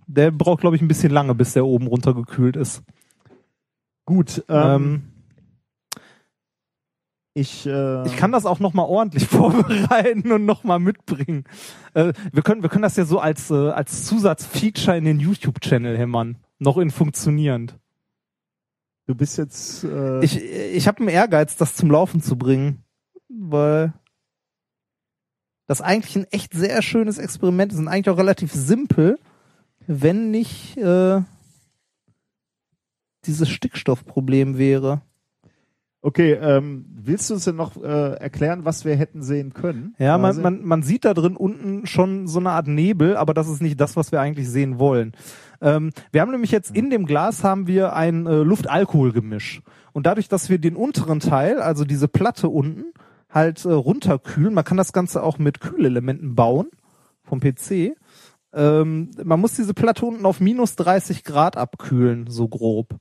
Speaker 1: Der braucht, glaube ich, ein bisschen lange, bis der oben runtergekühlt ist.
Speaker 2: Gut, ähm,
Speaker 1: Ähm,
Speaker 2: ich, äh,
Speaker 1: ich kann das auch noch mal ordentlich vorbereiten und noch mal mitbringen. Äh, wir können, wir können das ja so als äh, als Zusatzfeature in den YouTube-Channel hämmern, noch in funktionierend.
Speaker 2: du bist jetzt, äh,
Speaker 1: Ich ich habe einen Ehrgeiz, das zum Laufen zu bringen, weil das eigentlich ein echt sehr schönes Experiment ist und eigentlich auch relativ simpel, wenn nicht äh, dieses Stickstoffproblem wäre.
Speaker 2: Okay, ähm, willst du uns denn noch äh, erklären, was wir hätten sehen können?
Speaker 1: Ja, man, man, man sieht da drin unten schon so eine Art Nebel, aber das ist nicht das, was wir eigentlich sehen wollen. Ähm, wir haben nämlich jetzt in dem Glas haben wir ein äh, Luft-Alkohol-Gemisch. Und dadurch, dass wir den unteren Teil, also diese Platte unten, halt äh, runterkühlen, man kann das Ganze auch mit Kühlelementen bauen vom PC. Ähm, man muss diese Platte unten auf minus 30 Grad abkühlen, so grob.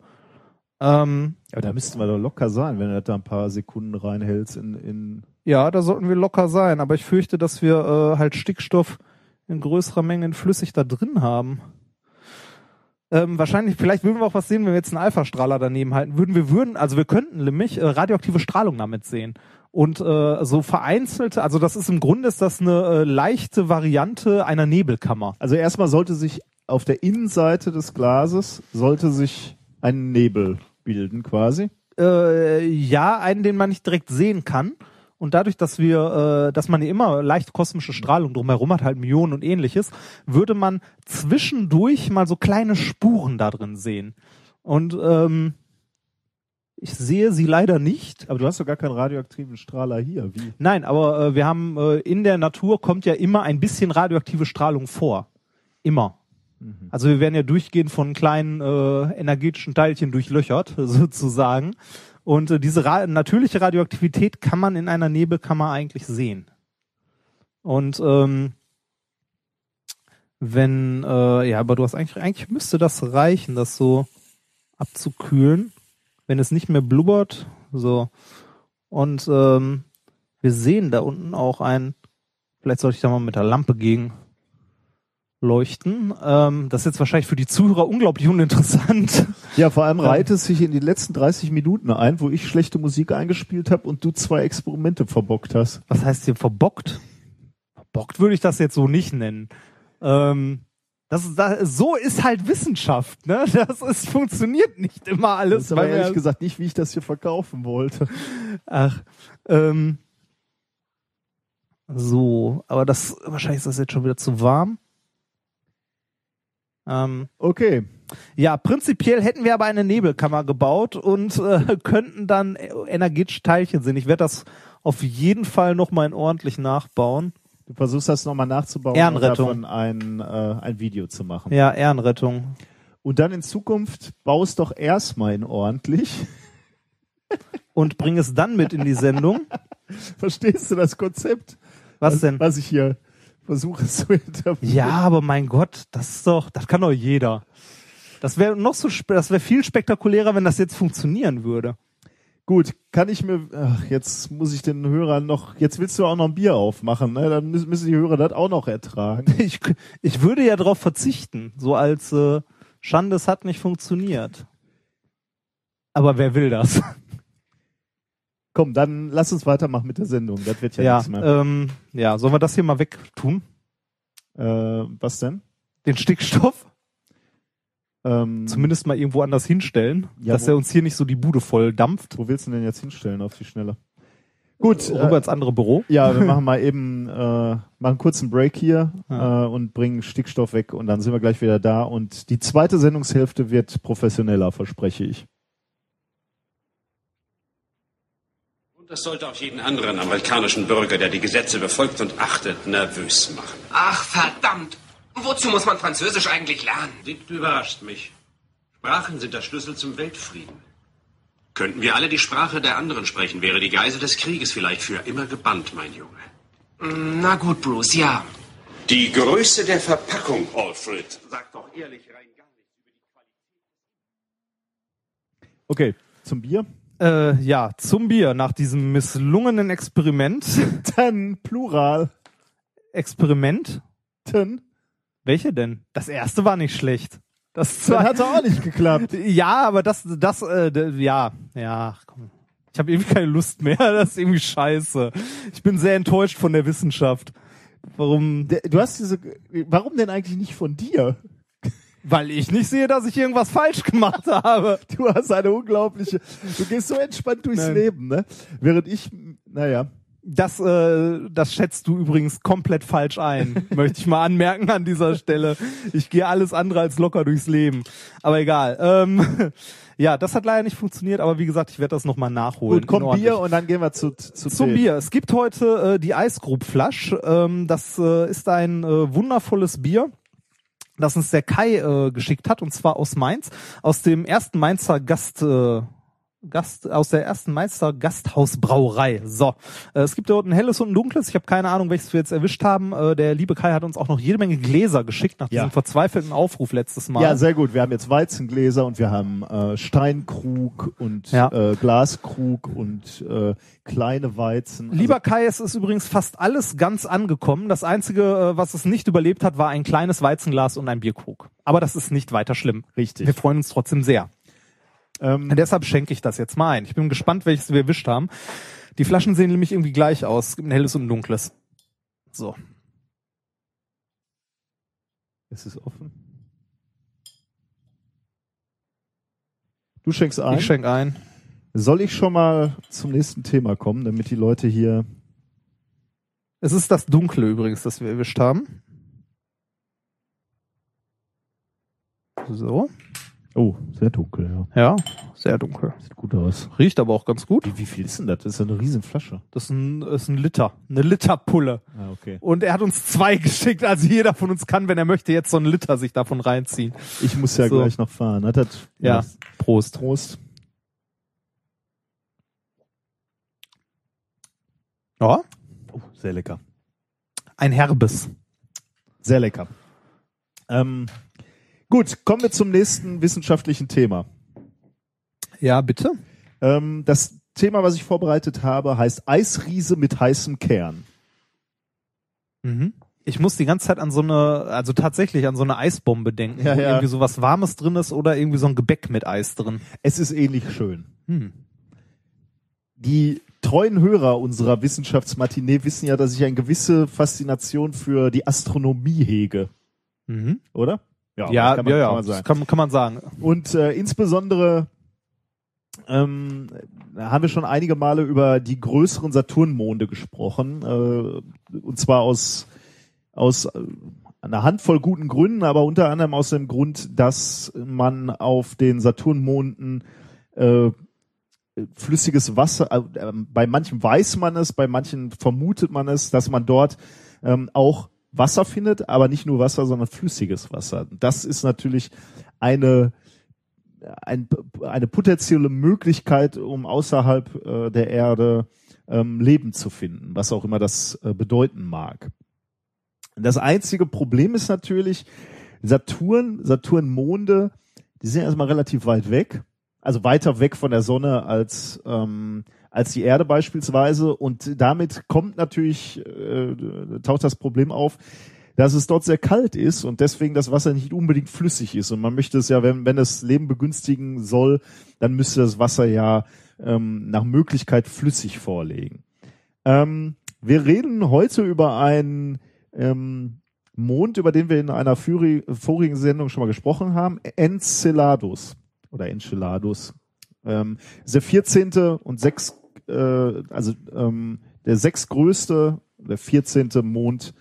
Speaker 1: Ähm,
Speaker 2: Aber da müssten wir doch locker sein, wenn du da ein paar Sekunden reinhältst in, in
Speaker 1: Ja, da sollten wir locker sein, aber ich fürchte, dass wir äh, halt Stickstoff in größerer Menge in flüssig da drin haben. Ähm, wahrscheinlich, vielleicht würden wir auch was sehen, wenn wir jetzt einen Alpha-Strahler daneben halten würden. Wir würden, also wir könnten nämlich äh, radioaktive Strahlung damit sehen. Und äh, so vereinzelte, also das ist im Grunde ist das eine äh, leichte Variante einer Nebelkammer.
Speaker 2: Also erstmal sollte sich auf der Innenseite des Glases sollte sich ein Nebel bilden quasi.
Speaker 1: Äh, ja, einen, den man nicht direkt sehen kann. Und dadurch, dass wir, äh, dass man immer leicht kosmische Strahlung drumherum hat, halt Myonen und ähnliches, würde man zwischendurch mal so kleine Spuren da drin sehen. Und ähm, ich sehe sie leider nicht.
Speaker 2: Aber du hast doch gar keinen radioaktiven Strahler hier. Wie?
Speaker 1: Nein, aber äh, wir haben äh, in der Natur kommt ja immer ein bisschen radioaktive Strahlung vor. Immer. Also wir werden ja durchgehend von kleinen äh, energetischen Teilchen durchlöchert, sozusagen. Und äh, diese ra natürliche Radioaktivität kann man in einer Nebelkammer eigentlich sehen. Und ähm, wenn, äh, ja, aber du hast eigentlich, eigentlich müsste das reichen, das so abzukühlen, wenn es nicht mehr blubbert. So. Und ähm, wir sehen da unten auch ein, vielleicht sollte ich da mal mit der Lampe gegen leuchten. Ähm, das ist jetzt wahrscheinlich für die Zuhörer unglaublich uninteressant.
Speaker 2: Ja, vor allem reiht es sich in die letzten 30 Minuten ein, wo ich schlechte Musik eingespielt habe und du zwei Experimente verbockt hast.
Speaker 1: Was heißt hier verbockt? Verbockt würde ich das jetzt so nicht nennen. Ähm, das, das, so ist halt Wissenschaft, ne? Das ist, funktioniert nicht immer
Speaker 2: Das
Speaker 1: alles.
Speaker 2: ist aber ehrlich gesagt nicht, wie ich das hier verkaufen wollte.
Speaker 1: Ach, ähm, so, aber das, wahrscheinlich ist das jetzt schon wieder zu warm. Ähm,
Speaker 2: Okay.
Speaker 1: Ja, prinzipiell hätten wir aber eine Nebelkammer gebaut und äh, könnten dann energetische Teilchen sehen. Ich werde das auf jeden Fall nochmal in ordentlich nachbauen.
Speaker 2: Du versuchst das nochmal nachzubauen
Speaker 1: Ehrenrettung.
Speaker 2: und davon ein, äh, ein Video zu machen.
Speaker 1: Ja, Ehrenrettung.
Speaker 2: Und dann in Zukunft baust doch erstmal in ordentlich.
Speaker 1: Und bring es dann mit in die Sendung.
Speaker 2: Verstehst du das Konzept?
Speaker 1: Was denn?
Speaker 2: Was ich hier versuche zu etablieren.
Speaker 1: Ja, aber mein Gott, das ist doch, das kann doch jeder. Das wäre noch so, das wäre viel spektakulärer, wenn das jetzt funktionieren würde.
Speaker 2: Gut, kann ich mir, ach, jetzt muss ich den Hörern noch, jetzt willst du auch noch ein Bier aufmachen, ne? Dann müssen müssen die Hörer das auch noch ertragen.
Speaker 1: Ich, ich würde ja darauf verzichten, so als äh, Schande, es hat nicht funktioniert. Aber wer will das?
Speaker 2: Komm, dann lass uns weitermachen mit der Sendung. Das wird ja,
Speaker 1: Ja,
Speaker 2: nichts mehr.
Speaker 1: ähm, ja, sollen wir das hier mal wegtun?
Speaker 2: Äh, was denn?
Speaker 1: Den Stickstoff?
Speaker 2: Ähm,
Speaker 1: Zumindest mal irgendwo anders hinstellen,
Speaker 2: Ja,
Speaker 1: dass er uns hier nicht so die Bude voll dampft.
Speaker 2: Wo willst du denn jetzt hinstellen auf die Schnelle? Gut,
Speaker 1: Rüber
Speaker 2: äh,
Speaker 1: ins andere Büro.
Speaker 2: ja, wir machen mal eben, äh, machen einen kurzen Break hier
Speaker 1: Ja.
Speaker 2: äh, und bringen Stickstoff weg und dann sind wir gleich wieder da und die zweite Sendungshälfte wird professioneller, verspreche ich.
Speaker 5: Das sollte auch jeden anderen amerikanischen Bürger, der die Gesetze befolgt und achtet, nervös machen.
Speaker 6: Ach, verdammt! Wozu muss man Französisch eigentlich lernen?
Speaker 5: Dick, du überrascht mich. Sprachen sind der Schlüssel zum Weltfrieden. Könnten wir alle die Sprache der anderen sprechen, wäre die Geisel des Krieges vielleicht für immer gebannt, mein Junge.
Speaker 6: Na gut, Bruce, ja.
Speaker 5: Die Größe der Verpackung, Alfred, sagt doch ehrlich rein gar nichts über die
Speaker 2: Okay, zum Bier.
Speaker 1: Äh, ja, zum Bier nach diesem misslungenen Experiment.
Speaker 2: Dann Plural.
Speaker 1: Experiment.
Speaker 2: Dann
Speaker 1: Welche denn? Das erste war nicht schlecht. Das zweite,
Speaker 2: hat auch nicht geklappt.
Speaker 1: ja, aber das, das, äh, ja, ja, komm. Ich habe irgendwie keine Lust mehr. Das ist irgendwie scheiße. Ich bin sehr enttäuscht von der Wissenschaft. Warum?
Speaker 2: Du hast diese, warum denn eigentlich nicht von dir?
Speaker 1: Weil ich nicht sehe, dass ich irgendwas falsch gemacht habe.
Speaker 2: Du hast eine unglaubliche, du gehst so entspannt durchs
Speaker 1: Nein.
Speaker 2: Leben, ne? Während ich, naja,
Speaker 1: Das, äh, das schätzt du übrigens komplett falsch ein, möchte ich mal anmerken an dieser Stelle. Ich gehe alles andere als locker durchs Leben. Aber egal. Ähm, ja, das hat leider nicht funktioniert, aber wie gesagt, ich werde das nochmal nachholen.
Speaker 2: gut, komm. Bier und dann gehen wir zu, zu
Speaker 1: Zum
Speaker 2: Tee.
Speaker 1: Bier. Es gibt heute äh, die Eisgrub Flasch. Ähm, das äh, ist ein äh, wundervolles Bier, das uns der Kai äh, geschickt hat, und zwar aus Mainz, aus dem ersten Mainzer Gast. Äh, Gast aus der ersten Meister Gasthausbrauerei. So, äh, es gibt dort ein helles und ein dunkles. Ich habe keine Ahnung, welches wir jetzt erwischt haben. Äh, der liebe Kai hat uns auch noch jede Menge Gläser geschickt nach
Speaker 2: Ja.
Speaker 1: diesem verzweifelten Aufruf letztes Mal.
Speaker 2: Ja, sehr gut. Wir haben jetzt Weizengläser und wir haben äh, Steinkrug und
Speaker 1: Ja.
Speaker 2: äh, Glaskrug und äh, kleine Weizen. Also,
Speaker 1: Lieber Kai, es ist übrigens fast alles ganz angekommen. Das Einzige, äh, was es nicht überlebt hat, war ein kleines Weizenglas und ein Bierkrug. Aber das ist nicht weiter schlimm.
Speaker 2: Richtig.
Speaker 1: Wir freuen uns trotzdem sehr.
Speaker 2: Ähm,
Speaker 1: deshalb schenke ich das jetzt mal ein. Ich bin gespannt, welches wir erwischt haben. Die Flaschen sehen nämlich irgendwie gleich aus. Es gibt ein helles und ein dunkles. So.
Speaker 2: es ist offen. Du schenkst ein.
Speaker 1: Ich schenke ein.
Speaker 2: Soll ich schon mal zum nächsten Thema kommen, damit die Leute hier.
Speaker 1: Es ist das Dunkle übrigens, das wir erwischt haben. So.
Speaker 2: Oh, sehr dunkel, ja.
Speaker 1: Ja, sehr dunkel.
Speaker 2: Sieht gut aus.
Speaker 1: Riecht aber auch ganz gut.
Speaker 2: Wie, wie viel ist denn das? Das ist ja eine Riesenflasche.
Speaker 1: Das ist ein, ist ein Liter. Eine Literpulle.
Speaker 2: Ah, okay.
Speaker 1: Und er hat uns zwei geschickt, also jeder von uns kann, wenn er möchte, jetzt so einen Liter sich davon reinziehen.
Speaker 2: Ich muss ja
Speaker 1: So.
Speaker 2: gleich noch fahren. Hat das,
Speaker 1: Ja, Prost.
Speaker 2: Prost.
Speaker 1: Ja,
Speaker 2: Oh, sehr lecker.
Speaker 1: ein herbes.
Speaker 2: Sehr lecker. Ähm, gut, kommen wir zum nächsten wissenschaftlichen Thema.
Speaker 1: Ja, bitte.
Speaker 2: Ähm, das Thema, was ich vorbereitet habe, heißt Eisriese mit heißem Kern.
Speaker 1: Mhm. Ich muss die ganze Zeit an so eine, also tatsächlich an so eine Eisbombe denken,
Speaker 2: Ja,
Speaker 1: wo
Speaker 2: ja.
Speaker 1: irgendwie so was Warmes drin ist oder irgendwie so ein Gebäck mit Eis drin.
Speaker 2: Es ist ähnlich schön.
Speaker 1: Hm.
Speaker 2: Die treuen Hörer unserer Wissenschaftsmatinee wissen ja, dass ich eine gewisse Faszination für die Astronomie hege,
Speaker 1: Mhm.
Speaker 2: oder?
Speaker 1: Ja,
Speaker 2: kann man,
Speaker 1: ja, ja,
Speaker 2: kann man
Speaker 1: das
Speaker 2: sagen.
Speaker 1: kann, kann man sagen.
Speaker 2: Und äh, insbesondere ähm, haben wir schon einige Male über die größeren Saturnmonde gesprochen, äh, und zwar aus aus äh, einer Handvoll guten Gründen, aber unter anderem aus dem Grund, dass man auf den Saturnmonden äh, flüssiges Wasser, äh, bei manchen weiß man es, bei manchen vermutet man es, dass man dort ähm, auch Wasser findet, aber nicht nur Wasser, sondern flüssiges Wasser. Das ist natürlich eine ein, eine potenzielle Möglichkeit, um außerhalb äh, der Erde ähm, Leben zu finden, was auch immer das äh, bedeuten mag. Das einzige Problem ist natürlich, Saturn, Saturnmonde, die sind erstmal relativ weit weg, also weiter weg von der Sonne als ähm, als die Erde beispielsweise und damit kommt natürlich äh, taucht das Problem auf, dass es dort sehr kalt ist und deswegen das Wasser nicht unbedingt flüssig ist und man möchte es ja, wenn wenn es Leben begünstigen soll, dann müsste das Wasser ja ähm, nach Möglichkeit flüssig vorlegen. Ähm, wir reden heute über einen ähm, Mond, über den wir in einer vorigen Sendung schon mal gesprochen haben, Enceladus oder Enceladus. Ähm, ist der 14. und sechs, äh, also ähm, der sechstgrößte, der 14. Mond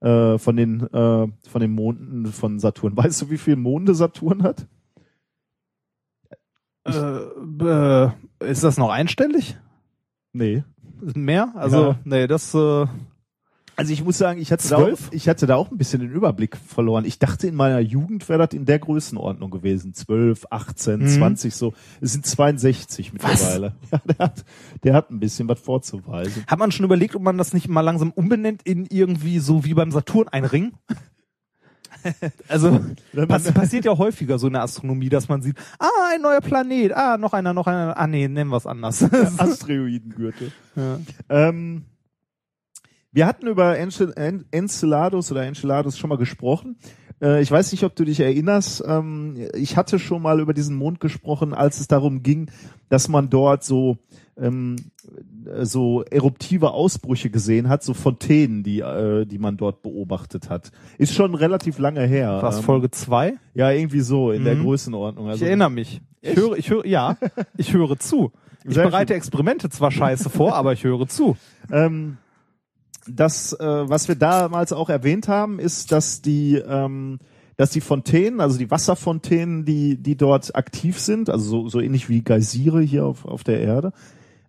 Speaker 2: äh, von den äh, von den Monden von Saturn. Weißt du, wie viele Monde Saturn hat?
Speaker 1: Äh, äh, ist das noch einstellig?
Speaker 2: Nee.
Speaker 1: Mehr? Also,
Speaker 2: Ja.
Speaker 1: nee, das, äh,
Speaker 2: Also ich muss sagen, ich hatte, da auch, ich hatte da auch ein bisschen den Überblick verloren. Ich dachte in meiner Jugend wäre das in der Größenordnung gewesen. 12, 18,
Speaker 1: Mhm.
Speaker 2: 20 so. Es sind 62 mittlerweile. Ja, der hat, der hat ein bisschen was vorzuweisen.
Speaker 1: hat man schon überlegt, ob man das nicht mal langsam umbenennt in irgendwie so wie beim Saturn ein Ring? Also pass, passiert ja häufiger so in der Astronomie, dass man sieht, ah, ein neuer Planet, ah, noch einer, noch einer, ah nee, nennen wir es anders.
Speaker 2: Asteroidengürtel.
Speaker 1: ja.
Speaker 2: Ähm, Wir hatten über Encel En Enceladus oder Enceladus schon mal gesprochen. Äh, ich weiß nicht, ob du dich erinnerst. Ähm, ich hatte schon mal über diesen Mond gesprochen, als es darum ging, dass man dort so ähm, so eruptive Ausbrüche gesehen hat, so Fontänen, die äh, die man dort beobachtet hat. Ist schon relativ lange her.
Speaker 1: Was
Speaker 2: Ähm,
Speaker 1: Folge zwei?
Speaker 2: Ja, irgendwie so in der
Speaker 1: Mhm.
Speaker 2: Größenordnung.
Speaker 1: Ich
Speaker 2: Also,
Speaker 1: erinnere mich. Ich höre, ich höre, ja, ich höre zu. Ich bereite Experimente zwar scheiße vor, aber ich höre zu.
Speaker 2: Ähm, das, äh, was wir damals auch erwähnt haben, ist, dass die, ähm, dass die Fontänen, also die Wasserfontänen, die, die dort aktiv sind, also so, so ähnlich wie Geysire hier auf, auf der Erde,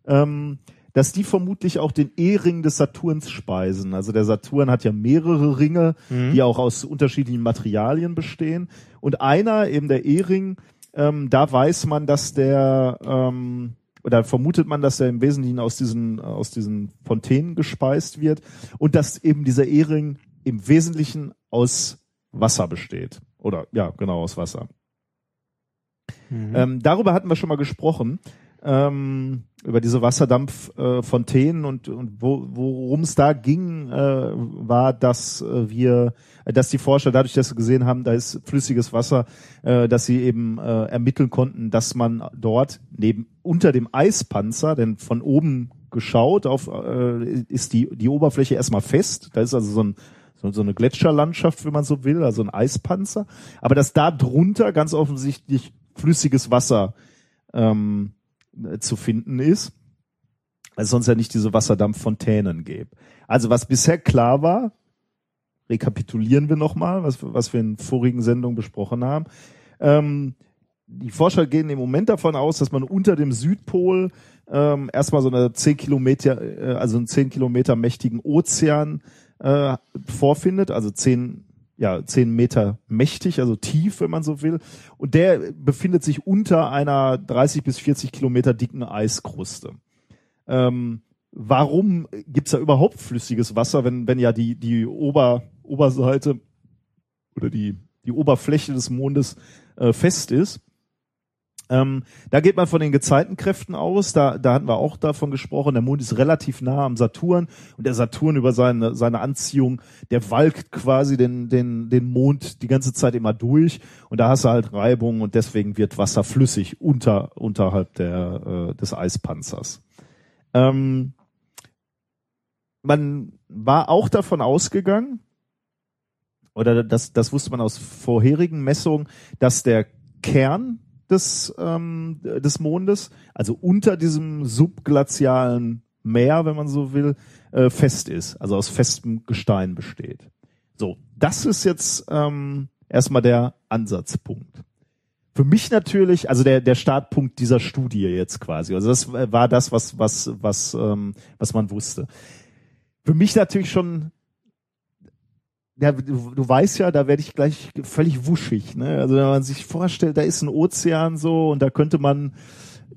Speaker 2: ähm, dass die vermutlich auch den E-Ring des Saturns speisen. Also der Saturn hat ja mehrere Ringe, die auch aus unterschiedlichen Materialien bestehen. Und einer, eben der E-Ring, ähm, da weiß man, dass der, ähm, oder vermutet man, dass er im Wesentlichen aus diesen, aus diesen Fontänen gespeist wird und dass eben dieser E-Ring im Wesentlichen aus Wasser besteht. Oder ja, genau, aus Wasser. Ähm, darüber hatten wir schon mal gesprochen. Ähm, über diese Wasserdampffontänen äh, und, und wo, worum es da ging, äh, war, dass äh, wir, äh, dass die Forscher dadurch, dass sie gesehen haben, da ist flüssiges Wasser, äh, dass sie eben äh, ermitteln konnten, dass man dort neben unter dem Eispanzer, denn von oben geschaut auf äh, ist die die Oberfläche erstmal fest, da ist also so ein so, eine Gletscherlandschaft, wenn man so will, also ein Eispanzer, aber dass da drunter ganz offensichtlich flüssiges Wasser ähm, äh, zu finden ist, weil es sonst ja nicht diese Wasserdampffontänen gäbe. Also was bisher klar war, rekapitulieren wir nochmal, was, was wir in vorigen Sendungen besprochen haben. Ähm, die Forscher gehen im Moment davon aus, dass man unter dem Südpol ähm, erstmal so eine 10 Kilometer, äh, also einen 10 Kilometer mächtigen Ozean äh, vorfindet, also 10 ja, 10 Meter mächtig, also tief, wenn man so will. Und der befindet sich unter einer 30 bis 40 Kilometer dicken Eiskruste. Ähm, warum gibt's da überhaupt flüssiges Wasser, wenn, wenn ja die, die Ober, Oberseite oder die, die Oberfläche des Mondes äh, fest ist? Ähm, da geht man von den Gezeitenkräften aus. Da, da hatten wir auch davon gesprochen. Der Mond ist relativ nah am Saturn und der Saturn über seine, seine Anziehung, der walkt quasi den, den, den Mond die ganze Zeit immer durch und da hast du halt Reibung und deswegen wird Wasser flüssig unter, unterhalb der, äh, des Eispanzers. Ähm, man war auch davon ausgegangen, oder das, das wusste man aus vorherigen Messungen, dass der Kern des, ähm, des Mondes, also unter diesem subglazialen Meer, wenn man so will, äh, fest ist, also aus festem Gestein besteht. So, das ist jetzt ähm, erstmal der Ansatzpunkt. Für mich natürlich, also der der Startpunkt dieser Studie jetzt quasi. Also das war das, was was was ähm, was man wusste. Für mich natürlich schon ja, du, du weißt ja, da werde ich gleich völlig wuschig. Ne? Also wenn man sich vorstellt, da ist ein Ozean so und da könnte man,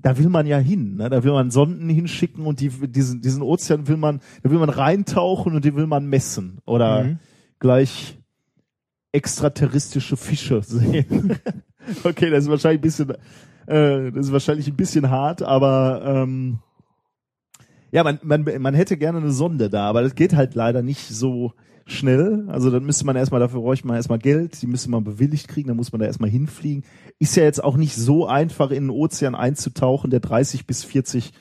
Speaker 2: da will man ja hin. Ne? Da will man Sonden hinschicken und die, diesen, diesen Ozean will man, da will man reintauchen und die will man messen oder
Speaker 1: Mhm.
Speaker 2: gleich extraterrestrische Fische sehen. okay, das ist wahrscheinlich ein bisschen, äh, das ist wahrscheinlich ein bisschen hart, aber ähm, ja, man, man, man hätte gerne eine Sonde da, aber das geht halt leider nicht so schnell. Also dann müsste man erstmal, dafür bräuchte man erstmal Geld, die müsste man bewilligt kriegen, dann muss man da erstmal hinfliegen. Ist ja jetzt auch nicht so einfach, in den Ozean einzutauchen, der 30 bis 40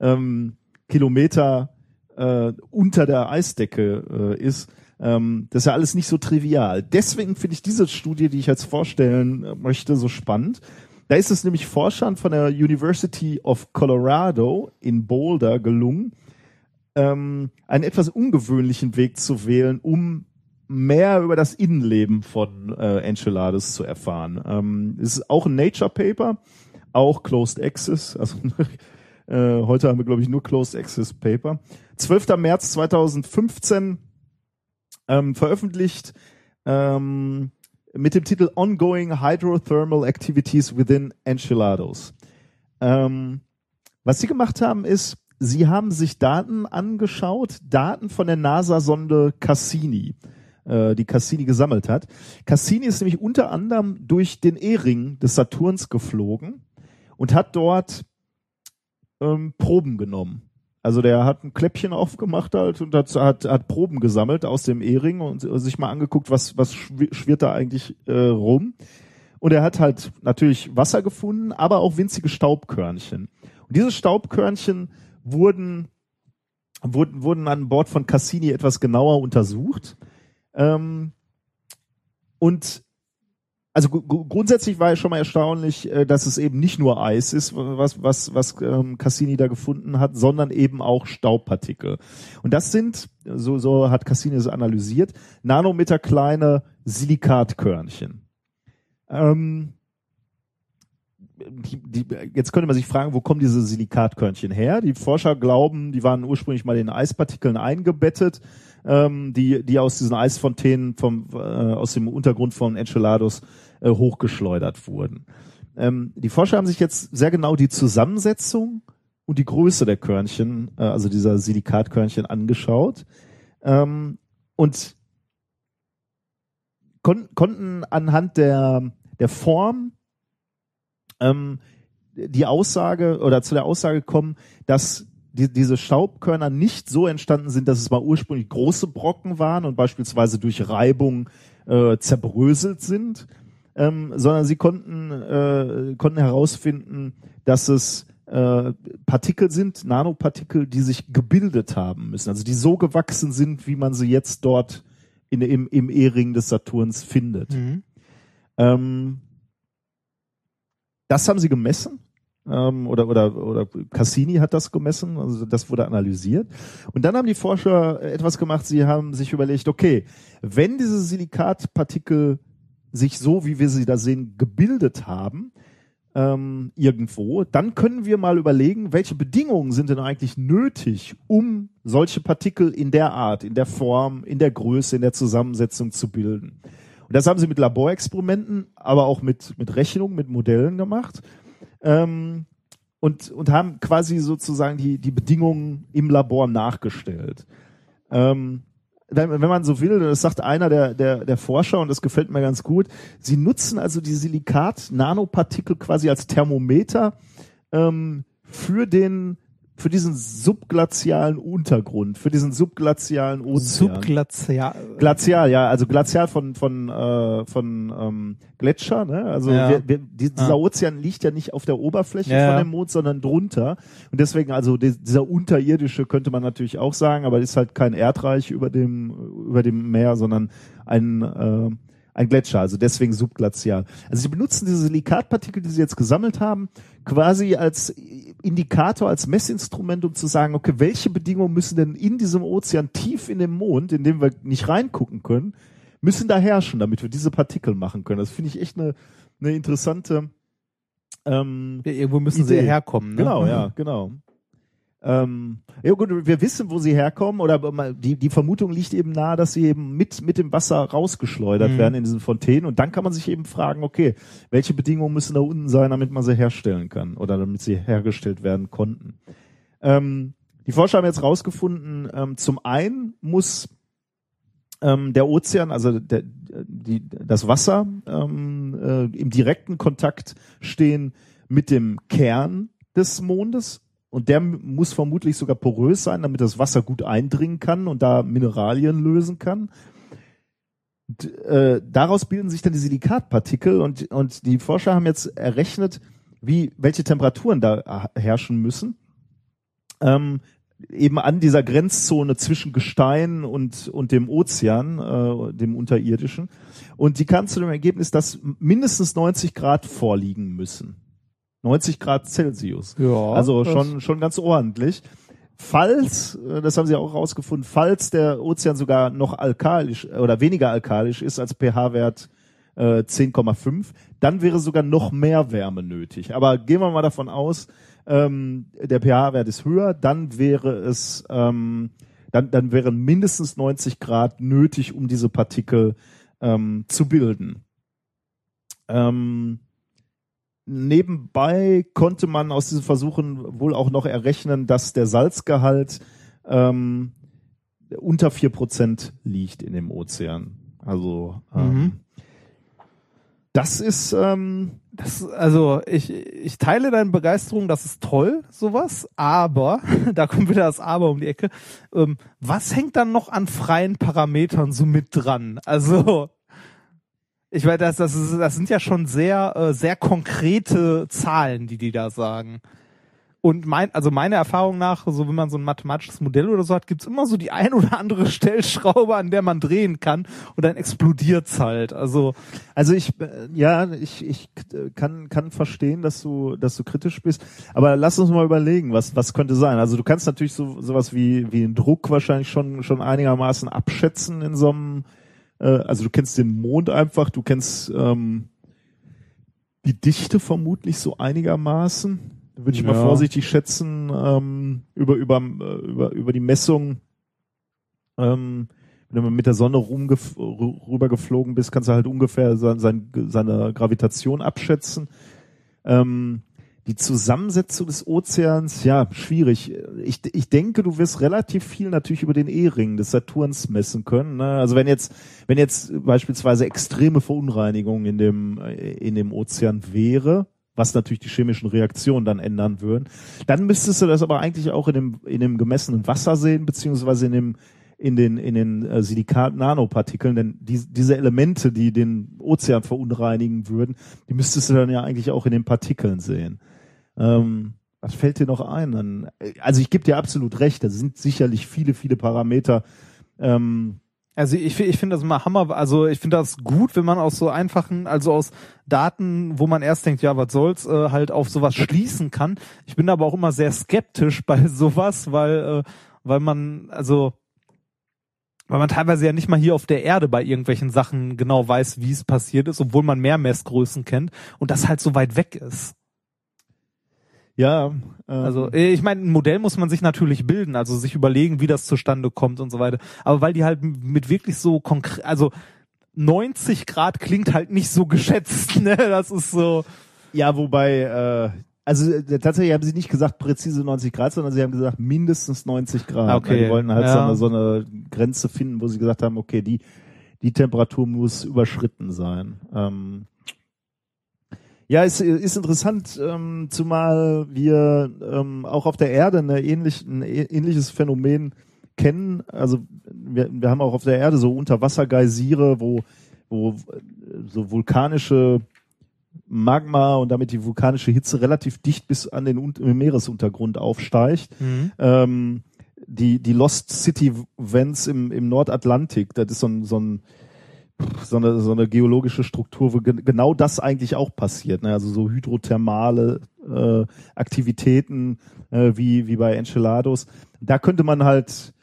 Speaker 2: ähm, Kilometer äh, unter der Eisdecke äh, ist. Ähm, das ist ja alles nicht so trivial. Deswegen finde ich diese Studie, die ich jetzt vorstellen äh, möchte, so spannend. Da ist es nämlich Forschern von der University of Colorado in Boulder gelungen, ähm, einen etwas ungewöhnlichen Weg zu wählen, um mehr über das Innenleben von äh, Enceladus zu erfahren. Ähm, es ist auch ein Nature Paper, auch Closed Access, also äh, heute haben wir glaube ich nur Closed Access Paper. 12. März 2015 ähm, veröffentlicht ähm, mit dem Titel Ongoing Hydrothermal Activities within Enceladus. Ähm, was sie gemacht haben ist, sie haben sich Daten angeschaut, Daten von der NASA-Sonde Cassini, äh, die Cassini gesammelt hat. Cassini ist nämlich unter anderem durch den E-Ring des Saturns geflogen und hat dort ähm, Proben genommen. Also der hat ein Kläppchen aufgemacht halt und hat, hat, hat Proben gesammelt aus dem Ehering und sich mal angeguckt, was, was schw- schwirrt da eigentlich äh, rum. Und er hat halt natürlich Wasser gefunden, aber auch winzige Staubkörnchen. Und diese Staubkörnchen wurden, wurden, wurden an Bord von Cassini etwas genauer untersucht. Ähm, und also gru- gru- grundsätzlich war ja schon mal erstaunlich, äh, dass es eben nicht nur Eis ist, was, was, was ähm, Cassini da gefunden hat, sondern eben auch Staubpartikel. Und das sind, so, so hat Cassini es analysiert, nanometerkleine Silikatkörnchen. Ähm, die, die, jetzt könnte man sich fragen, wo kommen diese Silikatkörnchen her? Die Forscher glauben, die waren ursprünglich mal in Eispartikeln eingebettet, ähm, die, die aus diesen Eisfontänen vom, äh, aus dem Untergrund von Enceladus äh, hochgeschleudert wurden. Ähm, die Forscher haben sich jetzt sehr genau die Zusammensetzung und die Größe der Körnchen, äh, also dieser Silikatkörnchen angeschaut ähm, und kon konnten anhand der, der Form ähm, die Aussage oder zu der Aussage kommen, dass die, diese Staubkörner nicht so entstanden sind, dass es mal ursprünglich große Brocken waren und beispielsweise durch Reibung äh, zerbröselt sind, ähm, sondern sie konnten, äh, konnten herausfinden, dass es äh, Partikel sind, Nanopartikel, die sich gebildet haben müssen, also die so gewachsen sind, wie man sie jetzt dort in, im, im E-Ring des Saturns findet.
Speaker 1: Mhm.
Speaker 2: Ähm, das haben sie gemessen. Ähm, oder, oder, oder Cassini hat das gemessen, also das wurde analysiert. Und dann haben die Forscher etwas gemacht, sie haben sich überlegt, okay, wenn diese Silikatpartikel sich so, wie wir sie da sehen, gebildet haben, ähm, irgendwo, dann können wir mal überlegen, welche Bedingungen sind denn eigentlich nötig, um solche Partikel in der Art, in der Form, in der Größe, in der Zusammensetzung zu bilden. Und das haben sie mit Laborexperimenten, aber auch mit, mit Rechnungen, mit Modellen gemacht. Ähm, und, und haben quasi sozusagen die, die Bedingungen im Labor nachgestellt. Ähm, wenn, wenn man so will, das sagt einer der, der, der Forscher und das gefällt mir ganz gut, sie nutzen also die Silikat-Nanopartikel quasi als Thermometer ähm, für den für diesen subglazialen Untergrund, für diesen subglazialen Ozean.
Speaker 1: Subglazial.
Speaker 2: Glazial, ja, also glazial von von äh, von ähm, Gletscher, ne? Also
Speaker 1: Ja.
Speaker 2: wir, wir, die, dieser
Speaker 1: Ja.
Speaker 2: Ozean liegt ja nicht auf der Oberfläche
Speaker 1: Ja,
Speaker 2: von dem Mond, sondern drunter und deswegen also die, dieser unterirdische könnte man natürlich auch sagen, aber ist halt kein Erdreich über dem über dem Meer, sondern ein äh, ein Gletscher, also deswegen subglazial. Also sie benutzen diese Silikatpartikel, die sie jetzt gesammelt haben, quasi als Indikator, als Messinstrument, um zu sagen, okay, welche Bedingungen müssen denn in diesem Ozean tief in dem Mond, in dem wir nicht reingucken können, müssen da herrschen, damit wir diese Partikel machen können. Das finde ich echt eine, eine interessante ähm,
Speaker 1: Ja, irgendwo müssen sie
Speaker 2: Idee.
Speaker 1: herkommen. Ne?
Speaker 2: Genau, ja, genau. Ähm, ja gut, wir wissen, wo sie herkommen, oder die, die Vermutung liegt eben nahe, dass sie eben mit, mit dem Wasser rausgeschleudert
Speaker 1: Mhm.
Speaker 2: werden in diesen Fontänen. Und dann kann man sich eben fragen, okay, welche Bedingungen müssen da unten sein, damit man sie herstellen kann oder damit sie hergestellt werden konnten. Ähm, die Forscher haben jetzt rausgefunden, ähm, zum einen muss ähm, der Ozean, also der, die, das Wasser ähm, äh, im direkten Kontakt stehen mit dem Kern des Mondes und der muss vermutlich sogar porös sein, damit das Wasser gut eindringen kann und da Mineralien lösen kann. Und, äh, daraus bilden sich dann die Silikatpartikel und, und die Forscher haben jetzt errechnet, wie, welche Temperaturen da herrschen müssen. Ähm, eben an dieser Grenzzone zwischen Gestein und, und dem Ozean, äh, dem unterirdischen. Und die kamen zu dem Ergebnis, dass mindestens 90 Grad vorliegen müssen. 90 Grad Celsius.
Speaker 1: Ja,
Speaker 2: also schon, schon ganz ordentlich. Falls, äh, das haben sie auch rausgefunden, falls der Ozean sogar noch alkalisch oder weniger alkalisch ist als pH-Wert äh, 10,5, dann wäre sogar noch mehr Wärme nötig. Aber gehen wir mal davon aus, ähm, der pH-Wert ist höher, dann wäre es, ähm, dann, dann wären mindestens 90 Grad nötig, um diese Partikel ähm, zu bilden. Ähm, nebenbei konnte man aus diesen Versuchen wohl auch noch errechnen, dass der Salzgehalt ähm, unter vier Prozent liegt in dem Ozean. Also ähm,
Speaker 1: Mhm.
Speaker 2: Das ist, ähm,
Speaker 1: Das, also ich, ich teile deine Begeisterung, das ist toll, sowas, aber, da kommt wieder das Aber um die Ecke, ähm, was hängt dann noch an freien Parametern so mit dran? Also, ich weiß, das, das, ist, das sind ja schon sehr, äh, sehr konkrete Zahlen, die die da sagen. Und mein, also meiner Erfahrung nach, so wenn man so ein mathematisches Modell oder so hat, gibt's immer so die ein oder andere Stellschraube, an der man drehen kann und dann explodiert's halt. Also
Speaker 2: Also ich, äh, ja, ich, ich äh, kann, kann verstehen, dass du, dass du kritisch bist. Aber lass uns mal überlegen, was, was könnte sein. Also du kannst natürlich so, sowas wie, wie einen Druck wahrscheinlich schon, schon einigermaßen abschätzen in so einem, äh, also du kennst den Mond einfach, du kennst, ähm, die Dichte vermutlich so einigermaßen. Würde ich mal
Speaker 1: Ja.
Speaker 2: vorsichtig schätzen, ähm, über, über, äh, über, über die Messung, ähm, wenn du mit der Sonne rumgef rü- rübergeflogen bist, kannst du halt ungefähr sein, sein, seine Gravitation abschätzen. Ähm, die Zusammensetzung des Ozeans, ja, schwierig. Ich, ich denke, du wirst relativ viel natürlich über den E-Ring des Saturns messen können. Ne? Also wenn jetzt, wenn jetzt beispielsweise extreme Verunreinigung in dem, in dem Ozean wäre, was natürlich die chemischen Reaktionen dann ändern würden, dann müsstest du das aber eigentlich auch in dem, in dem gemessenen Wasser sehen, beziehungsweise in dem, in den, in den äh, Silikat-Nanopartikeln, denn die, diese Elemente, die den Ozean verunreinigen würden, die müsstest du dann ja eigentlich auch in den Partikeln sehen. Ähm, was fällt dir noch ein? Dann, also ich gebe dir absolut recht, da sind sicherlich viele, viele Parameter. Ähm,
Speaker 1: Also ich, ich finde das immer Hammer, also ich finde das gut, wenn man aus so einfachen, also aus Daten, wo man erst denkt, ja, was soll's, äh, halt auf sowas schließen kann. Ich bin aber auch immer sehr skeptisch bei sowas, weil, äh, weil man, also weil man teilweise ja nicht mal hier auf der Erde bei irgendwelchen Sachen genau weiß, wie es passiert ist, obwohl man mehr Messgrößen kennt und das halt so weit weg ist.
Speaker 2: Ja, ähm,
Speaker 1: Also äh, ich meine, ein Modell muss man sich natürlich bilden, also sich überlegen, wie das zustande kommt und so weiter. Aber weil die halt mit wirklich so konkret, also 90 Grad klingt halt nicht so geschätzt, ne? Das ist so.
Speaker 2: ja, wobei, äh, also äh, tatsächlich haben sie nicht gesagt präzise 90 Grad, sondern sie haben gesagt mindestens 90 Grad.
Speaker 1: Okay,
Speaker 2: Weil Die wollten halt so,
Speaker 1: ja.
Speaker 2: eine, so eine Grenze finden, wo sie gesagt haben, okay, die, die Temperatur muss überschritten sein. Ähm, ja, ist, ist interessant, ähm, zumal wir ähm, auch auf der Erde eine ähnlich, ein ähnliches Phänomen kennen. Also wir, wir haben auch auf der Erde so Unterwassergeysire, wo, wo äh, so vulkanische Magma und damit die vulkanische Hitze relativ dicht bis an den Un Meeresuntergrund aufsteigt. Ähm, die, die Lost City Vents im, im Nordatlantik, das ist so ein, so ein so eine, so eine geologische Struktur, wo gen genau das eigentlich auch passiert. Ne? Also so hydrothermale äh, Aktivitäten äh, wie, wie bei Enchelados. Da könnte man halt,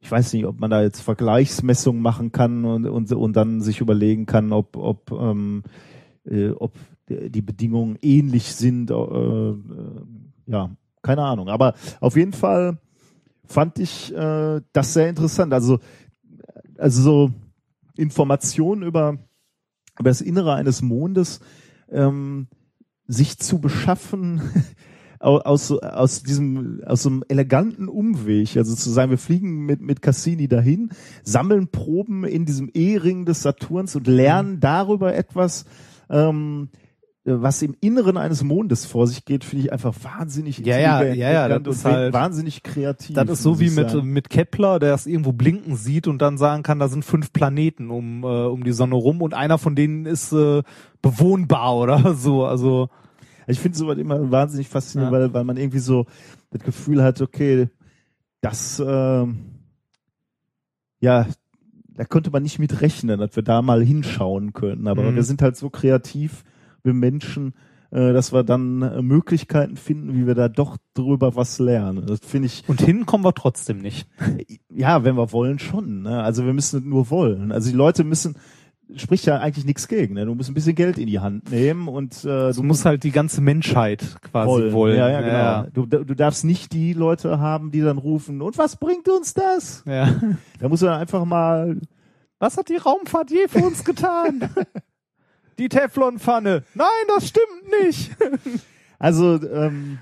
Speaker 2: ich weiß nicht, ob man da jetzt Vergleichsmessungen machen kann und, und, und dann sich überlegen kann, ob, ob, ähm, äh, ob die Bedingungen ähnlich sind. Äh, äh, ja, keine Ahnung. Aber auf jeden Fall fand ich äh, das sehr interessant. Also, also so Informationen über, über das Innere eines Mondes ähm, sich zu beschaffen au- aus, aus diesem, aus so einem eleganten Umweg, also zu sagen, wir fliegen mit, mit Cassini dahin, sammeln Proben in diesem E-Ring des Saturns und lernen darüber etwas, ähm, was im Inneren eines Mondes vor sich geht, finde ich einfach wahnsinnig
Speaker 1: Ja, ja, ja, ja, das ist halt-
Speaker 2: wahnsinnig kreativ.
Speaker 1: Das ist so wie mit,
Speaker 2: sagen.
Speaker 1: mit Kepler, der es irgendwo blinken sieht und dann sagen kann, da sind fünf Planeten um, äh, um die Sonne rum und einer von denen ist äh, bewohnbar oder so. Also
Speaker 2: Ich finde sowas immer wahnsinnig faszinierend,
Speaker 1: Ja.
Speaker 2: weil, weil man irgendwie so das Gefühl hat, okay, das, ähm, ja, da konnte man nicht mit rechnen, dass wir da mal hinschauen können. Aber
Speaker 1: Mhm.
Speaker 2: wir sind halt so kreativ, wir Menschen, äh, dass wir dann äh, Möglichkeiten finden, wie wir da doch drüber was lernen. Das finde ich,
Speaker 1: und hin kommen wir trotzdem nicht.
Speaker 2: ja, wenn wir wollen schon. Ne? Also wir müssen nur wollen. Also die Leute müssen, spricht ja eigentlich nichts gegen. Ne? Du musst ein bisschen Geld in die Hand nehmen und äh,
Speaker 1: Du musst halt die ganze Menschheit quasi wollen.
Speaker 2: Ja, ja, genau. Du, du darfst nicht die Leute haben, die dann rufen, und was bringt uns das?
Speaker 1: Ja.
Speaker 2: Da musst du dann einfach mal,
Speaker 1: Was hat die Raumfahrt je für uns getan? die Teflonpfanne. Nein, das stimmt nicht.
Speaker 2: also, ähm,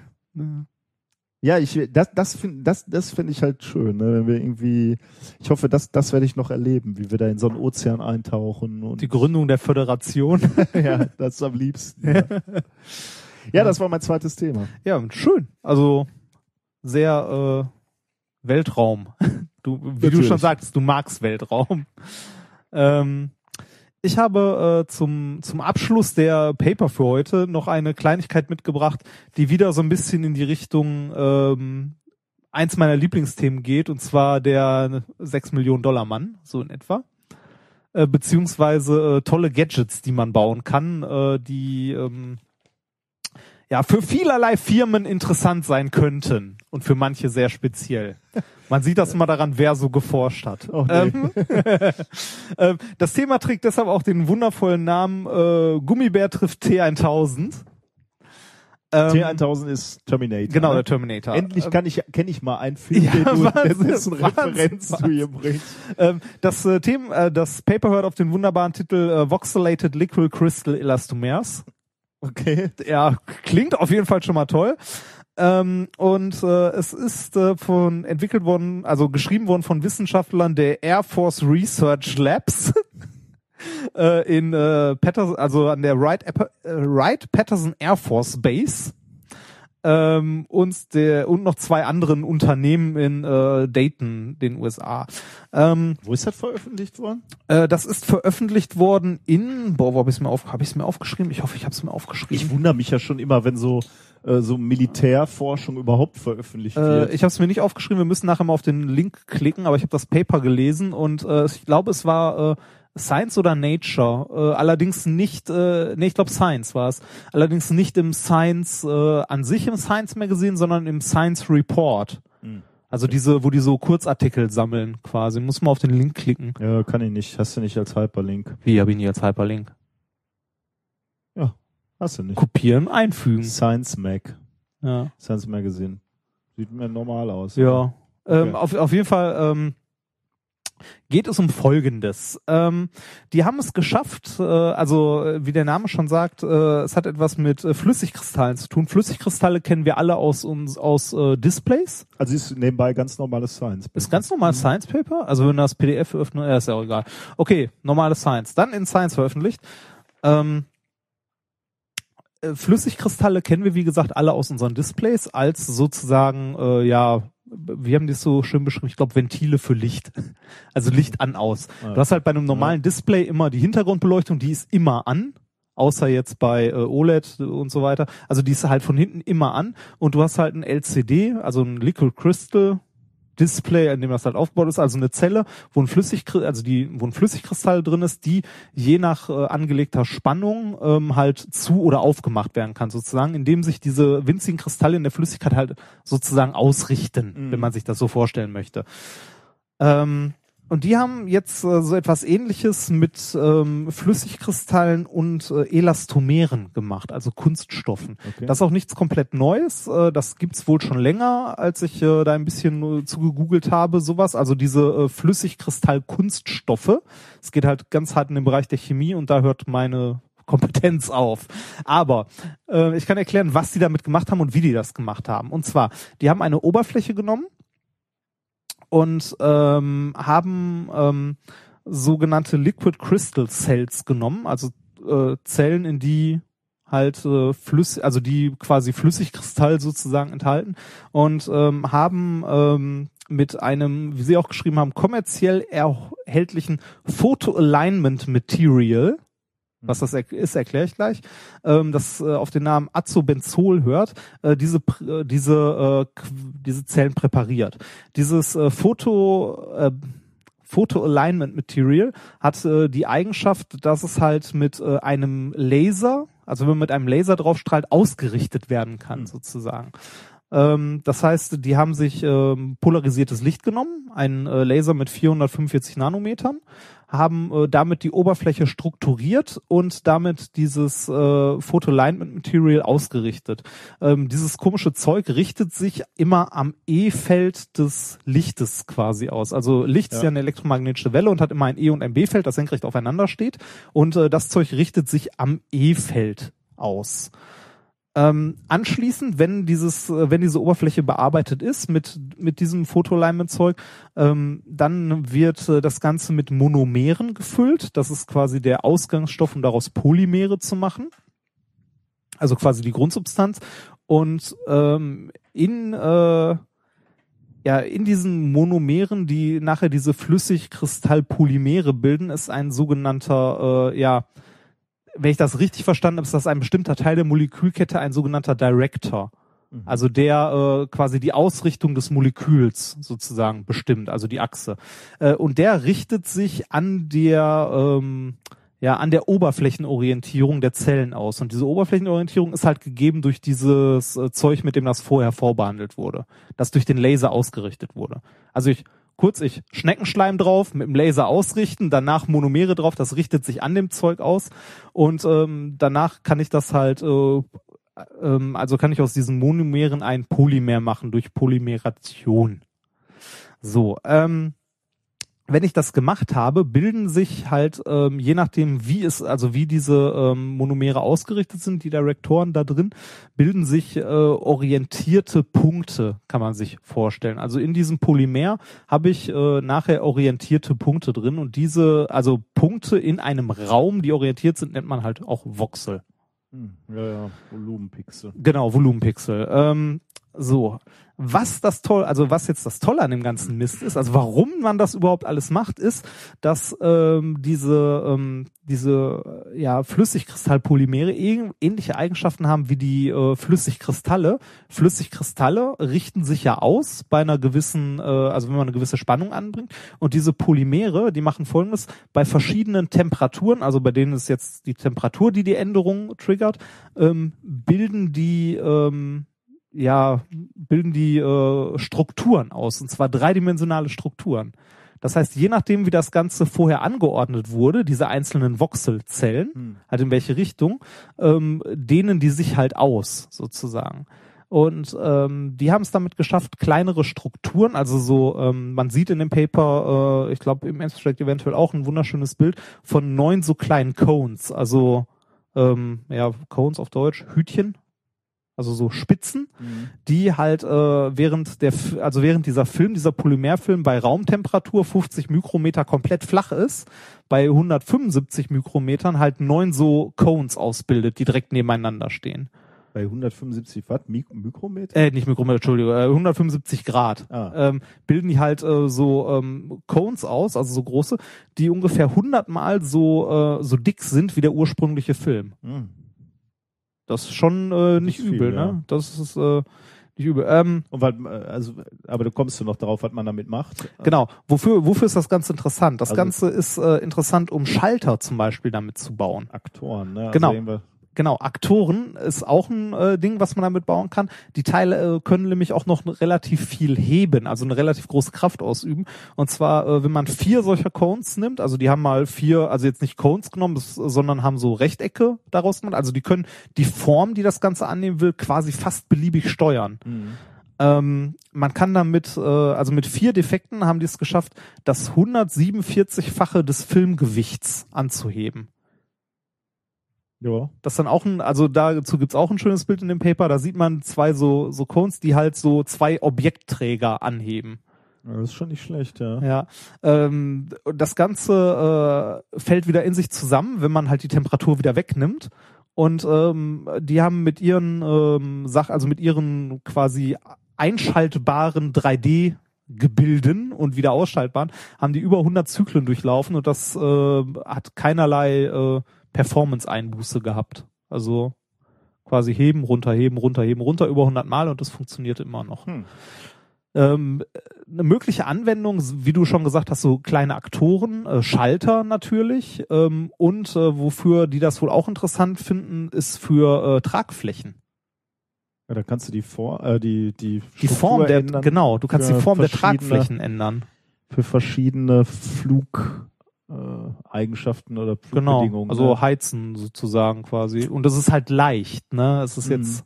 Speaker 2: Ja, ich das das finde das das finde ich halt schön, ne? wenn wir irgendwie ich hoffe, das das werde ich noch erleben, wie wir da in so einen Ozean eintauchen und
Speaker 1: Die Gründung der Föderation.
Speaker 2: ja, das ist am liebsten. Ja. ja, das war mein zweites Thema.
Speaker 1: ja, schön. Also sehr äh, Weltraum. Du, wie du
Speaker 2: Natürlich.
Speaker 1: schon sagst, du magst Weltraum. Ähm, ich habe äh, zum, zum Abschluss der Paper für heute noch eine Kleinigkeit mitgebracht, die wieder so ein bisschen in die Richtung ähm, eins meiner Lieblingsthemen geht, und zwar der 6 Millionen Dollar Mann, so in etwa. Äh, beziehungsweise äh, tolle Gadgets, die man bauen kann, äh, die ähm, ja für vielerlei Firmen interessant sein könnten und für manche sehr speziell. Man sieht das immer daran, wer so geforscht hat.
Speaker 2: Oh, nee.
Speaker 1: ähm, ähm, das Thema trägt deshalb auch den wundervollen Namen äh, Gummibär trifft T1000. Ähm,
Speaker 2: T1000 ist Terminator.
Speaker 1: Genau,
Speaker 2: ne?
Speaker 1: der Terminator.
Speaker 2: Endlich kann ich kenne ich mal einen Film,
Speaker 1: Ja,
Speaker 2: den du
Speaker 1: Wahnsinn,
Speaker 2: dessen
Speaker 1: Wahnsinn,
Speaker 2: Referenz du hier bringst.
Speaker 1: Ähm, das äh, Thema, äh, das Paper hört auf den wunderbaren Titel äh, Voxelated Liquid Crystal Elastomers.
Speaker 2: Okay.
Speaker 1: Ja, klingt auf jeden Fall schon mal toll. Ähm, und äh, es ist äh, von entwickelt worden, also geschrieben worden von Wissenschaftlern der Air Force Research Labs äh, in äh, Patterson, also an der Wright, äh, Wright Patterson Air Force Base. Ähm, und der und noch zwei anderen Unternehmen in äh, Dayton, den USA. Ähm,
Speaker 2: Wo ist das veröffentlicht worden?
Speaker 1: äh, das ist veröffentlicht worden in, boah, wo habe ich es mir auf, habe ich es mir aufgeschrieben? Ich hoffe, ich habe es mir aufgeschrieben.
Speaker 2: Ich wundere mich ja schon immer, wenn so äh, so Militärforschung überhaupt veröffentlicht
Speaker 1: Äh,
Speaker 2: wird.
Speaker 1: ich habe es mir nicht aufgeschrieben, wir müssen nachher mal auf den Link klicken, aber ich habe das Paper gelesen und äh, ich glaube, es war äh, Science oder Nature, äh, allerdings nicht, äh, nee, ich glaube Science war es, allerdings nicht im Science äh, an sich im Science Magazine, sondern im Science Report.
Speaker 2: Hm.
Speaker 1: Also diese, wo die so Kurzartikel sammeln quasi. Muss man auf den Link klicken.
Speaker 2: ja, kann ich nicht. Hast du nicht als Hyperlink.
Speaker 1: Wie habe ich nie als Hyperlink?
Speaker 2: Hast du nicht.
Speaker 1: Kopieren, einfügen.
Speaker 2: Science Mag.
Speaker 1: Ja.
Speaker 2: Science Magazine. Sieht mir normal aus.
Speaker 1: Ja. Ähm,
Speaker 2: Okay.
Speaker 1: auf, auf jeden Fall ähm, geht es um Folgendes. Ähm, die haben es geschafft, äh, also äh, wie der Name schon sagt, äh, es hat etwas mit äh, Flüssigkristallen zu tun. Flüssigkristalle kennen wir alle aus uns aus äh, Displays.
Speaker 2: Also ist nebenbei ganz normales Science.
Speaker 1: Ist ganz normales Science Paper. Also wenn du das PDF öffnet, ja, ist ja auch egal. Okay, normales Science. Dann in Science veröffentlicht. Ähm, äh, Flüssigkristalle kennen wir, wie gesagt, alle aus unseren Displays als sozusagen, äh, ja, wie haben die es so schön beschrieben? Ich glaube, Ventile für Licht. Also Licht an, aus. Du hast halt bei einem normalen Display immer die Hintergrundbeleuchtung, die ist immer an. Außer jetzt bei äh, OLED und so weiter. Also die ist halt von hinten immer an. Und du hast halt ein LCD, also ein Liquid Crystal Display, in dem das halt aufgebaut ist, also eine Zelle, wo ein Flüssig, also die, wo ein Flüssigkristall drin ist, die je nach äh, angelegter Spannung ähm, halt zu oder aufgemacht werden kann, sozusagen, indem sich diese winzigen Kristalle in der Flüssigkeit halt sozusagen ausrichten,
Speaker 2: Mhm.
Speaker 1: wenn man sich das so vorstellen möchte. Ähm, und die haben jetzt äh, so etwas ähnliches mit ähm, Flüssigkristallen und äh, Elastomeren gemacht, also Kunststoffen.
Speaker 2: Okay.
Speaker 1: Das ist auch nichts komplett Neues. Äh, das gibt's wohl schon länger, als ich äh, da ein bisschen äh, zugegoogelt habe, sowas. Also diese äh, Flüssigkristall-Kunststoffe. Es geht halt ganz hart in den Bereich der Chemie und da hört meine Kompetenz auf. Aber äh, ich kann erklären, was die damit gemacht haben und wie die das gemacht haben. Und zwar, die haben eine Oberfläche genommen und ähm, haben ähm, sogenannte Liquid Crystal Cells genommen, also äh, Zellen, in die halt äh, flüssig, also die quasi Flüssigkristall sozusagen enthalten und ähm, haben ähm, mit einem, wie Sie auch geschrieben haben, kommerziell erhältlichen Photo-Alignment Material, was das ist, erkläre ich gleich, ähm, das äh, auf den Namen Azobenzol hört, äh, diese äh, diese äh, diese Zellen präpariert. Dieses äh, Foto äh, Photo Alignment Material hat äh, die Eigenschaft, dass es halt mit äh, einem Laser, also wenn man mit einem Laser draufstrahlt, ausgerichtet werden kann, sozusagen. Ähm, das heißt, die haben sich ähm, polarisiertes Licht genommen, einen äh, Laser mit 445 Nanometern, haben äh, damit die Oberfläche strukturiert und damit dieses äh, Photo Alignment Material ausgerichtet. Ähm, dieses komische Zeug richtet sich immer am E-Feld des Lichtes quasi aus. Also Licht ist
Speaker 2: Ja.
Speaker 1: ja eine elektromagnetische Welle und hat immer ein E- und ein B-Feld, das senkrecht aufeinander steht. Und äh, das Zeug richtet sich am E-Feld aus. Ähm, anschließend, wenn dieses, äh, wenn diese Oberfläche bearbeitet ist mit mit diesem Fotoleimenzeug, ähm, dann wird äh, das Ganze mit Monomeren gefüllt. Das ist quasi der Ausgangsstoff, um daraus Polymere zu machen. Also quasi die Grundsubstanz. Und ähm, in äh, ja, in diesen Monomeren, die nachher diese Flüssigkristallpolymere bilden, ist ein sogenannter, äh, ja, wenn ich das richtig verstanden habe, ist das ein bestimmter Teil der Molekülkette ein sogenannter Director. Also der äh, quasi die Ausrichtung des Moleküls sozusagen bestimmt, also die Achse. Äh, und der richtet sich an der ähm, ja an der Oberflächenorientierung der Zellen aus. Und diese Oberflächenorientierung ist halt gegeben durch dieses äh, Zeug, mit dem das vorher vorbehandelt wurde, das durch den Laser ausgerichtet wurde. Also ich kurz ich Schneckenschleim drauf, mit dem Laser ausrichten, danach Monomere drauf, das richtet sich an dem Zeug aus und ähm, danach kann ich das halt, äh, ähm, also kann ich aus diesen Monomeren ein Polymer machen durch Polymeration. So, ähm, wenn ich das gemacht habe, bilden sich halt, ähm, je nachdem, wie es, also wie diese ähm, Monomere ausgerichtet sind, die Direktoren da drin, bilden sich äh, orientierte Punkte, kann man sich vorstellen. Also in diesem Polymer habe ich äh, nachher orientierte Punkte drin und diese, also Punkte in einem Raum, die orientiert sind, nennt man halt auch Voxel.
Speaker 2: Hm, ja, ja, Volumenpixel.
Speaker 1: Genau, Volumenpixel. Ähm, so, was das toll, also was jetzt das Tolle an dem ganzen Mist ist, also warum man das überhaupt alles macht, ist, dass ähm, diese ähm, diese äh, ja Flüssigkristallpolymere ähn- ähnliche Eigenschaften haben wie die äh, Flüssigkristalle. Flüssigkristalle richten sich ja aus bei einer gewissen, äh, also wenn man eine gewisse Spannung anbringt. Und diese Polymere, die machen Folgendes: Bei verschiedenen Temperaturen, also bei denen ist jetzt die Temperatur, die die Änderung triggert, ähm, bilden die ähm, ja, bilden die äh, Strukturen aus, und zwar dreidimensionale Strukturen. Das heißt, je nachdem, wie das Ganze vorher angeordnet wurde, diese einzelnen Voxelzellen, halt in welche Richtung, ähm, dehnen die sich halt aus, sozusagen. Und ähm, die haben es damit geschafft, kleinere Strukturen, also so, ähm, man sieht in dem Paper, äh, ich glaube im Abstract eventuell auch ein wunderschönes Bild von neun so kleinen Cones, also ähm, ja, Cones auf Deutsch, Hütchen, also so Spitzen, die halt äh, während der, also während dieser Film, dieser Polymerfilm bei Raumtemperatur 50 Mikrometer komplett flach ist, bei 175 Mikrometern halt neun so Cones ausbildet, die direkt nebeneinander stehen.
Speaker 2: Bei 175 Watt Mik Mikrometer?
Speaker 1: Äh, nicht Mikrometer, Entschuldigung, äh, 175 Grad.
Speaker 2: Ah.
Speaker 1: Ähm, bilden die halt äh, so ähm, Cones aus, also so große, die ungefähr 100 Mal so äh, so dick sind wie der ursprüngliche Film.
Speaker 2: Hm.
Speaker 1: Das ist schon äh, nicht
Speaker 2: ist viel,
Speaker 1: übel,
Speaker 2: ja.
Speaker 1: ne? Das ist äh, nicht übel. Ähm,
Speaker 2: Und weil, äh, also, aber du kommst du noch darauf, was man damit macht?
Speaker 1: Genau. Wofür, wofür ist das Ganze interessant? Das
Speaker 2: Also-
Speaker 1: Ganze ist äh, interessant, um Schalter zum Beispiel damit zu bauen.
Speaker 2: Aktoren, ne?
Speaker 1: Genau.
Speaker 2: Also
Speaker 1: Genau, Aktoren ist auch ein äh, Ding, was man damit bauen kann. Die Teile äh, können nämlich auch noch relativ viel heben, also eine relativ große Kraft ausüben. Und zwar, äh, wenn man vier solcher Cones nimmt, also die haben mal vier, also jetzt nicht Cones genommen, das, sondern haben so Rechtecke daraus gemacht. Also die können die Form, die das Ganze annehmen will, quasi fast beliebig steuern. Ähm, man kann damit, äh, also mit vier Defekten haben die es geschafft, das 147-fache des Filmgewichts anzuheben.
Speaker 2: Ja.
Speaker 1: Das ist dann auch ein, also dazu gibt's auch ein schönes Bild in dem Paper, da sieht man zwei so, so Cones, die halt so zwei Objektträger anheben.
Speaker 2: das ist schon nicht schlecht, ja.
Speaker 1: Ja, ähm, das Ganze äh, fällt wieder in sich zusammen, wenn man halt die Temperatur wieder wegnimmt. Und ähm, die haben mit ihren ähm, Sach, also mit ihren quasi einschaltbaren 3D Gebilden und wieder ausschaltbaren, haben die über 100 Zyklen durchlaufen und das äh, hat keinerlei äh, Performance-Einbuße gehabt. Also quasi heben, runter, heben, runter, heben, runter über 100 Mal und das funktioniert immer noch.
Speaker 2: Hm.
Speaker 1: Ähm, eine mögliche Anwendung, wie du schon gesagt hast, so kleine Aktoren, äh, Schalter natürlich ähm, und äh, wofür die das wohl auch interessant finden, ist für äh, Tragflächen.
Speaker 2: Ja, da kannst du die Vor äh, die die
Speaker 1: Die Form der
Speaker 2: ändern
Speaker 1: genau, du kannst die Form der Tragflächen ändern.
Speaker 2: für verschiedene Flug Eigenschaften oder
Speaker 1: Genau,
Speaker 2: Flugbedingungen.
Speaker 1: also
Speaker 2: ne?
Speaker 1: heizen sozusagen quasi. Und das ist halt leicht, ne? Es ist
Speaker 2: Mhm.
Speaker 1: jetzt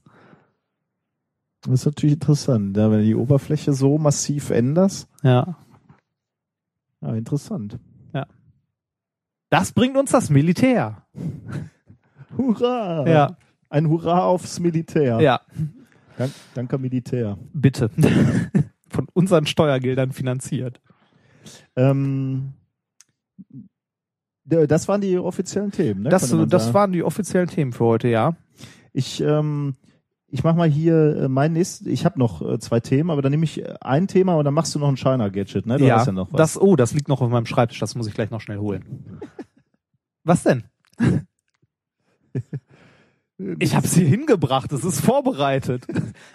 Speaker 2: Das ist natürlich interessant, ja, wenn du die Oberfläche so massiv änderst.
Speaker 1: ja.
Speaker 2: Ja, interessant.
Speaker 1: Das bringt uns das Militär.
Speaker 2: Hurra!
Speaker 1: Ja.
Speaker 2: Ein Hurra aufs Militär.
Speaker 1: Ja,
Speaker 2: Dank, danke Militär.
Speaker 1: bitte. Von unseren Steuergeldern finanziert.
Speaker 2: Ähm, das waren die offiziellen Themen. Ne,
Speaker 1: Das, das waren die offiziellen Themen für heute, ja.
Speaker 2: Ich, ähm, ich mach mal hier äh, mein nächstes. Ich habe noch äh, zwei Themen, aber dann nehme ich äh, ein Thema und dann machst du noch ein China-Gadget. Ne? Du
Speaker 1: ja,
Speaker 2: hast ja noch was.
Speaker 1: das, oh, das liegt noch auf meinem Schreibtisch, das muss ich gleich noch schnell holen. Was denn? Ich habe sie hingebracht, es ist vorbereitet.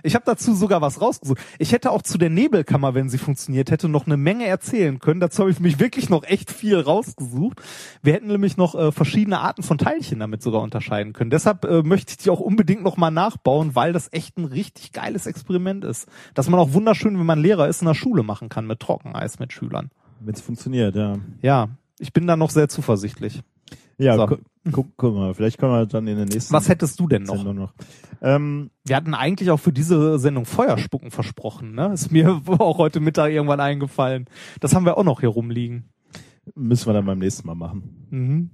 Speaker 1: Ich habe dazu sogar was rausgesucht. Ich hätte auch zu der Nebelkammer, wenn sie funktioniert hätte, noch eine Menge erzählen können. Dazu habe ich mich wirklich noch echt viel rausgesucht. Wir hätten nämlich noch äh, verschiedene Arten von Teilchen damit sogar unterscheiden können. Deshalb äh, möchte ich die auch unbedingt noch mal nachbauen, weil das echt ein richtig geiles Experiment ist. Dass man auch wunderschön, wenn man Lehrer ist, in der Schule machen kann mit Trockeneis mit Schülern.
Speaker 2: Wenn es funktioniert, ja.
Speaker 1: Ja, ich bin da noch sehr zuversichtlich.
Speaker 2: Ja,
Speaker 1: So.
Speaker 2: Gu guck, guck mal, vielleicht können wir dann in der nächsten
Speaker 1: Was hättest du denn noch?
Speaker 2: Noch. Ähm,
Speaker 1: Wir hatten eigentlich auch für diese Sendung Feuerspucken versprochen, ne? Ist mir auch heute Mittag irgendwann eingefallen. Das haben wir auch noch hier rumliegen.
Speaker 2: müssen wir dann beim nächsten Mal machen.
Speaker 1: Mhm.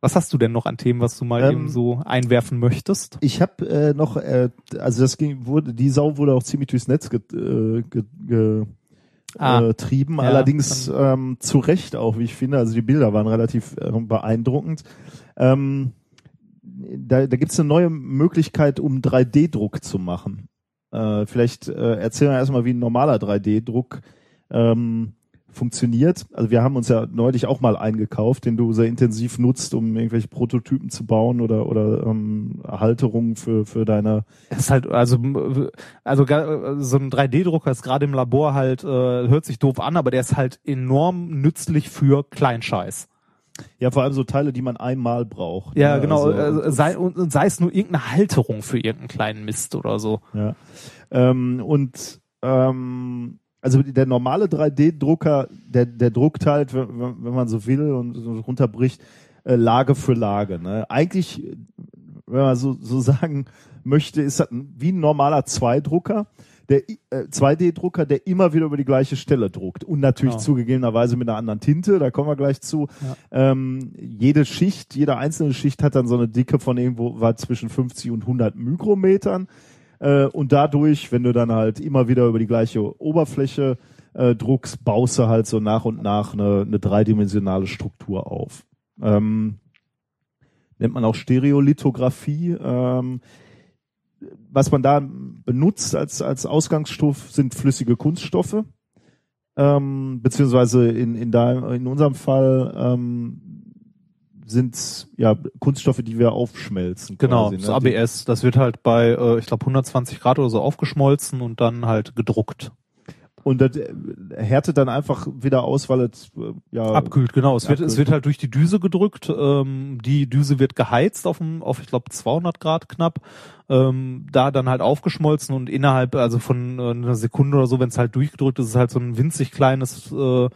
Speaker 1: Was hast du denn noch an Themen, was du mal
Speaker 2: Ähm,
Speaker 1: eben so einwerfen möchtest?
Speaker 2: Ich habe äh, noch, äh, also das ging, wurde, die Sau wurde auch ziemlich durchs Netz get, äh, ge, ge,
Speaker 1: Ah,
Speaker 2: äh, trieben.
Speaker 1: ja,
Speaker 2: Allerdings ähm, zu Recht auch, wie ich finde. Also die Bilder waren relativ äh, beeindruckend. Ähm, da da gibt es eine neue Möglichkeit, um 3D-Druck zu machen. Äh, vielleicht äh, erzählen wir erstmal, wie ein normaler 3D-Druck ähm, funktioniert. Also wir haben uns ja neulich auch mal eingekauft, den du sehr intensiv nutzt, um irgendwelche Prototypen zu bauen oder oder ähm, Halterungen für für deine
Speaker 1: Es ist halt, also, also so ein 3D-Drucker ist gerade im Labor halt, äh, hört sich doof an, aber der ist halt enorm nützlich für Kleinscheiß.
Speaker 2: ja vor allem so Teile, die man einmal braucht.
Speaker 1: Ja,
Speaker 2: ne?
Speaker 1: genau.
Speaker 2: Also-
Speaker 1: äh, sei, und sei es nur irgendeine Halterung für irgendeinen kleinen Mist oder so.
Speaker 2: Ja. Ähm, und ähm, also der normale 3D-Drucker, der, der druckt halt, wenn, wenn man so will und so runterbricht, äh, Lage für Lage. Ne? Eigentlich, wenn man so, so sagen möchte, ist das wie ein normaler 2-Drucker, der äh, 2D-Drucker, der immer wieder über die gleiche Stelle druckt. Und natürlich
Speaker 1: Genau.
Speaker 2: zugegebenerweise mit einer anderen Tinte, da kommen wir gleich zu. Ähm, jede Schicht, jede einzelne Schicht hat dann so eine Dicke von irgendwo war zwischen 50 und 100 Mikrometern. Äh, und dadurch, wenn du dann halt immer wieder über die gleiche Oberfläche äh, druckst, baust du halt so nach und nach eine, eine dreidimensionale Struktur auf. Ähm, nennt man auch Stereolithografie. Ähm, was man da benutzt als, als Ausgangsstoff sind flüssige Kunststoffe. Ähm, beziehungsweise in, in, da, in unserem Fall ähm, sind ja Kunststoffe, die wir aufschmelzen.
Speaker 1: Genau,
Speaker 2: quasi,
Speaker 1: das
Speaker 2: ne? Die-
Speaker 1: ABS, das wird halt bei, äh, ich glaube, 120 Grad oder so aufgeschmolzen und dann halt gedruckt.
Speaker 2: Und das äh, härtet dann einfach wieder aus, weil es äh, ja
Speaker 1: Abkühlt, genau. Es wird, es
Speaker 2: abkühlt.
Speaker 1: wird halt durch die Düse gedrückt. Ähm, die Düse wird geheizt auf, dem, auf ich glaube, 200 Grad knapp. Ähm, da dann halt aufgeschmolzen und innerhalb, also von äh, einer Sekunde oder so, wenn es halt durchgedrückt ist, ist es halt so ein winzig kleines, äh,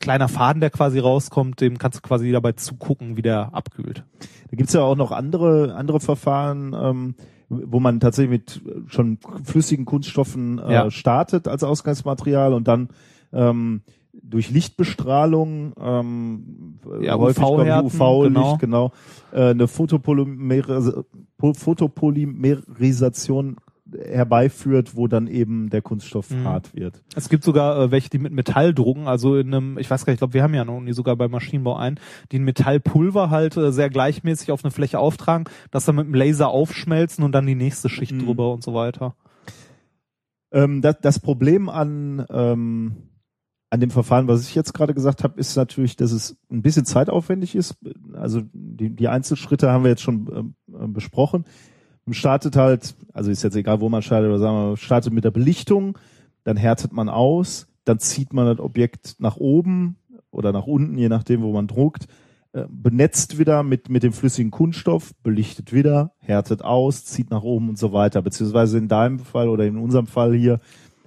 Speaker 1: kleiner Faden, der quasi rauskommt. Dem kannst du quasi dabei zugucken, wie der abkühlt.
Speaker 2: Da gibt's ja auch noch andere andere Verfahren, ähm, wo man tatsächlich mit schon flüssigen Kunststoffen äh,
Speaker 1: Ja.
Speaker 2: startet als Ausgangsmaterial und dann ähm, durch Lichtbestrahlung, ähm,
Speaker 1: Ja,
Speaker 2: häufig glaub ich,
Speaker 1: UV-Härten,
Speaker 2: UV-Licht, genau, äh, eine Photopolymer Po- Photopolymerisation herbeiführt, wo dann eben der Kunststoff
Speaker 1: Mhm.
Speaker 2: hart wird.
Speaker 1: Es gibt sogar äh, welche, die mit Metall drucken, also in einem, ich weiß gar nicht, ich glaube, wir haben ja noch nie sogar beim Maschinenbau einen, die ein Metallpulver halt äh, sehr gleichmäßig auf eine Fläche auftragen, das dann mit dem Laser aufschmelzen und dann die nächste Schicht
Speaker 2: Mhm.
Speaker 1: drüber und so weiter.
Speaker 2: Ähm, das, das Problem an, ähm, an dem Verfahren, was ich jetzt gerade gesagt habe, ist natürlich, dass es ein bisschen zeitaufwendig ist. Also die, die Einzelschritte haben wir jetzt schon ähm, äh, besprochen. Man startet halt, also ist jetzt egal, wo man startet, aber sagen wir, startet mit der Belichtung, dann härtet man aus, dann zieht man das Objekt nach oben oder nach unten, je nachdem, wo man druckt, äh, benetzt wieder mit, mit dem flüssigen Kunststoff, belichtet wieder, härtet aus, zieht nach oben und so weiter. Beziehungsweise in deinem Fall oder in unserem Fall hier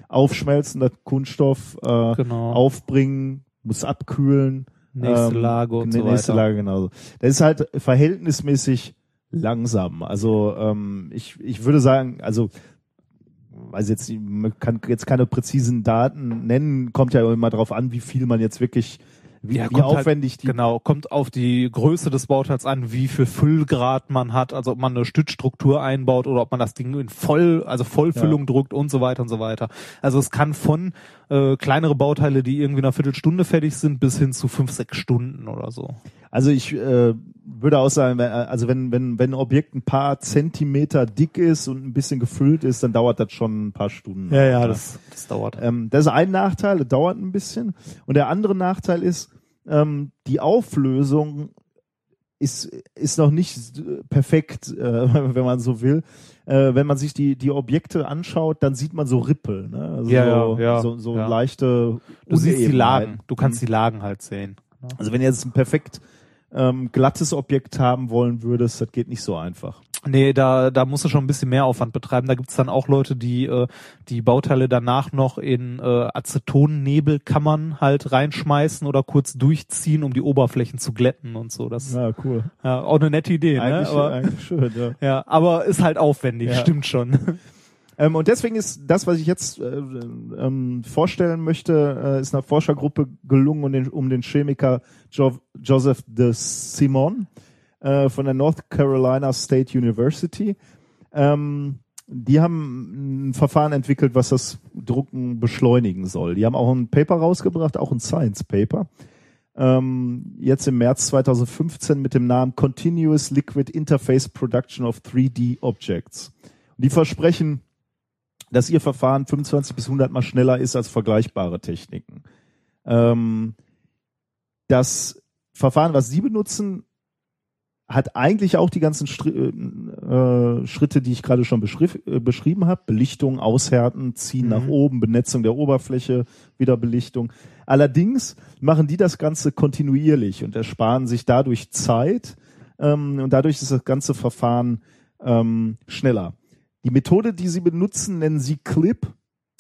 Speaker 2: aufschmelzen, das Kunststoff äh,
Speaker 1: Genau.
Speaker 2: aufbringen, muss abkühlen.
Speaker 1: Nächste
Speaker 2: ähm,
Speaker 1: Lage und
Speaker 2: die
Speaker 1: so
Speaker 2: Nächste
Speaker 1: weiter.
Speaker 2: Lage, genauso. Das ist halt verhältnismäßig langsam. Also ähm, ich, ich würde sagen, also weiß jetzt, nicht, man kann jetzt keine präzisen Daten nennen, kommt ja immer drauf an, wie viel man jetzt wirklich wie,
Speaker 1: Ja,
Speaker 2: wie
Speaker 1: halt-
Speaker 2: aufwendig die
Speaker 1: Genau, kommt auf die Größe des Bauteils an, wie viel Füllgrad man hat, also ob man eine Stützstruktur einbaut oder ob man das Ding in voll, also Vollfüllung drückt und so weiter und so weiter. Also es kann von äh, kleinere Bauteile, die irgendwie in einer Viertelstunde fertig sind, bis hin zu fünf, sechs Stunden oder so.
Speaker 2: Also ich äh, würde auch sagen, wenn, also wenn, wenn, wenn ein Objekt ein paar Zentimeter dick ist und ein bisschen gefüllt ist, dann dauert das schon ein paar Stunden.
Speaker 1: das, das dauert.
Speaker 2: Ähm, das ist ein Nachteil, das dauert ein bisschen. Und der andere Nachteil ist, ähm, die Auflösung ist, ist noch nicht perfekt, äh, wenn man so will. Äh, wenn man sich die, die Objekte anschaut, dann sieht man so Rippel, ne? Also
Speaker 1: Ja,
Speaker 2: so,
Speaker 1: ja, ja,
Speaker 2: so, so
Speaker 1: ja.
Speaker 2: leichte
Speaker 1: Du siehst die. Lagen, du kannst die Lagen halt sehen.
Speaker 2: Also wenn jetzt ein perfekt ähm, glattes Objekt haben wollen würdest, das geht nicht so einfach.
Speaker 1: Nee, da, da musst du schon ein bisschen mehr Aufwand betreiben. Da gibt's dann auch Leute, die äh, die Bauteile danach noch in äh, Acetonnebelkammern halt reinschmeißen oder kurz durchziehen, um die Oberflächen zu glätten und so. Das
Speaker 2: Ja, cool.
Speaker 1: ja, auch eine nette Idee, ne?
Speaker 2: Eigentlich,
Speaker 1: Aber,
Speaker 2: eigentlich schön, ja.
Speaker 1: ja, aber ist halt aufwendig,
Speaker 2: Ja.
Speaker 1: stimmt schon.
Speaker 2: Ähm, und deswegen ist das, was ich jetzt äh, ähm, vorstellen möchte, äh, ist einer Forschergruppe gelungen um den, um den Chemiker jo Joseph de Simon äh, von der North Carolina State University. Ähm, die haben ein Verfahren entwickelt, was das Drucken beschleunigen soll. Die haben auch ein Paper rausgebracht, auch ein Science Paper. Ähm, jetzt im März 2015 mit dem Namen Continuous Liquid Interface Production of 3D Objects. Und die versprechen, dass ihr Verfahren 25 bis 100 mal schneller ist als vergleichbare Techniken. Ähm, das Verfahren, was Sie benutzen, hat eigentlich auch die ganzen Stri äh, Schritte, die ich gerade schon äh, beschrieben habe. Belichtung, Aushärten, Ziehen
Speaker 1: Mhm.
Speaker 2: nach oben, Benetzung der Oberfläche, wieder Belichtung. Allerdings machen die das Ganze kontinuierlich und ersparen sich dadurch Zeit ähm, und dadurch ist das ganze Verfahren ähm, schneller. Die Methode, die sie benutzen, nennen sie CLIP.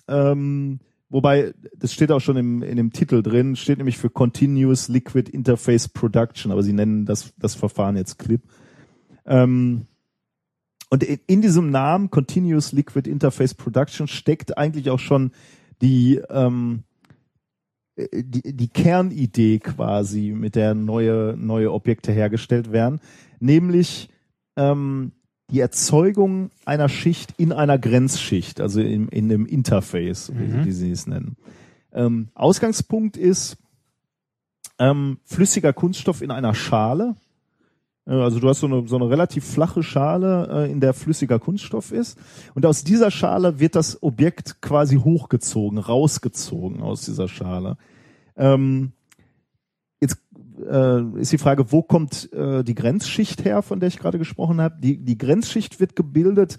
Speaker 2: Ähm, wobei, das steht auch schon im, in dem Titel drin, steht nämlich für Continuous Liquid Interface Production, aber sie nennen das, das Verfahren jetzt CLIP. Ähm, und in, in diesem Namen Continuous Liquid Interface Production steckt eigentlich auch schon die, ähm, äh, die, die Kernidee quasi, mit der neue, neue Objekte hergestellt werden, nämlich ähm, die Erzeugung einer Schicht in einer Grenzschicht, also in, in dem Interface, wie,
Speaker 1: Mhm.
Speaker 2: wie sie es nennen. Ähm, Ausgangspunkt ist ähm, flüssiger Kunststoff in einer Schale. Äh, Also du hast so eine, so eine relativ flache Schale, äh, in der flüssiger Kunststoff ist. Und aus dieser Schale wird das Objekt quasi hochgezogen, rausgezogen aus dieser Schale. Ähm, äh, ist die Frage, wo kommt äh, die Grenzschicht her, von der ich gerade gesprochen habe? Die, die Grenzschicht wird gebildet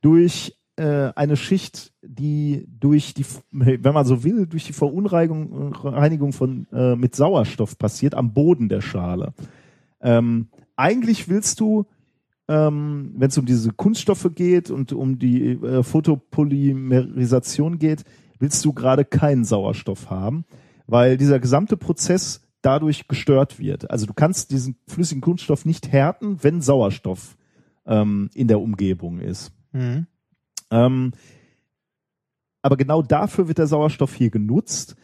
Speaker 2: durch äh, eine Schicht, die durch die, wenn man so will, durch die Verunreinigung Reinigung von äh, mit Sauerstoff passiert am Boden der Schale. Ähm, eigentlich willst du, ähm, wenn es um diese Kunststoffe geht und um die äh, Photopolymerisation geht, willst du gerade keinen Sauerstoff haben, weil dieser gesamte Prozess dadurch gestört wird. Also du kannst diesen flüssigen Kunststoff nicht härten, wenn Sauerstoff ähm, in der Umgebung ist.
Speaker 1: Mhm.
Speaker 2: Ähm, aber genau dafür wird der Sauerstoff hier genutzt.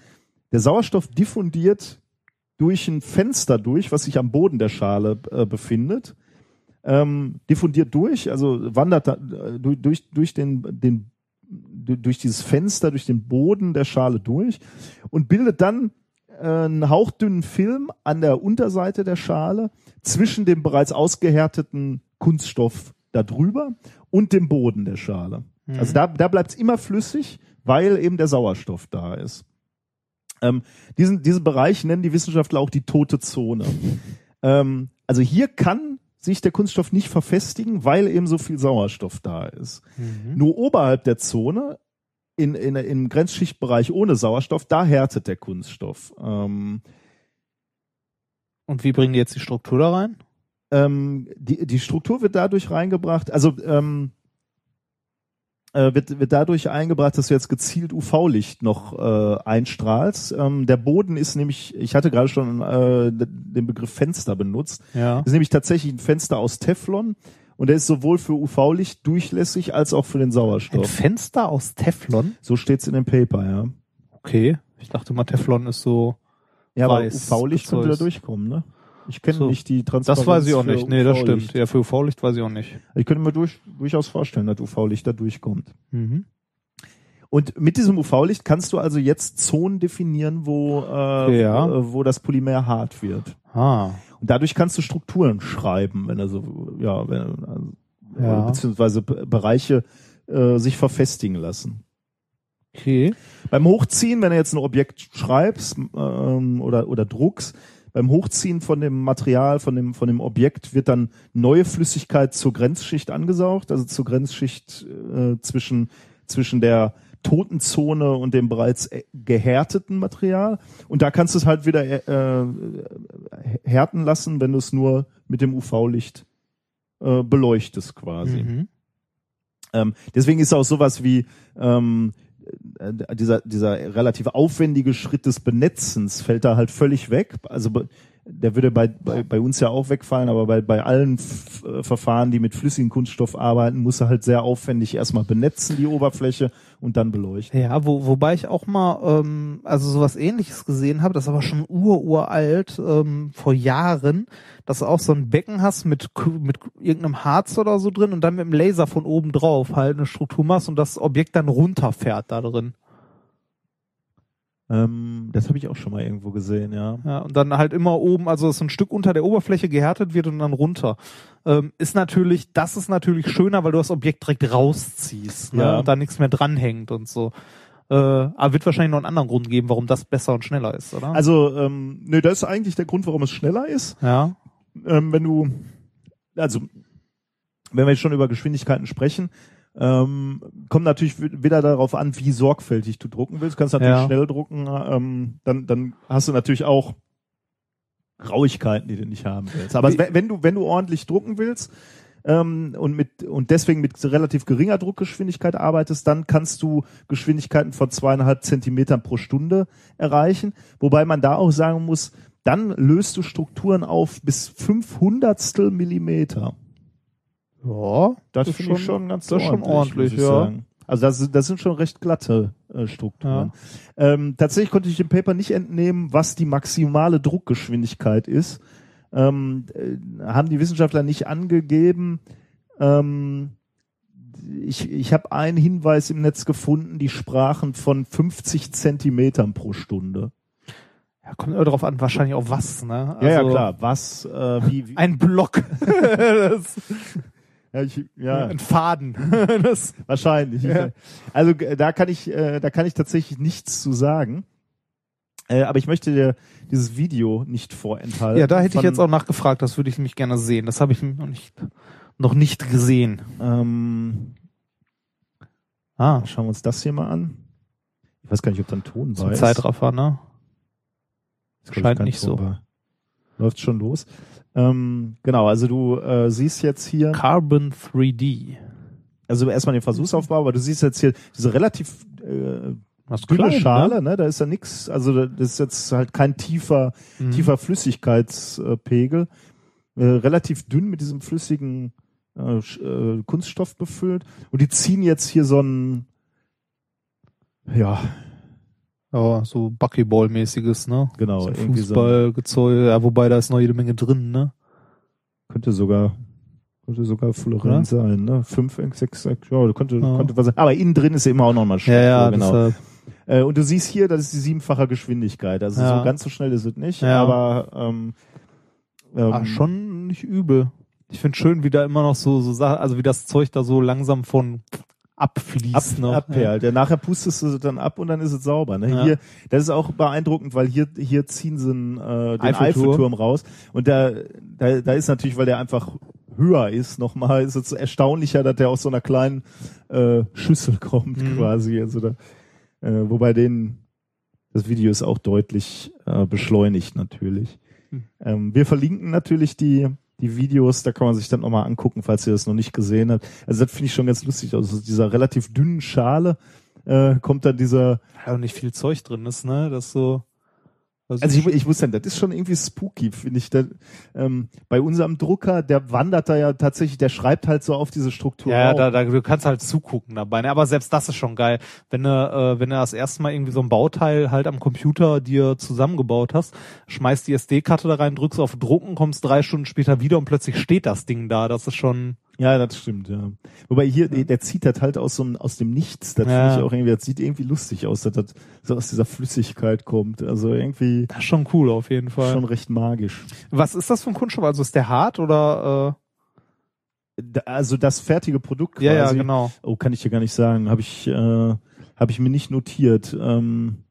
Speaker 2: Der Sauerstoff diffundiert durch ein Fenster durch, was sich am Boden der Schale äh, befindet. Ähm, diffundiert durch, also wandert da, äh, durch, durch, durch den, den du- durch dieses Fenster, durch den Boden der Schale durch und bildet dann einen hauchdünnen Film an der Unterseite der Schale zwischen dem bereits ausgehärteten Kunststoff darüber und dem Boden der Schale. Also da, da bleibt es immer flüssig, weil eben der Sauerstoff da ist. Ähm, diesen, diesen Bereich nennen die Wissenschaftler auch die tote Zone. ähm, also hier kann sich der Kunststoff nicht verfestigen, weil eben so viel Sauerstoff da ist.
Speaker 1: Mhm.
Speaker 2: Nur oberhalb der Zone, in, in, im Grenzschichtbereich ohne Sauerstoff, da härtet der Kunststoff. Ähm,
Speaker 1: Und wie bringen die jetzt die Struktur da rein?
Speaker 2: ähm, die, die Struktur wird dadurch reingebracht, also ähm, äh, wird, wird dadurch eingebracht, dass du jetzt gezielt UV-Licht noch äh, einstrahlst. Ähm, der Boden ist nämlich, ich hatte gerade schon äh, den Begriff Fenster benutzt,
Speaker 1: Ja.
Speaker 2: ist nämlich tatsächlich ein Fenster aus Teflon und der ist sowohl für UV-Licht durchlässig als auch für den
Speaker 1: Ein
Speaker 2: Sauerstoff.
Speaker 1: Fenster aus Teflon?
Speaker 2: So steht's in dem Paper, ja.
Speaker 1: Okay. Ich dachte mal, Teflon ist so
Speaker 2: Ja, aber
Speaker 1: weiß
Speaker 2: UV-Licht könnte da durchkommen, ne? Ich kenne
Speaker 1: So.
Speaker 2: nicht die Transparenz.
Speaker 1: Das weiß ich auch nicht. Nee, das stimmt. Ja, für UV-Licht weiß ich auch nicht.
Speaker 2: Ich könnte mir durch, durchaus vorstellen, dass UV-Licht da durchkommt.
Speaker 1: Mhm.
Speaker 2: Und mit diesem UV-Licht kannst du also jetzt Zonen definieren, wo, äh,
Speaker 1: Ja.
Speaker 2: äh, wo das Polymer hart wird.
Speaker 1: Ah.
Speaker 2: Dadurch kannst du Strukturen schreiben, wenn er so, ja, wenn, also,
Speaker 1: Ja.
Speaker 2: beziehungsweise Be- Bereiche äh, sich verfestigen lassen.
Speaker 1: Okay.
Speaker 2: Beim Hochziehen, wenn du jetzt ein Objekt schreibst ähm, oder, oder druckst, beim Hochziehen von dem Material, von dem, von dem Objekt wird dann neue Flüssigkeit zur Grenzschicht angesaugt, also zur Grenzschicht äh, zwischen, zwischen der toten Zone und dem bereits äh, gehärteten Material. Und da kannst du es halt wieder äh, härten lassen, wenn du es nur mit dem UV-Licht äh, beleuchtest quasi.
Speaker 1: Mhm.
Speaker 2: Ähm, deswegen ist auch sowas wie ähm, äh, dieser, dieser relativ aufwendige Schritt des Benetzens fällt da halt völlig weg. Also der würde bei, bei, bei uns ja auch wegfallen, aber bei, bei allen F äh, Verfahren, die mit flüssigem Kunststoff arbeiten, muss er halt sehr aufwendig erstmal benetzen, die Oberfläche, und dann beleuchten.
Speaker 1: Ja, wo, wobei ich auch mal ähm, also sowas ähnliches gesehen habe, das ist aber schon ururalt, ähm, vor Jahren, dass du auch so ein Becken hast mit, mit irgendeinem Harz oder so drin und dann mit dem Laser von oben drauf halt eine Struktur machst und das Objekt dann runterfährt da drin.
Speaker 2: Ähm, das habe ich auch schon mal irgendwo gesehen, ja.
Speaker 1: Ja, und dann halt immer oben, also dass so ein Stück unter der Oberfläche gehärtet wird und dann runter. Ähm, ist natürlich, das ist natürlich schöner, weil du das Objekt direkt rausziehst, ne?
Speaker 2: Ja.
Speaker 1: Und da nichts mehr dranhängt und so. Äh, aber wird wahrscheinlich noch einen anderen Grund geben, warum das besser und schneller ist, oder?
Speaker 2: Also, ähm, nö, das ist eigentlich der Grund, warum es schneller ist.
Speaker 1: ja.
Speaker 2: ähm, wenn du, also wenn wir jetzt schon über Geschwindigkeiten sprechen, ähm, kommt natürlich wi- wieder darauf an, wie sorgfältig du drucken willst. Du kannst natürlich
Speaker 1: Ja.
Speaker 2: schnell drucken, ähm, dann, dann hast du natürlich auch Rauigkeiten, die du nicht haben willst. Aber wenn, du, wenn du ordentlich drucken willst, ähm, und mit und deswegen mit relativ geringer Druckgeschwindigkeit arbeitest, dann kannst du Geschwindigkeiten von zweieinhalb Zentimetern pro Stunde erreichen. Wobei man da auch sagen muss, dann löst du Strukturen auf bis 500 Millimeter.
Speaker 1: Ja,
Speaker 2: Das,
Speaker 1: ist
Speaker 2: finde ich schon ganz
Speaker 1: das ist schon ordentlich, ja.
Speaker 2: sagen. Also das, das sind schon recht glatte äh, Strukturen. Ähm, tatsächlich konnte ich dem Paper nicht entnehmen, was die maximale Druckgeschwindigkeit ist. Ähm, äh, haben die Wissenschaftler nicht angegeben. Ähm, ich ich habe einen Hinweis im Netz gefunden, die sprachen von 50 Zentimetern pro Stunde.
Speaker 1: Ja, kommt immer drauf an, wahrscheinlich auch was, ne?
Speaker 2: ja, ja,
Speaker 1: Also,
Speaker 2: klar. Was, äh, wie, wie
Speaker 1: Ein Block.
Speaker 2: ja, ich, ja.
Speaker 1: Ein Faden. das,
Speaker 2: Wahrscheinlich.
Speaker 1: Ja.
Speaker 2: Also äh, da kann ich, äh, da kann ich tatsächlich nichts zu sagen. Äh, aber ich möchte dir dieses Video nicht vorenthalten.
Speaker 1: ja, da hätte ich jetzt auch nachgefragt, das würde ich nämlich gerne sehen. Das habe ich noch nicht, noch nicht gesehen.
Speaker 2: Ähm,
Speaker 1: Ah,
Speaker 2: schauen wir uns das hier mal an. Ich weiß gar nicht, ob da ein Ton
Speaker 1: so
Speaker 2: bei ist.
Speaker 1: Zeitraffer, ne? Scheint nicht
Speaker 2: Ton
Speaker 1: so.
Speaker 2: bei. Läuft schon los. Ähm, genau, also du äh, siehst jetzt hier,
Speaker 1: Carbon 3D.
Speaker 2: also erstmal den Versuchsaufbau, aber du siehst jetzt hier diese relativ äh,
Speaker 1: ist
Speaker 2: dünne
Speaker 1: klein,
Speaker 2: Schale, ne? Da ist ja nix, also das ist jetzt halt kein tiefer,
Speaker 1: Ne? Mhm.
Speaker 2: tiefer Flüssigkeitspegel, äh, relativ dünn mit diesem flüssigen äh, äh, Kunststoff befüllt. Und die ziehen jetzt hier so ein, ja,
Speaker 1: Ja, so Buckyball-mäßiges, ne?
Speaker 2: genau,
Speaker 1: so
Speaker 2: irgendwie so.
Speaker 1: Fußballgezeuge, ja, wobei da ist noch jede Menge drin, ne?
Speaker 2: Könnte sogar, könnte sogar Fluorescent sein, ne? Fünf, sechs, sechs, ja, könnte,
Speaker 1: Ja.
Speaker 2: könnte was sein. Aber innen drin ist ja immer auch noch mal
Speaker 1: Ja, ja,
Speaker 2: genau.
Speaker 1: deshalb.
Speaker 2: Äh, und du siehst hier, das ist die siebenfache Geschwindigkeit. Also
Speaker 1: Ja.
Speaker 2: so ganz so schnell ist es nicht,
Speaker 1: Ja.
Speaker 2: aber ähm, ähm,
Speaker 1: Ah, schon nicht übel. Ich finde schön, wie da immer noch so, so Sachen, also wie das Zeug da so langsam von abfließt
Speaker 2: ab, abperlt. Ja. nachher pustest du es dann ab und dann ist es sauber. Ne?
Speaker 1: Ja.
Speaker 2: Hier, das ist auch beeindruckend, weil hier, hier ziehen sie einen, äh, den
Speaker 1: Eiffelturm.
Speaker 2: Eiffelturm. raus. Und da, da, da ist natürlich, weil der einfach höher ist, nochmal, ist es erstaunlicher, dass der aus so einer kleinen äh, Schüssel kommt
Speaker 1: Mhm.
Speaker 2: quasi. Also da, äh, wobei den, das Video ist auch deutlich äh, beschleunigt natürlich.
Speaker 1: Mhm.
Speaker 2: Ähm, wir verlinken natürlich die, die Videos, da kann man sich dann nochmal angucken, falls ihr das noch nicht gesehen habt. Also das finde ich schon ganz lustig. Also dieser relativ dünnen Schale äh, kommt dann dieser,
Speaker 1: Ja, und nicht viel Zeug drin ist, ne? Das so, Das
Speaker 2: Also ich, ich muss sagen, das ist schon irgendwie spooky, finde ich. Da, ähm, bei unserem Drucker, der wandert da ja tatsächlich, der schreibt halt so auf diese Struktur.
Speaker 1: Ja,
Speaker 2: rauf.
Speaker 1: da, da, du kannst halt zugucken dabei. Ne? Aber selbst das ist schon geil. Wenn du, äh, wenn du das erste Mal irgendwie so ein Bauteil halt am Computer dir zusammengebaut hast, schmeißt die SD-Karte da rein, drückst auf Drucken, kommst drei Stunden später wieder und plötzlich steht das Ding da. Das ist schon.
Speaker 2: Ja, das stimmt, ja. Wobei hier, der, zieht das halt aus so einem, aus dem Nichts. Das
Speaker 1: Ja.
Speaker 2: finde ich auch irgendwie, das sieht irgendwie lustig aus, dass das so aus dieser Flüssigkeit kommt. Also irgendwie
Speaker 1: Das ist schon cool auf jeden Fall.
Speaker 2: schon recht magisch.
Speaker 1: Was ist das für ein Kunststoff? Also ist der hart oder
Speaker 2: Da, also das fertige Produkt
Speaker 1: äh, ja, ja,
Speaker 2: quasi.
Speaker 1: genau.
Speaker 2: Oh, kann ich dir gar nicht sagen. Habe ich, äh, habe ich mir nicht notiert. Ähm,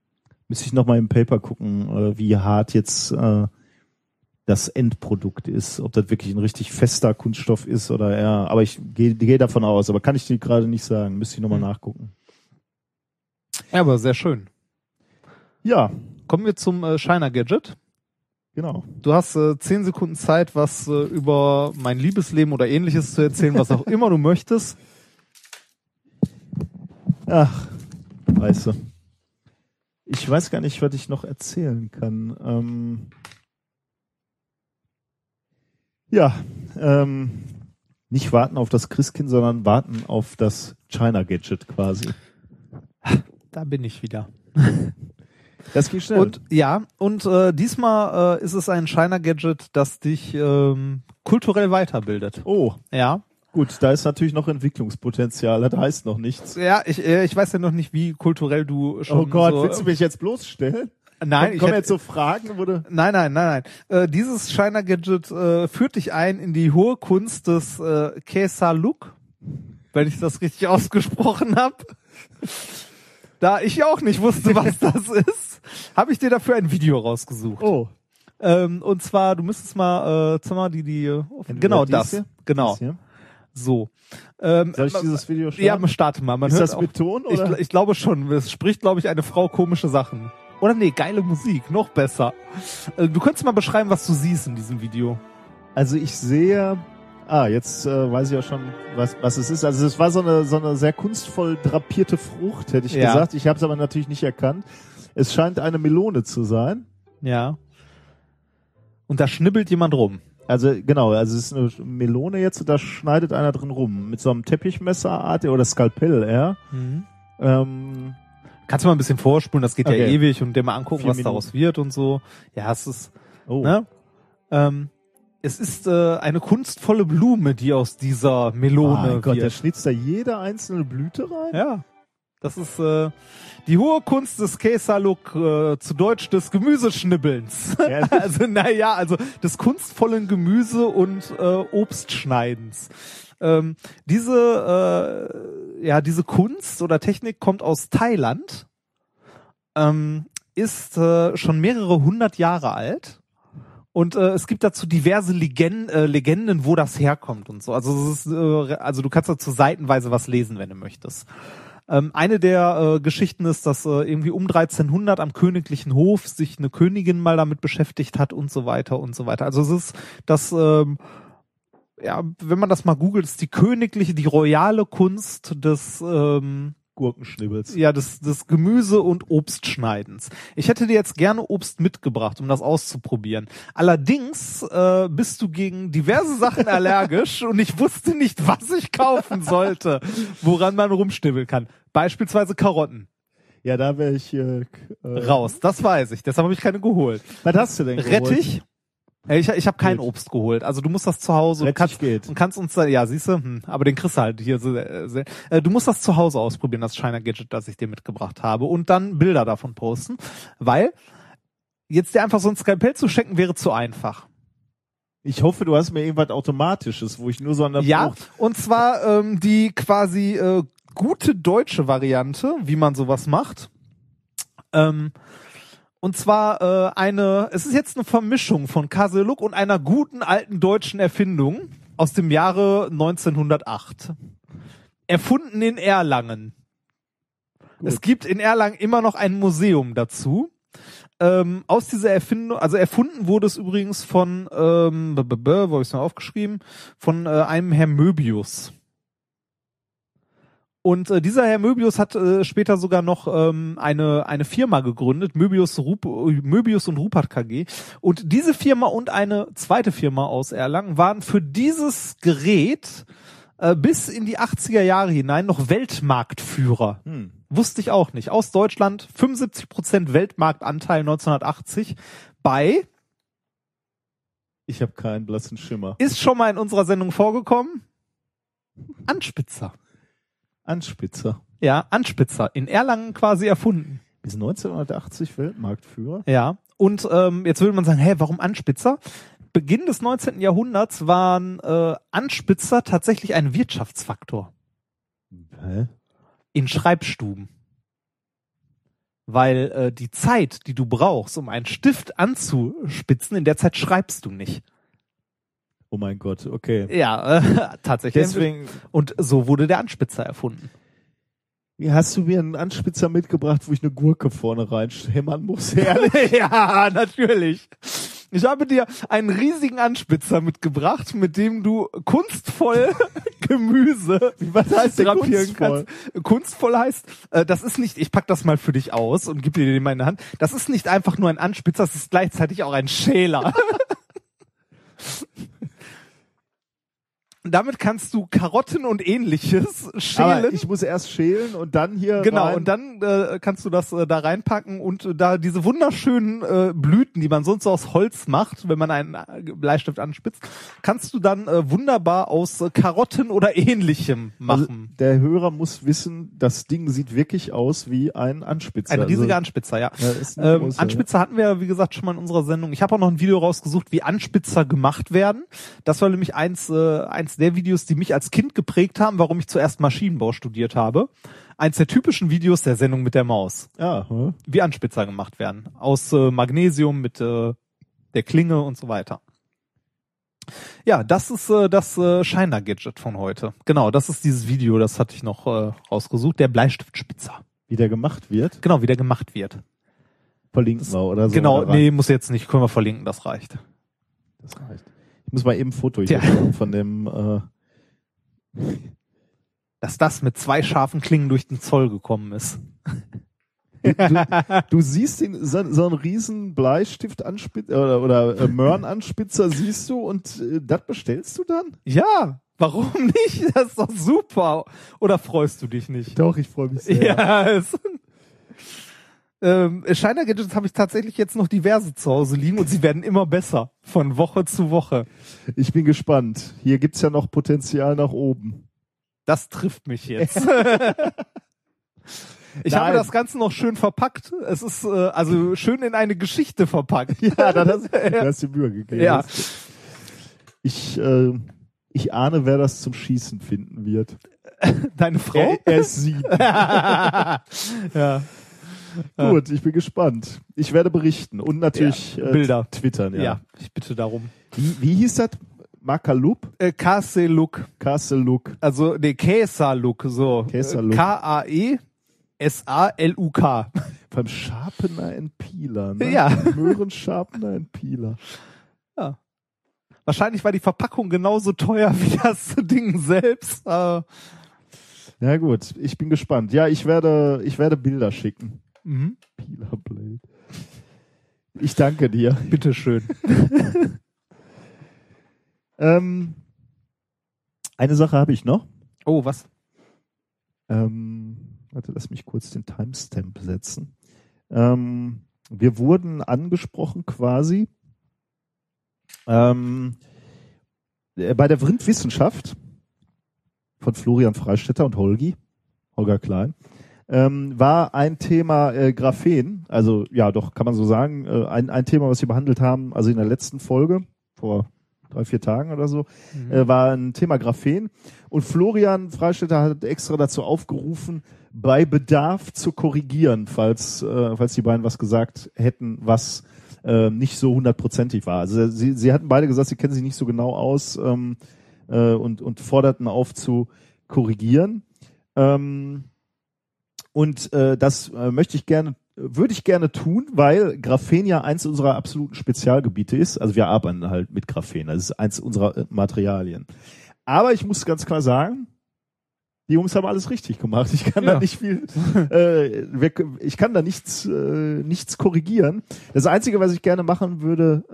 Speaker 2: müsste ich noch mal im Paper gucken, äh, wie hart jetzt äh, das Endprodukt ist, ob das wirklich ein richtig fester Kunststoff ist oder eher. Aber ich gehe gehe davon aus, aber kann ich dir gerade nicht sagen. Müsste ich noch mal
Speaker 1: Hm.
Speaker 2: nachgucken.
Speaker 1: Ja, aber sehr schön.
Speaker 2: Ja,
Speaker 1: Kommen wir zum äh, Shiner Gadget.
Speaker 2: genau.
Speaker 1: Du hast äh, zehn Sekunden Zeit, was äh, über mein Liebesleben oder ähnliches zu erzählen, was auch immer du möchtest.
Speaker 2: Ach, weißt du. Ich weiß gar nicht, was ich noch erzählen kann. Ähm, ja, ähm, nicht warten auf das Christkind, sondern warten auf das China Gadget quasi.
Speaker 1: Da bin ich wieder.
Speaker 2: Das geht schnell.
Speaker 1: Und ja, und äh, diesmal äh, ist es ein Shiner Gadget, das dich ähm, kulturell weiterbildet.
Speaker 2: oh,
Speaker 1: Ja.
Speaker 2: gut, da ist natürlich noch Entwicklungspotenzial. Das heißt noch nichts.
Speaker 1: Ja, ich, äh, ich weiß ja noch nicht, wie kulturell du schon.
Speaker 2: Oh Gott,
Speaker 1: so,
Speaker 2: willst du mich jetzt bloßstellen?
Speaker 1: Nein,
Speaker 2: Komm,
Speaker 1: ich
Speaker 2: kommen jetzt so Fragen, du
Speaker 1: Nein, nein, nein, nein. Äh, dieses Shiner Gadget äh, führt dich ein in die hohe Kunst des äh, Kesa Look, wenn ich das richtig ausgesprochen habe. Da ich auch nicht wusste, was das ist, habe ich dir dafür ein Video rausgesucht.
Speaker 2: Oh,
Speaker 1: Ähm, und zwar, du müsstest mal, äh, sag mal, die, die,
Speaker 2: Entweder
Speaker 1: genau das,
Speaker 2: hier,
Speaker 1: genau,
Speaker 2: das hier.
Speaker 1: so. Ähm,
Speaker 2: Soll ich
Speaker 1: äh,
Speaker 2: dieses Video starten?
Speaker 1: Ja, starte mal. Man
Speaker 2: ist
Speaker 1: hört
Speaker 2: das mit Ton
Speaker 1: ich,
Speaker 2: oder?
Speaker 1: ich glaube schon. Es spricht, glaube ich, eine Frau komische Sachen. Oder nee, geile Musik, noch besser. Äh, Du könntest mal beschreiben, was du siehst in diesem Video.
Speaker 2: Also ich sehe, ah, jetzt äh, weiß ich auch schon, was, was es ist. Also es war so eine, so eine sehr kunstvoll drapierte Frucht, hätte ich
Speaker 1: Ja.
Speaker 2: gesagt. Ich habe es aber natürlich nicht erkannt. Es scheint eine Melone zu sein.
Speaker 1: Ja. Und da schnibbelt jemand rum.
Speaker 2: Also genau, also es ist eine Melone jetzt und da schneidet einer drin rum. Mit so einem Teppichmesserart oder Skalpell eher. Ähm,
Speaker 1: Kannst du mal ein bisschen vorspulen, das geht ja
Speaker 2: Okay.
Speaker 1: ewig und dir mal angucken,
Speaker 2: Vier
Speaker 1: was
Speaker 2: Minuten.
Speaker 1: daraus wird und so. Ja, es ist,
Speaker 2: oh.
Speaker 1: ne? Ähm, es ist äh, eine kunstvolle Blume, die aus dieser Melone
Speaker 2: mein Gott, der
Speaker 1: wird.
Speaker 2: schnitzt da jede einzelne Blüte rein?
Speaker 1: Ja. Das ist äh, die hohe Kunst des Käserlook, äh, zu Deutsch des Gemüseschnibbelns.
Speaker 2: Ja.
Speaker 1: also naja, also des kunstvollen Gemüse- und äh, Obstschneidens. Ähm, diese, äh, ja, diese Kunst oder Technik kommt aus Thailand, ähm, ist äh, schon mehrere hundert Jahre alt. Und äh, es gibt dazu diverse Legenden, äh, Legenden, wo das herkommt und so. Also es ist, äh, also du kannst dazu seitenweise was lesen, wenn du möchtest. Ähm, eine der äh, Geschichten ist, dass äh, irgendwie um 1300 am königlichen Hof sich eine Königin mal damit beschäftigt hat und so weiter und so weiter. Also es ist das, ähm, ja, wenn man das mal googelt, ist die königliche, die royale Kunst des ähm,
Speaker 2: Gurkenschnibbels.
Speaker 1: ja, des, des Gemüse- und Obstschneidens. Ich hätte dir jetzt gerne Obst mitgebracht, um das auszuprobieren. Allerdings äh, bist du gegen diverse Sachen allergisch und ich wusste nicht, was ich kaufen sollte, woran man rumstibbeln kann. Beispielsweise Karotten.
Speaker 2: Ja, da wäre ich äh, äh,
Speaker 1: Raus, das weiß ich. Deshalb habe ich keine geholt.
Speaker 2: Was hast du denn geholt?
Speaker 1: Rettich? Ich, ich habe kein. Obst geholt. Also du musst das zu Hause und kannst,
Speaker 2: geht.
Speaker 1: und kannst uns da, ja, siehst du, hm, aber den kriegst du halt hier. Äh, sehr- äh, du musst das zu Hause ausprobieren, das China Gadget, das ich dir mitgebracht habe und dann Bilder davon posten, weil jetzt dir einfach so ein Skalpell zu schenken wäre zu einfach.
Speaker 2: Ich hoffe, du hast mir irgendwas Automatisches, wo ich nur so an der
Speaker 1: Ja,
Speaker 2: Frucht
Speaker 1: und zwar ähm, die quasi äh, gute deutsche Variante, wie man sowas macht. Ähm, und zwar äh, eine, es ist jetzt eine Vermischung von Kaseluk und einer guten alten deutschen Erfindung aus dem Jahre 1908. Erfunden in Erlangen. Es gibt in Erlangen immer noch ein Museum dazu. Ähm, aus dieser Erfindung, also erfunden wurde es übrigens von, ähm, b -b -b, wo habe ich es noch aufgeschrieben, von äh, einem Herr Möbius. Und äh, dieser Herr Möbius hat äh, später sogar noch ähm, eine eine Firma gegründet, Möbius, Rup Möbius und Rupert KG. Und diese Firma und eine zweite Firma aus Erlangen waren für dieses Gerät äh, bis in die 80er Jahre hinein noch Weltmarktführer.
Speaker 2: Hm.
Speaker 1: Wusste ich auch nicht. Aus Deutschland 75 Prozent Weltmarktanteil 1980 bei
Speaker 2: Ich habe keinen blassen Schimmer.
Speaker 1: ist schon mal in unserer Sendung vorgekommen. Anspitzer.
Speaker 2: Anspitzer.
Speaker 1: Ja, Anspitzer. In Erlangen quasi erfunden.
Speaker 2: Bis 1980 Weltmarktführer.
Speaker 1: Ja. Und ähm, jetzt würde man sagen, hä, warum Anspitzer? Beginn des 19. Jahrhunderts waren äh, Anspitzer tatsächlich ein Wirtschaftsfaktor
Speaker 2: Hä?
Speaker 1: in Schreibstuben. Weil äh, die Zeit, die du brauchst, um einen Stift anzuspitzen, in der Zeit schreibst du nicht.
Speaker 2: Oh mein Gott, okay.
Speaker 1: Ja, äh, tatsächlich.
Speaker 2: Deswegen,
Speaker 1: Und so wurde der Anspitzer erfunden.
Speaker 2: wie hast du mir einen Anspitzer mitgebracht, wo ich eine Gurke vorne reinhämmern muss? Ehrlich?
Speaker 1: ja, natürlich. Ich habe dir einen riesigen Anspitzer mitgebracht, mit dem du kunstvoll Gemüse
Speaker 2: Was heißt
Speaker 1: drapieren
Speaker 2: kunstvoll?
Speaker 1: kannst. Kunstvoll heißt, äh, das ist nicht, ich pack das mal für dich aus und gib dir den mal in die Hand. Das ist nicht einfach nur ein Anspitzer, das ist gleichzeitig auch ein Schäler. Damit kannst du Karotten und ähnliches schälen.
Speaker 2: Aber ich muss erst schälen und dann hier
Speaker 1: Genau,
Speaker 2: rein.
Speaker 1: und dann äh, kannst du das äh, da reinpacken und äh, da diese wunderschönen äh, Blüten, die man sonst so aus Holz macht, wenn man einen äh, Bleistift anspitzt, kannst du dann äh, wunderbar aus äh, Karotten oder ähnlichem
Speaker 2: also,
Speaker 1: machen.
Speaker 2: der Hörer muss wissen, das Ding sieht wirklich aus wie ein Anspitzer.
Speaker 1: Ein riesiger
Speaker 2: also,
Speaker 1: Anspitzer, ja.
Speaker 2: Ja,
Speaker 1: ähm,
Speaker 2: großer,
Speaker 1: Anspitzer hatten wir, wie gesagt, schon mal in unserer Sendung. Ich habe auch noch ein Video rausgesucht, wie Anspitzer gemacht werden. Das war nämlich eins, äh, eins der Videos, die mich als Kind geprägt haben, warum ich zuerst Maschinenbau studiert habe. Eins der typischen Videos der Sendung mit der Maus.
Speaker 2: ja, hä?
Speaker 1: wie Anspitzer gemacht werden. Aus äh, Magnesium mit äh, der Klinge und so weiter. Ja, das ist äh, das äh, Shiner-Gadget von heute. Genau, das ist dieses Video, das hatte ich noch äh, rausgesucht. Der Bleistiftspitzer.
Speaker 2: wie der gemacht wird.
Speaker 1: Genau, wie der gemacht wird.
Speaker 2: Verlinken wir oder so.
Speaker 1: genau,
Speaker 2: rein.
Speaker 1: nee, muss jetzt nicht, können wir verlinken, das reicht.
Speaker 2: Das reicht. Muss mal eben ein Foto hier machen von dem äh,
Speaker 1: Dass das mit zwei scharfen Klingen durch den Zoll gekommen ist.
Speaker 2: du siehst den, so, so einen riesen Bleistift oder, oder äh, Möhrenanspitzer siehst du und äh, das bestellst du dann?
Speaker 1: Ja, warum nicht? Das ist doch super. Oder freust du dich nicht?
Speaker 2: Doch, ich freue mich sehr.
Speaker 1: Ja, es, ähm, Shiner Gadgets habe ich tatsächlich jetzt noch diverse zu Hause liegen und sie werden immer besser von Woche zu Woche.
Speaker 2: Ich bin gespannt. Hier gibt's ja noch Potenzial nach oben.
Speaker 1: Das trifft mich jetzt. Ich
Speaker 2: Nein.
Speaker 1: habe das Ganze noch schön verpackt. Es ist äh, also schön in eine Geschichte verpackt.
Speaker 2: Ja, da hast, du Mühe gegeben.
Speaker 1: Ja.
Speaker 2: Ich, äh, ich ahne, wer das zum Schießen finden wird.
Speaker 1: Deine Frau?
Speaker 2: Er, er ist sie.
Speaker 1: ja.
Speaker 2: Gut, ich bin gespannt. Ich werde berichten und natürlich
Speaker 1: Ja,
Speaker 2: äh,
Speaker 1: Bilder.
Speaker 2: twittern. Ja.
Speaker 1: ja, ich bitte darum.
Speaker 2: Wie, wie hieß das? Makalup?
Speaker 1: Äh, Kase Look,
Speaker 2: Castle Look.
Speaker 1: also nee, Look, so.
Speaker 2: Käserlook.
Speaker 1: K-A-E S-A-L-U-K.
Speaker 2: Beim Sharpener and Peeler. Ne?
Speaker 1: Ja.
Speaker 2: Möhren Sharpener and Peeler.
Speaker 1: Wahrscheinlich war die Verpackung genauso teuer wie das Ding selbst. Äh,
Speaker 2: Ja gut, ich bin gespannt. Ja, ich werde, ich werde Bilder schicken.
Speaker 1: Mhm.
Speaker 2: Peeler Blade. Ich danke dir.
Speaker 1: Bitteschön.
Speaker 2: Ähm, eine Sache habe ich noch.
Speaker 1: Oh, was?
Speaker 2: Ähm, warte, lass mich kurz den Timestamp setzen. Ähm, wir wurden angesprochen quasi ähm, äh, bei der Vrindwissenschaft von Florian Freistetter und Holgi, Holger Klein, ähm, war ein Thema äh, Graphen, also ja doch, kann man so sagen, äh, ein, ein Thema, was wir behandelt haben, also in der letzten Folge, vor drei, vier Tagen oder so, äh, war ein Thema Graphen. Und Florian Freistetter hat extra dazu aufgerufen, bei Bedarf zu korrigieren, falls, äh, falls die beiden was gesagt hätten, was äh, nicht so hundertprozentig war. Also sie, sie hatten beide gesagt, sie kennen sich nicht so genau aus ähm, äh, und, und forderten auf zu korrigieren. Ähm, und äh, das äh, möchte ich gerne, würde ich gerne tun, weil Graphen ja eins unserer absoluten Spezialgebiete ist. Also wir arbeiten halt mit Graphen, das ist eins unserer äh, Materialien. Aber ich muss ganz klar sagen, Die Jungs haben alles richtig gemacht. Ich kann
Speaker 1: Ja.
Speaker 2: da nicht viel, äh, ich kann da nichts, äh, nichts korrigieren. Das Einzige, was ich gerne machen würde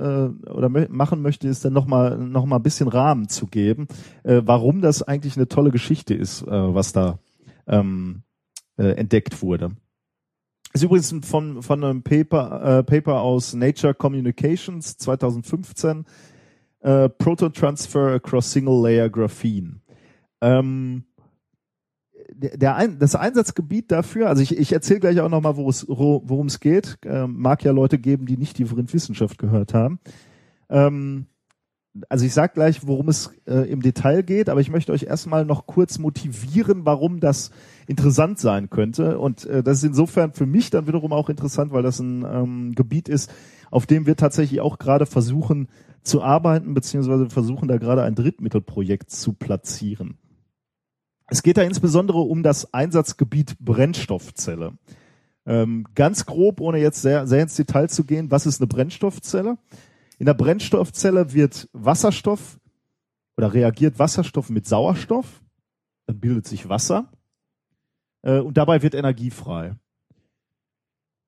Speaker 2: äh, oder machen möchte, ist dann nochmal noch mal ein bisschen Rahmen zu geben, äh, warum das eigentlich eine tolle Geschichte ist, äh, was da ähm, äh, entdeckt wurde. Ist übrigens von, von einem Paper, äh, Paper aus Nature Communications 2015, äh, Proton Transfer across Single Layer Graphene. Ähm, der, ein, das Einsatzgebiet dafür, also ich, ich erzähle gleich auch nochmal, worum es geht. Ähm, mag ja Leute geben, die nicht die Wissenschaft gehört haben. Ähm, also ich sag gleich, worum es äh, im Detail geht, aber ich möchte euch erstmal noch kurz motivieren, warum das interessant sein könnte. Und äh, das ist insofern für mich dann wiederum auch interessant, weil das ein ähm, Gebiet ist, auf dem wir tatsächlich auch gerade versuchen zu arbeiten, beziehungsweise versuchen da gerade ein Drittmittelprojekt zu platzieren. Es geht da insbesondere um das Einsatzgebiet Brennstoffzelle. Ähm, ganz grob, ohne jetzt sehr, sehr ins Detail zu gehen, was ist eine Brennstoffzelle? In der Brennstoffzelle wird Wasserstoff oder reagiert Wasserstoff mit Sauerstoff, dann bildet sich Wasser äh, und dabei wird Energie frei.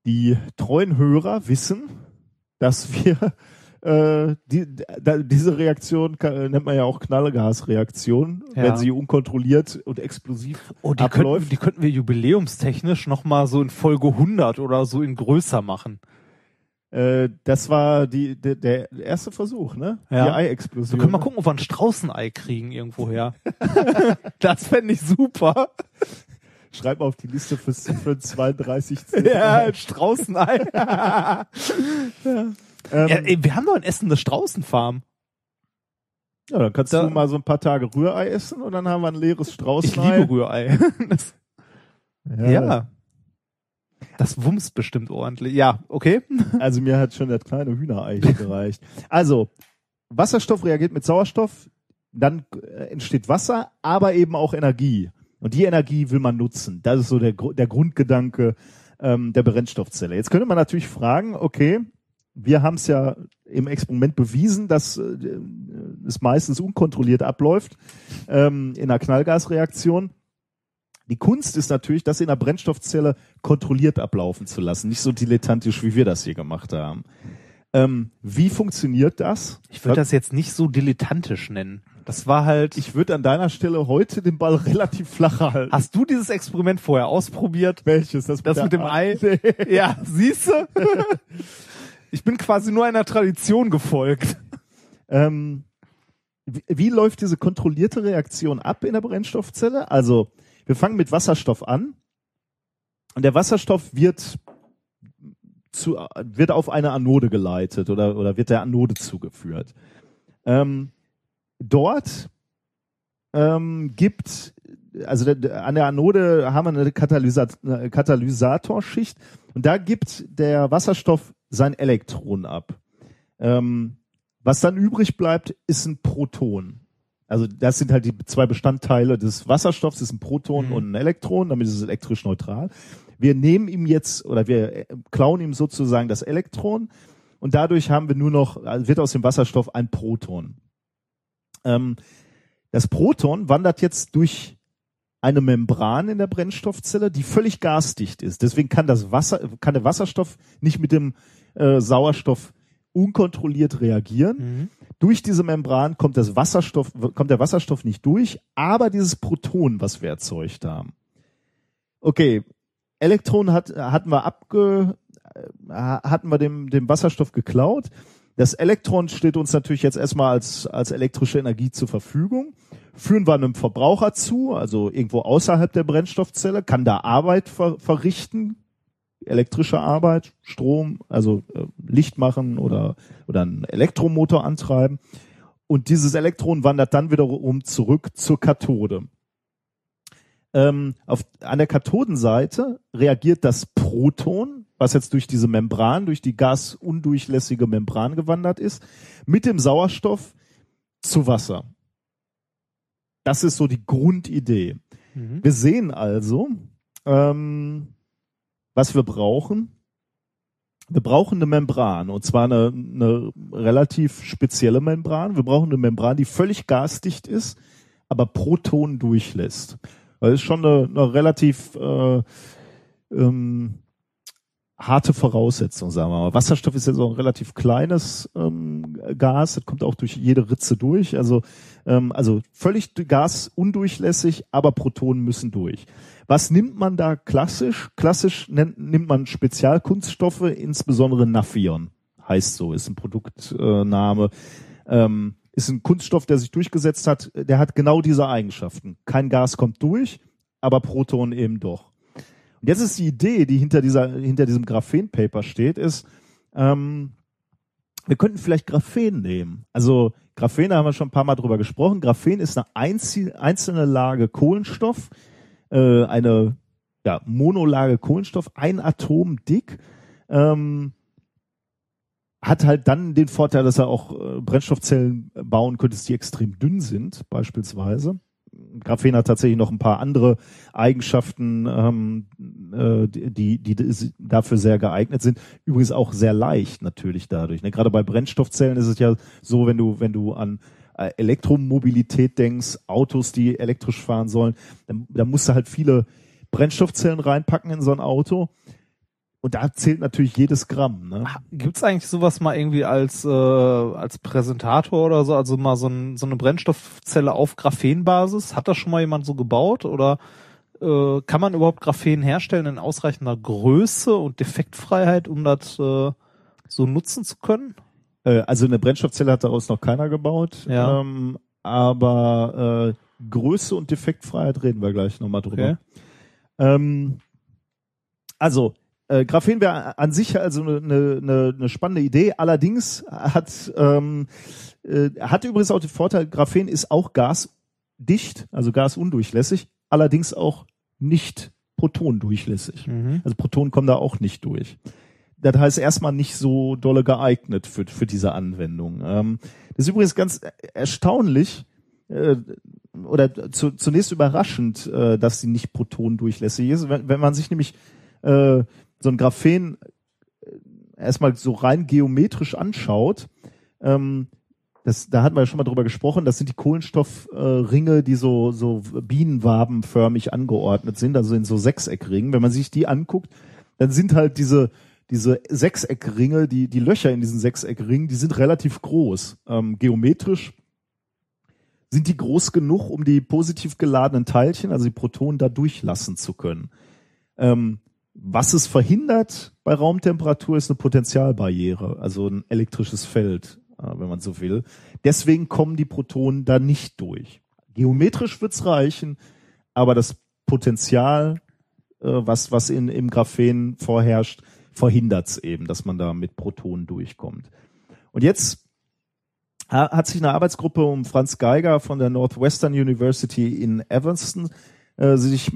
Speaker 2: Die treuen Hörer wissen, dass wir äh, die, da, diese Reaktion kann, nennt man ja auch Knallgasreaktion,
Speaker 1: Ja.
Speaker 2: wenn sie unkontrolliert und explosiv
Speaker 1: Oh, die
Speaker 2: abläuft.
Speaker 1: könnten, die könnten wir jubiläumstechnisch nochmal so in Folge 100 oder so in größer machen.
Speaker 2: Äh, das war die, der, der erste Versuch, ne?
Speaker 1: Ja.
Speaker 2: Die
Speaker 1: Wir
Speaker 2: Ei-Explosion.
Speaker 1: können mal gucken, ob wir ein Straußenei kriegen irgendwoher. das fände ich super.
Speaker 2: Schreib mal auf die Liste fürs, für 32.
Speaker 1: Ja, ein Straußenei. ja,
Speaker 2: ähm,
Speaker 1: ey, wir haben doch in Essen eine Straußenfarm.
Speaker 2: ja, dann kannst
Speaker 1: da-
Speaker 2: du mal so ein paar Tage Rührei essen und dann haben wir ein leeres
Speaker 1: Ich
Speaker 2: Straußenei.
Speaker 1: liebe Rührei. Das,
Speaker 2: Ja.
Speaker 1: ja. Das wumst bestimmt ordentlich. Ja, okay.
Speaker 2: Also mir hat schon das kleine Hühnerei gereicht. Also, Wasserstoff reagiert mit Sauerstoff, dann äh, entsteht Wasser, aber eben auch Energie. Und die Energie will man nutzen. Das ist so der, der Grundgedanke ähm, der Brennstoffzelle. Jetzt könnte man natürlich fragen, okay, wir haben es ja im Experiment bewiesen, dass äh, es meistens unkontrolliert abläuft ähm, in einer Knallgasreaktion. Die Kunst ist natürlich, das in einer Brennstoffzelle kontrolliert ablaufen zu lassen, nicht so dilettantisch, wie wir das hier gemacht haben. Ähm, wie funktioniert das?
Speaker 1: Ich würde das jetzt nicht so dilettantisch nennen. Das war halt.
Speaker 2: Ich würde an deiner Stelle heute den Ball relativ flach halten.
Speaker 1: hast du dieses Experiment vorher ausprobiert?
Speaker 2: welches? Das,
Speaker 1: Das mit dem Ei? Ja, siehst du? Ich bin quasi nur einer Tradition gefolgt.
Speaker 2: Ähm, wie, wie läuft diese kontrollierte Reaktion ab in der Brennstoffzelle? Also, wir fangen mit Wasserstoff an und der Wasserstoff wird zu, wird auf eine Anode geleitet oder, oder wird der Anode zugeführt. Ähm, dort ähm, gibt, also an der Anode haben wir eine, Katalysa eine Katalysatorschicht und da gibt der Wasserstoff sein Elektron ab. Ähm, was dann übrig bleibt, ist ein Proton. Also das sind halt die zwei Bestandteile des Wasserstoffs, das ist ein Proton
Speaker 1: Mhm.
Speaker 2: und ein Elektron, damit ist es elektrisch neutral. Wir nehmen ihm jetzt oder wir äh, klauen ihm sozusagen das Elektron und dadurch haben wir nur noch, also wird aus dem Wasserstoff ein Proton. Ähm, das Proton wandert jetzt durch eine Membran in der Brennstoffzelle, die völlig gasdicht ist. Deswegen kann das Wasser, kann der Wasserstoff nicht mit dem äh, Sauerstoff unkontrolliert reagieren. Durch diese Membran kommt das Wasserstoff, kommt der Wasserstoff nicht durch, aber dieses Proton, was wir erzeugt haben. Okay, Elektron hat, hatten wir abge, äh, hatten wir dem, dem Wasserstoff geklaut. Das Elektron steht uns natürlich jetzt erstmal als, als elektrische Energie zur Verfügung. Führen wir einem Verbraucher zu, also irgendwo außerhalb der Brennstoffzelle, kann da Arbeit ver, verrichten, elektrische Arbeit, Strom, also äh, Licht machen oder, oder einen Elektromotor antreiben. Und dieses Elektron wandert dann wiederum zurück zur Kathode. Ähm, auf, an der Kathodenseite reagiert das Proton, was jetzt durch diese Membran, durch die gasundurchlässige Membran gewandert ist, mit dem Sauerstoff zu Wasser. Das ist so die Grundidee. Wir sehen also, ähm, was wir brauchen. Wir brauchen eine Membran und zwar eine, eine relativ spezielle Membran. Wir brauchen eine Membran, die völlig gasdicht ist, aber Protonen durchlässt. Es ist schon eine, eine relativ äh, ähm, harte Voraussetzung, sagen wir mal. Wasserstoff ist ja so ein relativ kleines ähm, Gas, das kommt auch durch jede Ritze durch. Also, ähm, also völlig gasundurchlässig, aber Protonen müssen durch. Was nimmt man da klassisch? Klassisch nennt, nimmt man Spezialkunststoffe, insbesondere Naphion, heißt so, ist ein Produktname. Ähm, ist ein Kunststoff, der sich durchgesetzt hat, der hat genau diese Eigenschaften. Kein Gas kommt durch, aber Protonen eben doch. Und jetzt ist die Idee, die hinter dieser, hinter diesem Graphen-Paper steht, ist, ähm, wir könnten vielleicht Graphen nehmen. Also Graphen, da haben wir schon ein paar Mal drüber gesprochen. Graphen ist eine einzelne Lage Kohlenstoff, äh, eine ja, Monolage Kohlenstoff, ein Atom dick. Ähm, hat halt dann den Vorteil, dass er auch äh, Brennstoffzellen bauen könnte, die extrem dünn sind, beispielsweise. Graphen hat tatsächlich noch ein paar andere Eigenschaften, ähm, äh, die, die, die dafür sehr geeignet sind. Übrigens auch sehr leicht natürlich dadurch. Ne? Gerade bei Brennstoffzellen ist es ja so, wenn du, wenn du an äh, Elektromobilität denkst, Autos, die elektrisch fahren sollen, dann, dann musst du halt viele Brennstoffzellen reinpacken in so ein Auto. Und da zählt natürlich jedes Gramm. Ne?
Speaker 1: Gibt's eigentlich sowas mal irgendwie als äh, als Präsentator oder so, also mal so, ein, so eine Brennstoffzelle auf Graphenbasis? Hat das schon mal jemand so gebaut oder äh, kann man überhaupt Graphen herstellen in ausreichender Größe und Defektfreiheit, um das äh, so nutzen zu können?
Speaker 2: Äh, also eine Brennstoffzelle hat daraus noch keiner gebaut.
Speaker 1: Ja.
Speaker 2: Ähm, aber äh, Größe und Defektfreiheit reden wir gleich nochmal drüber.
Speaker 1: Okay.
Speaker 2: Ähm, also äh, Graphen wäre an sich also eine, eine, eine spannende Idee. Allerdings hat ähm, äh, hat übrigens auch den Vorteil, Graphen ist auch gasdicht, also gasundurchlässig, allerdings auch nicht protondurchlässig.
Speaker 1: Mhm.
Speaker 2: Also Protonen kommen da auch nicht durch. Das heißt erstmal nicht so dolle geeignet für, für diese Anwendung. Ähm, das ist übrigens ganz erstaunlich äh, oder zu, zunächst überraschend, äh, dass sie nicht protondurchlässig ist. Wenn, wenn man sich nämlich äh, so ein Graphen äh, erstmal so rein geometrisch anschaut, ähm, das, da hatten wir ja schon mal drüber gesprochen, das sind die Kohlenstoffringe, äh, die so, so bienenwabenförmig angeordnet sind, also in so Sechseckringen. Wenn man sich die anguckt, dann sind halt diese, diese Sechseckringe, die, die Löcher in diesen Sechseckringen, die sind relativ groß. Ähm, geometrisch sind die groß genug, um die positiv geladenen Teilchen, also die Protonen, da durchlassen zu können. Ähm, was es verhindert bei Raumtemperatur ist eine Potentialbarriere, also ein elektrisches Feld, äh, wenn man so will. Deswegen kommen die Protonen da nicht durch. Geometrisch wird's reichen, aber das Potenzial, äh, was, was in, im Graphen vorherrscht, verhindert's eben, dass man da mit Protonen durchkommt. Und jetzt hat sich eine Arbeitsgruppe um Franz Geiger von der Northwestern University in Evanston äh, sich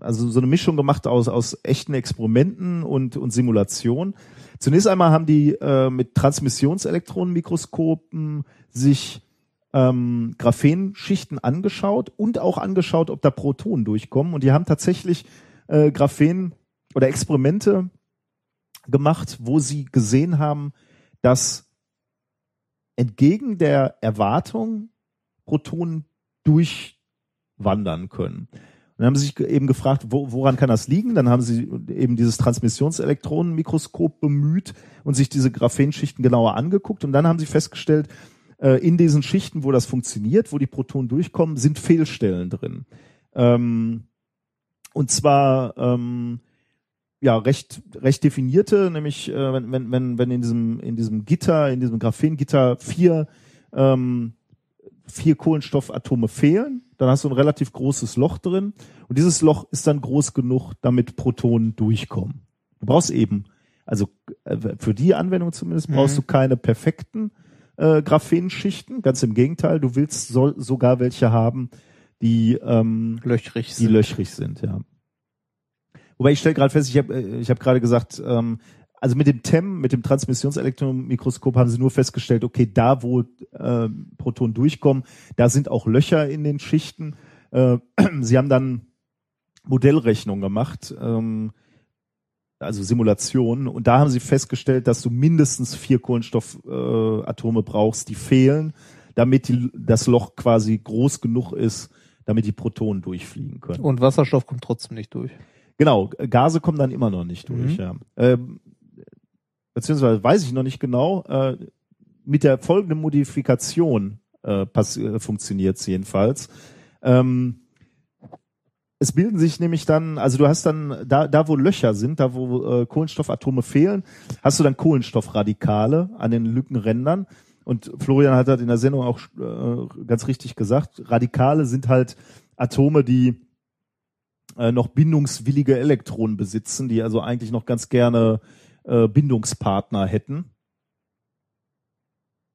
Speaker 2: also so eine Mischung gemacht aus aus echten Experimenten und und Simulation. Zunächst einmal haben die äh, mit Transmissionselektronenmikroskopen sich ähm, Graphenschichten angeschaut und auch angeschaut, ob da Protonen durchkommen. Und die haben tatsächlich äh, Graphen oder Experimente gemacht, wo sie gesehen haben, dass entgegen der Erwartung Protonen durchwandern können. Und dann haben sie sich eben gefragt, wo, woran kann das liegen? Dann haben sie eben dieses Transmissionselektronenmikroskop bemüht und sich diese Graphenschichten genauer angeguckt. Und dann haben sie festgestellt, äh, in diesen Schichten, wo das funktioniert, wo die Protonen durchkommen, sind Fehlstellen drin. Ähm, und zwar ähm, ja recht recht definierte, nämlich äh, wenn wenn wenn wenn in diesem in diesem Gitter in diesem Graphengitter vier ähm, vier Kohlenstoffatome fehlen, dann hast du ein relativ großes Loch drin und dieses Loch ist dann groß genug, damit Protonen durchkommen. Du brauchst eben also äh, für die Anwendung zumindest brauchst
Speaker 1: Mhm.
Speaker 2: du keine perfekten äh, Graphenschichten, ganz im Gegenteil, du willst soll, sogar welche haben, die ähm,
Speaker 1: Löchrig
Speaker 2: die löchrig sind, ja. Wobei ich stelle gerade fest, ich habe äh, ich hab gerade gesagt, ähm, also mit dem TEM, mit dem Transmissionselektronenmikroskop haben sie nur festgestellt, okay, da wo äh, Protonen durchkommen, da sind auch Löcher in den Schichten. Äh, sie haben dann Modellrechnungen gemacht, ähm, also Simulationen, und da haben sie festgestellt, dass du mindestens vier Kohlenstoffatome äh, brauchst, die fehlen, damit die, das Loch quasi groß genug ist, damit die Protonen durchfliegen können.
Speaker 1: Und Wasserstoff kommt trotzdem nicht durch.
Speaker 2: Genau, Gase kommen dann immer noch nicht durch,
Speaker 1: Mhm.
Speaker 2: ja. Ähm, beziehungsweise weiß ich noch nicht genau, äh, mit der folgenden Modifikation äh, äh, funktioniert es jedenfalls. Ähm, es bilden sich nämlich dann, also du hast dann, da, da wo Löcher sind, da wo äh, Kohlenstoffatome fehlen, hast du dann Kohlenstoffradikale an den Lückenrändern. Und Florian hat das in der Sendung auch äh, ganz richtig gesagt. Radikale sind halt Atome, die äh, noch bindungswillige Elektronen besitzen, die also eigentlich noch ganz gerne äh, Bindungspartner hätten.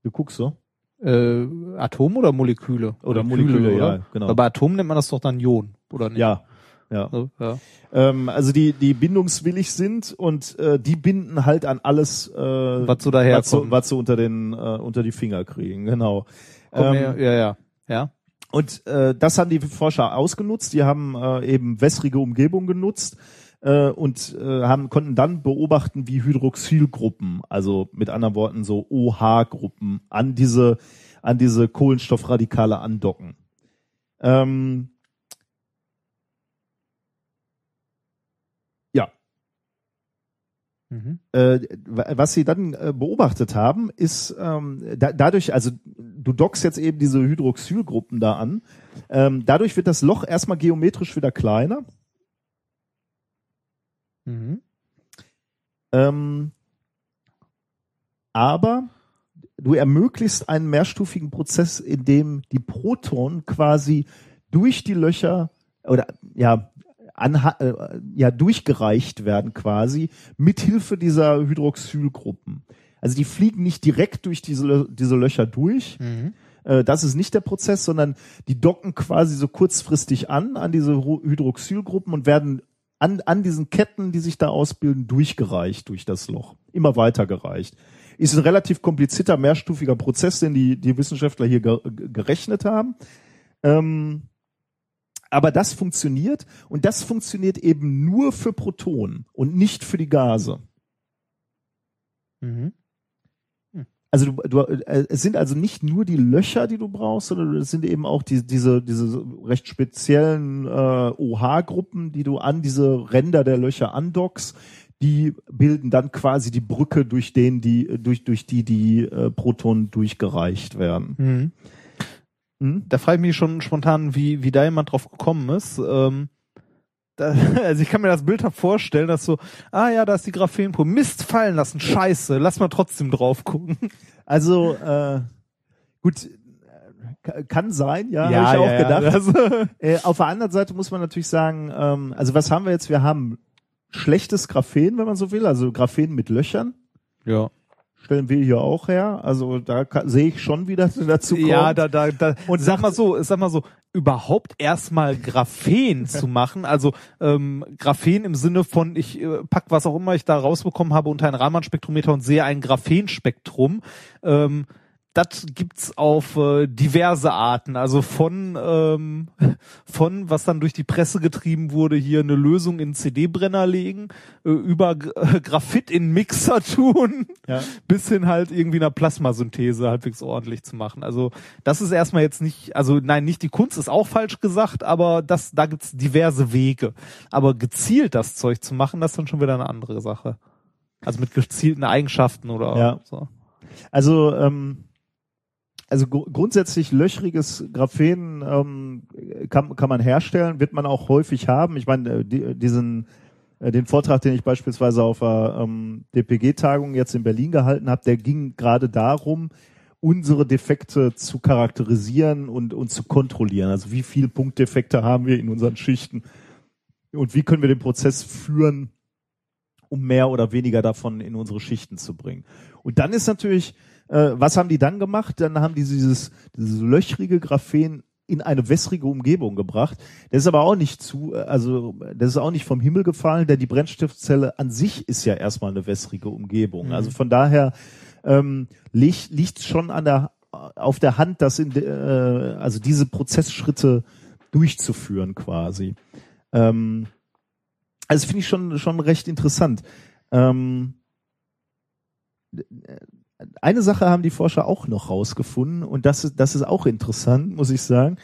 Speaker 2: Du guckst so?
Speaker 1: Äh, Atom oder Moleküle?
Speaker 2: Oder Moleküle, ja, genau.
Speaker 1: Aber bei Atom nennt man das doch dann Ion, oder nicht?
Speaker 2: Ja, ja.
Speaker 1: So, ja.
Speaker 2: Ähm, also die, die bindungswillig sind und äh, die binden halt an alles, äh,
Speaker 1: Was so
Speaker 2: was, so, was so unter den äh, unter die Finger kriegen, genau. Ähm,
Speaker 1: her, ja, ja. Ja.
Speaker 2: Und äh, das haben die Forscher ausgenutzt. Die haben äh, eben wässrige Umgebung genutzt äh, und äh, haben konnten dann beobachten, wie Hydroxylgruppen, also mit anderen Worten so OH-Gruppen, an diese an diese Kohlenstoffradikale andocken. Ähm, ja,
Speaker 1: Mhm.
Speaker 2: äh, wa- was sie dann äh, beobachtet haben, ist ähm, da, dadurch, also du dockst jetzt eben diese Hydroxylgruppen da an, ähm, dadurch wird das Loch erstmal geometrisch wieder kleiner.
Speaker 1: Mhm.
Speaker 2: Ähm, aber du ermöglichst einen mehrstufigen Prozess, in dem die Protonen quasi durch die Löcher oder ja anha äh, ja durchgereicht werden quasi mithilfe dieser Hydroxylgruppen. Also die fliegen nicht direkt durch diese, diese Löcher durch.
Speaker 1: Mhm.
Speaker 2: Äh, das ist nicht der Prozess, sondern die docken quasi so kurzfristig an, an diese Ru- Hydroxylgruppen und werden an, an diesen Ketten, die sich da ausbilden, durchgereicht durch das Loch. Immer weitergereicht. Ist ein relativ komplizierter, mehrstufiger Prozess, den die, die Wissenschaftler hier ge gerechnet haben. Ähm, aber das funktioniert und das funktioniert eben nur für Protonen und nicht für die Gase.
Speaker 1: Mhm.
Speaker 2: Also du, du, äh, es sind also nicht nur die Löcher, die du brauchst, sondern es sind eben auch die, diese, diese recht speziellen äh, OH-Gruppen, die du an diese Ränder der Löcher andockst. Die bilden dann quasi die Brücke, durch den die, durch, durch die die äh, Protonen durchgereicht werden.
Speaker 1: Mhm.
Speaker 2: Hm?
Speaker 1: Da frage ich mich schon spontan, wie, wie da jemand drauf gekommen ist. Ähm, da, also ich kann mir das Bild vorstellen, dass so, ah ja, da ist die Graphenprobe. Mist fallen lassen, scheiße, lass mal trotzdem drauf gucken.
Speaker 2: Also äh, gut, äh, kann sein, ja, habe ich auch gedacht.
Speaker 1: Also,
Speaker 2: Äh, auf der anderen Seite muss man natürlich sagen, ähm, also was haben wir jetzt? Wir haben schlechtes Graphen, wenn man so will, also Graphen mit Löchern.
Speaker 1: ja.
Speaker 2: Stellen wir hier auch her. Also da sehe ich schon, wie das dazu kommt.
Speaker 1: Ja, da, da, da.
Speaker 2: Und
Speaker 1: Und sag mal so, sag mal so, überhaupt erstmal Graphen zu machen, also ähm, Graphen im Sinne von, ich äh, pack was auch immer ich da rausbekommen habe unter ein Raman-Spektrometer und sehe ein Graphenspektrum. Ähm, das gibt's auf äh, diverse Arten, also von ähm, von was dann durch die Presse getrieben wurde, hier eine Lösung in CD-Brenner legen, äh, über G äh, Graphit in Mixer tun,
Speaker 2: Ja.
Speaker 1: bis hin halt irgendwie einer Plasmasynthese halbwegs ordentlich zu machen. Also das ist erstmal jetzt nicht, also nein, nicht die Kunst ist auch falsch gesagt, aber das, da gibt's diverse Wege. Aber gezielt das Zeug zu machen, das ist dann schon wieder eine andere Sache. Also mit gezielten Eigenschaften oder
Speaker 2: Ja.
Speaker 1: so.
Speaker 2: Also, ähm, also gru- grundsätzlich löchriges Graphen ähm, kann, kann man herstellen, wird man auch häufig haben. Ich meine, äh, die, diesen äh, den Vortrag, den ich beispielsweise auf der ähm, DPG-Tagung jetzt in Berlin gehalten habe, der ging gerade darum, unsere Defekte zu charakterisieren und, und zu kontrollieren. Also wie viel Punktdefekte haben wir in unseren Schichten und wie können wir den Prozess führen, um mehr oder weniger davon in unsere Schichten zu bringen. Und dann ist natürlich, äh, was haben die dann gemacht? Dann haben die dieses, dieses löchrige Graphen in eine wässrige Umgebung gebracht. Das ist aber auch nicht zu, also das ist auch nicht vom Himmel gefallen, denn die Brennstoffzelle an sich ist ja erstmal eine wässrige Umgebung. Also von daher ähm, liegt liegt schon an der auf der Hand, das in de, äh, also diese Prozessschritte durchzuführen quasi. Ähm, also finde ich schon schon recht interessant. Ähm, eine Sache haben die Forscher auch noch rausgefunden und das ist, das ist auch interessant, muss ich sagen.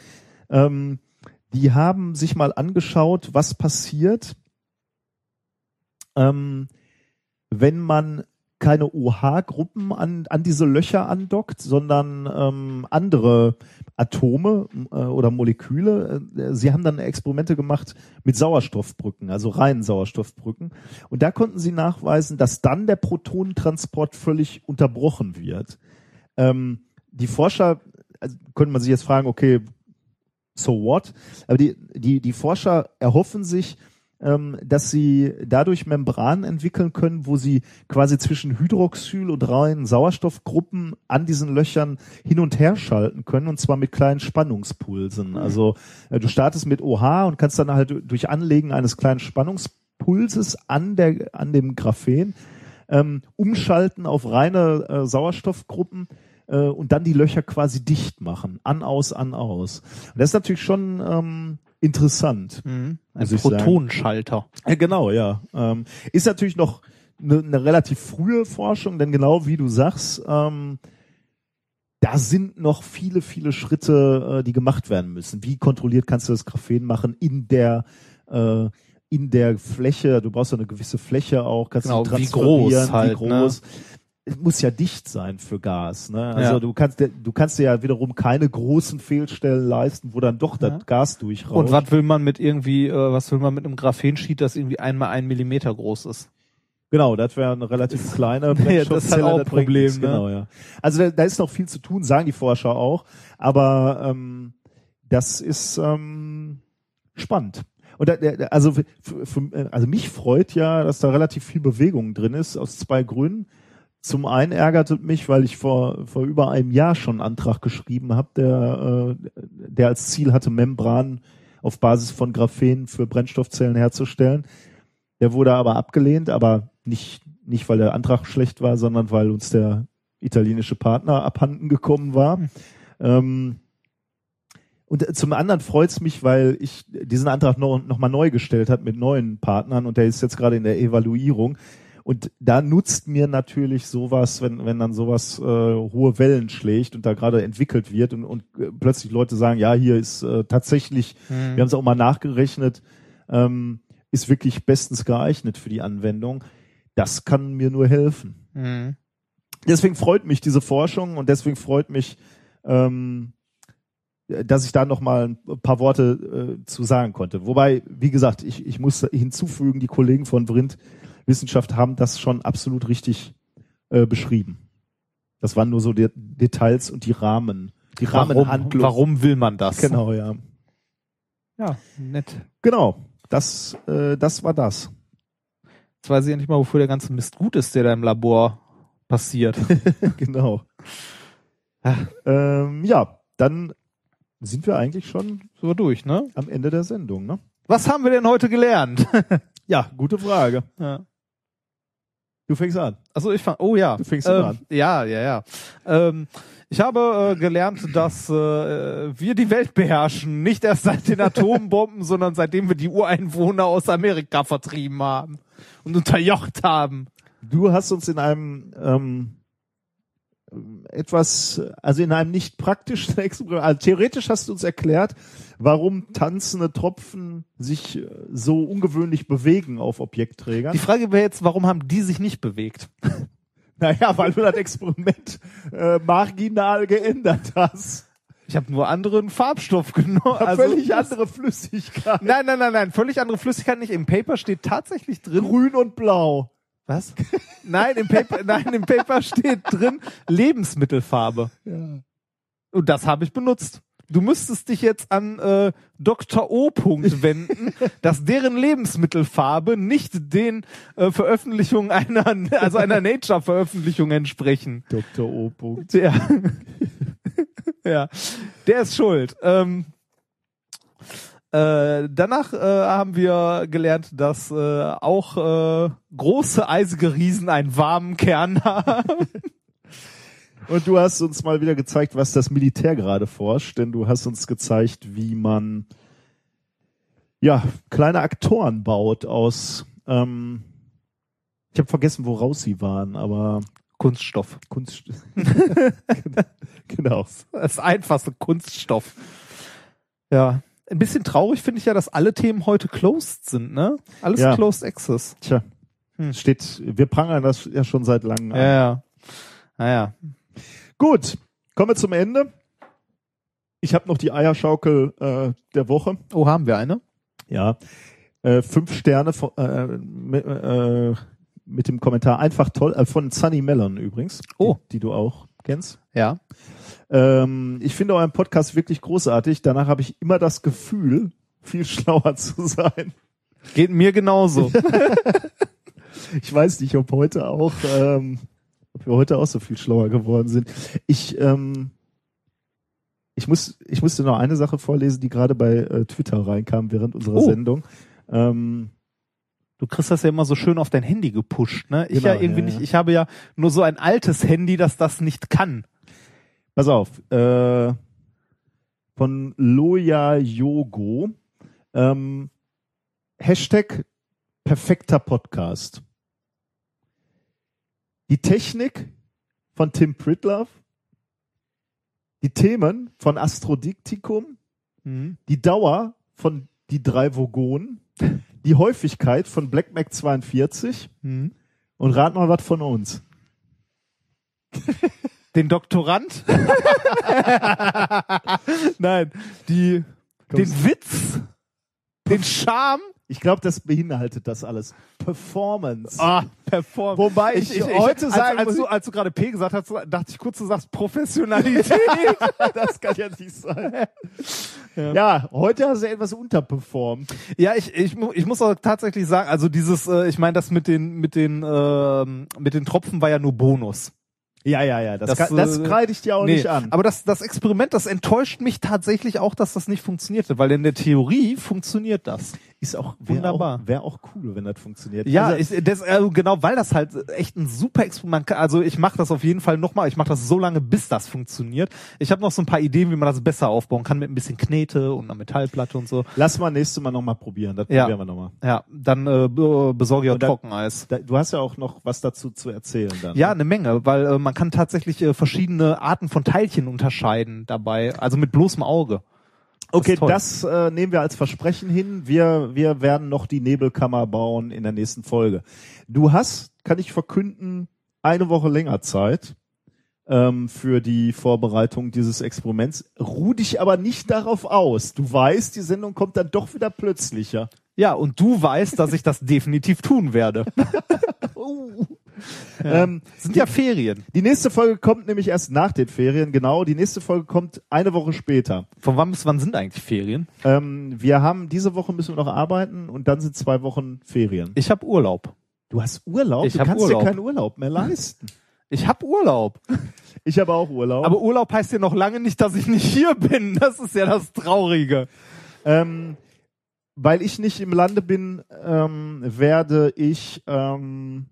Speaker 2: Ähm, die haben sich mal angeschaut, was passiert, ähm, wenn man keine OH-Gruppen an, an diese Löcher andockt, sondern ähm, andere Atome äh, oder Moleküle. Äh, sie haben dann Experimente gemacht mit Sauerstoffbrücken, also reinen Sauerstoffbrücken. Und da konnten sie nachweisen, dass dann der Protonentransport völlig unterbrochen wird. Ähm, die Forscher, also könnte man sich jetzt fragen, okay, so what? Aber die, die, die Forscher erhoffen sich, ähm, dass sie dadurch Membranen entwickeln können, wo sie quasi zwischen Hydroxyl und reinen Sauerstoffgruppen an diesen Löchern hin und her schalten können und zwar mit kleinen Spannungspulsen. Also äh, du startest mit OH und kannst dann halt durch Anlegen eines kleinen Spannungspulses an der an dem Graphen ähm, umschalten auf reine äh, Sauerstoffgruppen äh, und dann die Löcher quasi dicht machen. An, aus, an, aus. Und das ist natürlich schon ähm, interessant.
Speaker 1: Mhm. Ein. Protonenschalter.
Speaker 2: Ja, genau, ja. Ähm, ist natürlich noch eine ne relativ frühe Forschung, denn genau wie du sagst, ähm, da sind noch viele, viele Schritte, äh, die gemacht werden müssen. Wie kontrolliert kannst du das Graphen machen in der äh, in der Fläche? Du brauchst ja eine gewisse Fläche auch. Kannst
Speaker 1: Genau,
Speaker 2: du
Speaker 1: wie
Speaker 2: transferieren,
Speaker 1: groß halt,
Speaker 2: Wie groß. Es muss ja dicht sein für Gas. Ne? Also
Speaker 1: Ja.
Speaker 2: du kannst, du kannst dir ja wiederum keine großen Fehlstellen leisten, wo dann doch
Speaker 1: Ja.
Speaker 2: das Gas durchrauscht.
Speaker 1: Und was will man mit irgendwie, äh, was will man mit einem Graphen-Sheet, das irgendwie einmal ein Millimeter groß ist?
Speaker 2: Genau, das wäre eine relativ kleine
Speaker 1: Ja, das ist halt auch ein Problem,
Speaker 2: nichts,
Speaker 1: ne?
Speaker 2: Genau, ja. Also da, da ist noch viel zu tun, sagen die Forscher auch. Aber ähm, das ist ähm, spannend. Und da, also, für, für, also mich freut ja, dass da relativ viel Bewegung drin ist, aus zwei Gründen. Zum einen ärgerte mich, weil ich vor, vor über einem Jahr schon einen Antrag geschrieben habe, der, äh, der als Ziel hatte, Membranen auf Basis von Graphen für Brennstoffzellen herzustellen. Der wurde aber abgelehnt, aber nicht, nicht weil der Antrag schlecht war, sondern weil uns der italienische Partner abhanden gekommen war. Ähm, und äh, zum anderen freut es mich, weil ich diesen Antrag noch, noch mal neu gestellt habe mit neuen Partnern und der ist jetzt gerade in der Evaluierung. Und da nutzt mir natürlich sowas, wenn, wenn dann sowas äh, hohe Wellen schlägt und da gerade entwickelt wird und, und äh, plötzlich Leute sagen, ja, hier ist äh, tatsächlich, wir haben es auch mal nachgerechnet, ähm, ist wirklich bestens geeignet für die Anwendung. Das kann mir nur helfen.
Speaker 1: Mhm.
Speaker 2: Deswegen freut mich diese Forschung und deswegen freut mich, ähm, dass ich da noch mal ein paar Worte äh, zu sagen konnte. Wobei, wie gesagt, ich, ich muss hinzufügen, die Kollegen von Vrind Wissenschaft haben das schon absolut richtig äh, beschrieben. Das waren nur so die Details und die Rahmen, die
Speaker 1: Warum,
Speaker 2: Rahmenhandlung.
Speaker 1: warum will man das?
Speaker 2: Genau, ja.
Speaker 1: Ja, nett.
Speaker 2: Genau. Das, äh, das war das.
Speaker 1: Jetzt weiß ich ja nicht mal, wofür der ganze Mist gut ist, der da im Labor passiert.
Speaker 2: genau. Ähm, ja, dann sind wir eigentlich schon
Speaker 1: So durch, ne?
Speaker 2: am Ende der Sendung, ne?
Speaker 1: Was haben wir denn heute gelernt?
Speaker 2: Ja, gute Frage.
Speaker 1: ja.
Speaker 2: Du fängst an.
Speaker 1: Also ich fand, oh ja.
Speaker 2: Du fängst
Speaker 1: ähm,
Speaker 2: an.
Speaker 1: Ja, ja, ja. Ähm, ich habe äh, gelernt, dass äh, wir die Welt beherrschen. Nicht erst seit den Atombomben, sondern seitdem wir die Ureinwohner aus Amerika vertrieben haben und unterjocht haben.
Speaker 2: Du hast uns in einem ähm, etwas, also in einem nicht praktischen Experiment, also theoretisch hast du uns erklärt, warum tanzende Tropfen sich äh, so ungewöhnlich bewegen auf Objektträgern.
Speaker 1: Die Frage wäre jetzt, warum haben die sich nicht bewegt?
Speaker 2: Naja, weil du das Experiment äh, marginal geändert hast.
Speaker 1: Ich habe nur anderen Farbstoff genommen. Also,
Speaker 2: Völlig andere Flüssigkeit.
Speaker 1: Nein, nein, nein, nein, völlig andere Flüssigkeit nicht. Im Paper steht tatsächlich drin.
Speaker 2: Grün und blau.
Speaker 1: Was? Nein, im Paper, nein, im Paper steht drin Lebensmittelfarbe.
Speaker 2: Ja.
Speaker 1: Und das habe ich benutzt. Du müsstest dich jetzt an äh, Dr. O. Punkt wenden, dass deren Lebensmittelfarbe nicht den äh, Veröffentlichungen einer, also einer Nature-Veröffentlichung entsprechen.
Speaker 2: Dr. O. Punkt.
Speaker 1: Ja. ja. Der ist schuld. Ähm, äh, danach äh, haben wir gelernt, dass äh, auch äh, große eisige Riesen einen warmen Kern haben.
Speaker 2: Und du hast uns mal wieder gezeigt, was das Militär gerade forscht, denn du hast uns gezeigt, wie man ja kleine Aktoren baut aus. Ähm, ich habe vergessen, woraus sie waren, aber
Speaker 1: Kunststoff.
Speaker 2: Kunst. genau.
Speaker 1: Das einfachste Kunststoff. Ja. Ein bisschen traurig finde ich ja, dass alle Themen heute closed sind, ne? Alles
Speaker 2: Ja.
Speaker 1: closed access.
Speaker 2: Tja, steht, wir prangern das ja schon seit langem
Speaker 1: Ja, ja. Naja.
Speaker 2: Gut, kommen wir zum Ende. Ich habe noch die Eierschaukel äh, der Woche.
Speaker 1: Oh, haben wir eine?
Speaker 2: Ja, äh, fünf Sterne von, äh, mit, äh, mit dem Kommentar einfach toll äh, von Sunny Mellon übrigens.
Speaker 1: Oh.
Speaker 2: die, die du auch kennst.
Speaker 1: Ja.
Speaker 2: Ähm, ich finde euren Podcast wirklich großartig. Danach habe ich immer das Gefühl, viel schlauer zu sein.
Speaker 1: Geht mir genauso.
Speaker 2: Ich weiß nicht, ob heute auch, ähm, ob wir heute auch so viel schlauer geworden sind. Ich, ähm, ich muss, ich musste noch eine Sache vorlesen, die gerade bei äh, Twitter reinkam während unserer
Speaker 1: Oh.
Speaker 2: Sendung. Ähm,
Speaker 1: Du kriegst das ja immer so schön auf dein Handy gepusht, ne? Ich
Speaker 2: Genau,
Speaker 1: ja irgendwie
Speaker 2: ja,
Speaker 1: nicht, ich habe ja nur so ein altes Handy, das das nicht kann.
Speaker 2: Pass auf, äh, von Loya Yogo, ähm, Hashtag perfekter Podcast. Die Technik von Tim Pritlove, die Themen von Astrodiktikum,
Speaker 1: Mhm.
Speaker 2: die Dauer von die drei Vogonen, die Häufigkeit von Black Mac 42
Speaker 1: Mhm.
Speaker 2: und rat mal was von uns.
Speaker 1: Den Doktorand? Nein, die, den Witz, den Charme.
Speaker 2: Ich glaube, das beinhaltet das alles. Performance.
Speaker 1: Ah, Perform.
Speaker 2: Wobei ich heute
Speaker 1: als,
Speaker 2: sagen
Speaker 1: als,
Speaker 2: muss-
Speaker 1: du, als du gerade P gesagt hast, dachte ich kurz, du sagst Professionalität.
Speaker 2: das kann ja nicht sein. Ja. heute hast du etwas unterperformt.
Speaker 1: ja, ich, ich, ich muss auch tatsächlich sagen, also dieses, äh, ich meine, das mit den, mit den, ähm, mit den Tropfen war ja nur Bonus.
Speaker 2: Ja, ja, ja. Das,
Speaker 1: Das,
Speaker 2: kann, das
Speaker 1: äh,
Speaker 2: kreide ich dir auch nicht an.
Speaker 1: Aber das, das Experiment, das enttäuscht mich tatsächlich auch, dass das nicht funktionierte, weil in der Theorie funktioniert das.
Speaker 2: Ist auch wär
Speaker 1: wunderbar.
Speaker 2: Auch, Wäre auch cool, wenn das funktioniert.
Speaker 1: Ja,
Speaker 2: also,
Speaker 1: ich, das, äh, genau, weil das halt echt ein super Experiment, kann- also ich mache das auf jeden Fall nochmal, ich mache das so lange, bis das funktioniert. Ich habe noch so ein paar Ideen, wie man das besser aufbauen kann, mit ein bisschen Knete und einer Metallplatte und so.
Speaker 2: lass mal nächstes Mal nochmal probieren. Das
Speaker 1: Ja.
Speaker 2: probieren wir nochmal.
Speaker 1: Ja, dann äh, be- besorge ich auch Trockeneis.
Speaker 2: Da, du hast ja auch noch was dazu zu erzählen dann.
Speaker 1: Ja, eine Menge, weil äh, man kann tatsächlich äh, verschiedene Arten von Teilchen unterscheiden dabei, also mit bloßem Auge.
Speaker 2: Okay,
Speaker 1: toll.
Speaker 2: das äh, nehmen wir als Versprechen hin. Wir, wir werden noch die Nebelkammer bauen in der nächsten Folge. Du hast, kann ich verkünden, eine Woche länger Zeit ähm, für die Vorbereitung dieses Experiments. Ruh dich aber nicht darauf aus. Du weißt, die Sendung kommt dann doch wieder plötzlicher.
Speaker 1: Ja, und du weißt, dass ich das definitiv tun werde.
Speaker 2: Ähm,
Speaker 1: Sind ja Ferien.
Speaker 2: die nächste Folge kommt nämlich erst nach den Ferien. Genau, die nächste Folge kommt eine Woche später.
Speaker 1: Von wann bis wann sind eigentlich Ferien?
Speaker 2: Ähm, wir haben diese Woche müssen wir noch arbeiten und dann sind zwei Wochen Ferien.
Speaker 1: Ich habe Urlaub.
Speaker 2: Du hast Urlaub?
Speaker 1: Ich
Speaker 2: du kannst
Speaker 1: Urlaub.
Speaker 2: dir keinen Urlaub mehr leisten.
Speaker 1: Ich habe Urlaub.
Speaker 2: Ich habe auch Urlaub.
Speaker 1: Aber Urlaub heißt ja noch lange nicht, dass ich nicht hier bin. Das ist ja das Traurige.
Speaker 2: ähm, weil ich nicht im Lande bin, ähm, werde ich, ähm,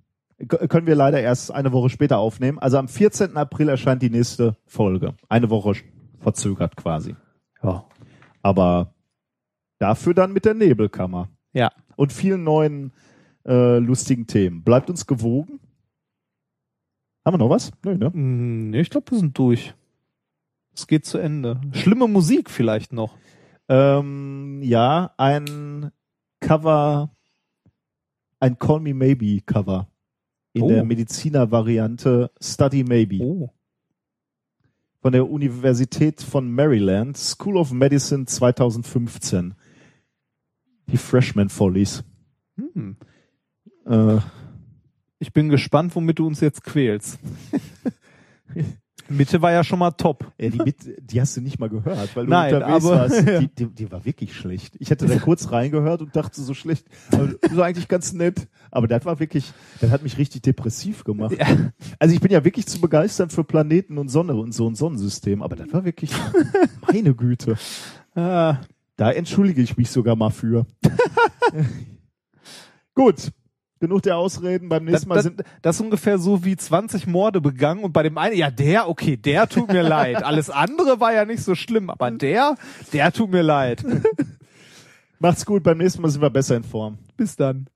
Speaker 2: können wir leider erst eine Woche später aufnehmen. Also am 14. April erscheint die nächste Folge. Eine Woche verzögert quasi.
Speaker 1: Ja.
Speaker 2: Aber dafür dann mit der Nebelkammer.
Speaker 1: Ja.
Speaker 2: Und vielen neuen äh, lustigen Themen. Bleibt uns gewogen. Haben wir noch was? Nö, ne?
Speaker 1: Hm, nee, ich glaube, wir sind durch. Es geht zu Ende. Schlimme Musik vielleicht noch.
Speaker 2: Ähm, ja, ein Cover, ein Call Me Maybe Cover in
Speaker 1: Oh.
Speaker 2: der Mediziner-Variante Study Maybe
Speaker 1: Oh.
Speaker 2: von der Universität von Maryland, School of Medicine 2015. Die Freshman Follies.
Speaker 1: Hm.
Speaker 2: Äh,
Speaker 1: Ich bin gespannt, womit du uns jetzt quälst. Mitte war ja schon mal top.
Speaker 2: ja, die, mit, die hast du nicht mal gehört, weil du
Speaker 1: Nein,
Speaker 2: unterwegs
Speaker 1: aber-
Speaker 2: warst. Die, die, die war wirklich schlecht. Ich hätte da kurz reingehört und dachte so schlecht, aber das war eigentlich ganz nett. Aber das war wirklich, das hat mich richtig depressiv gemacht.
Speaker 1: Ja.
Speaker 2: Also ich bin ja wirklich zu begeistern für Planeten und Sonne und so ein Sonnensystem, aber das war wirklich meine Güte.
Speaker 1: Ah,
Speaker 2: Da entschuldige ich mich sogar mal für. Gut, genug der Ausreden. Beim
Speaker 1: das,
Speaker 2: nächsten Mal
Speaker 1: das,
Speaker 2: sind
Speaker 1: das ist ungefähr so wie 20 Morde begangen und bei dem einen, ja, der, okay, der tut mir leid. Alles andere war ja nicht so schlimm, aber der, der tut mir leid.
Speaker 2: macht's gut. Beim nächsten Mal sind wir besser in Form.
Speaker 1: Bis dann.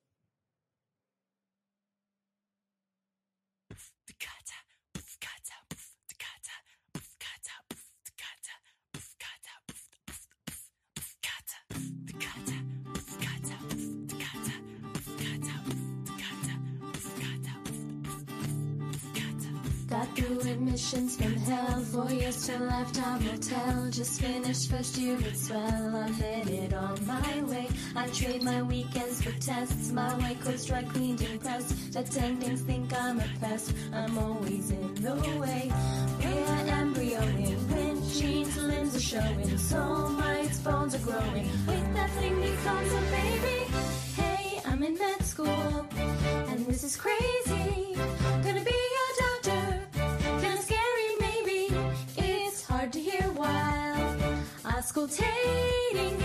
Speaker 7: Admissions from hell, four years till lifetime will tell. Just finished first year, it's swell. I'm headed on my way. I trade my weekends for tests. My white coats dry cleaned and pressed. Attendings think I'm a pest. I'm always in the way. Rare embryo in wind, jeans, limbs are showing. Soul mites, bones are growing. Wait, that thing becomes a baby. Hey, I'm in med school, and this is crazy. Auscultating.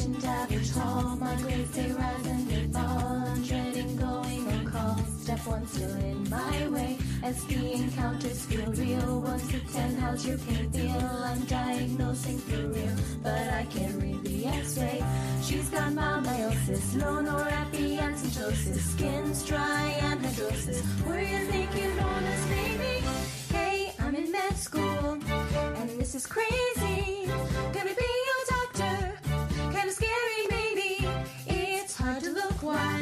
Speaker 7: And average hall. My grades they rise and they fall. I'm dreading going on call. Step one still in my way. As the encounters feel real. One to ten, how's your pain feel? I'm diagnosing for real, but I can't read the X-ray. She's got low norepinephritosis, skin's dry and hydrosis. Were you thinking bonus, baby? Hey, I'm in med school, and this is crazy. Gonna be Why?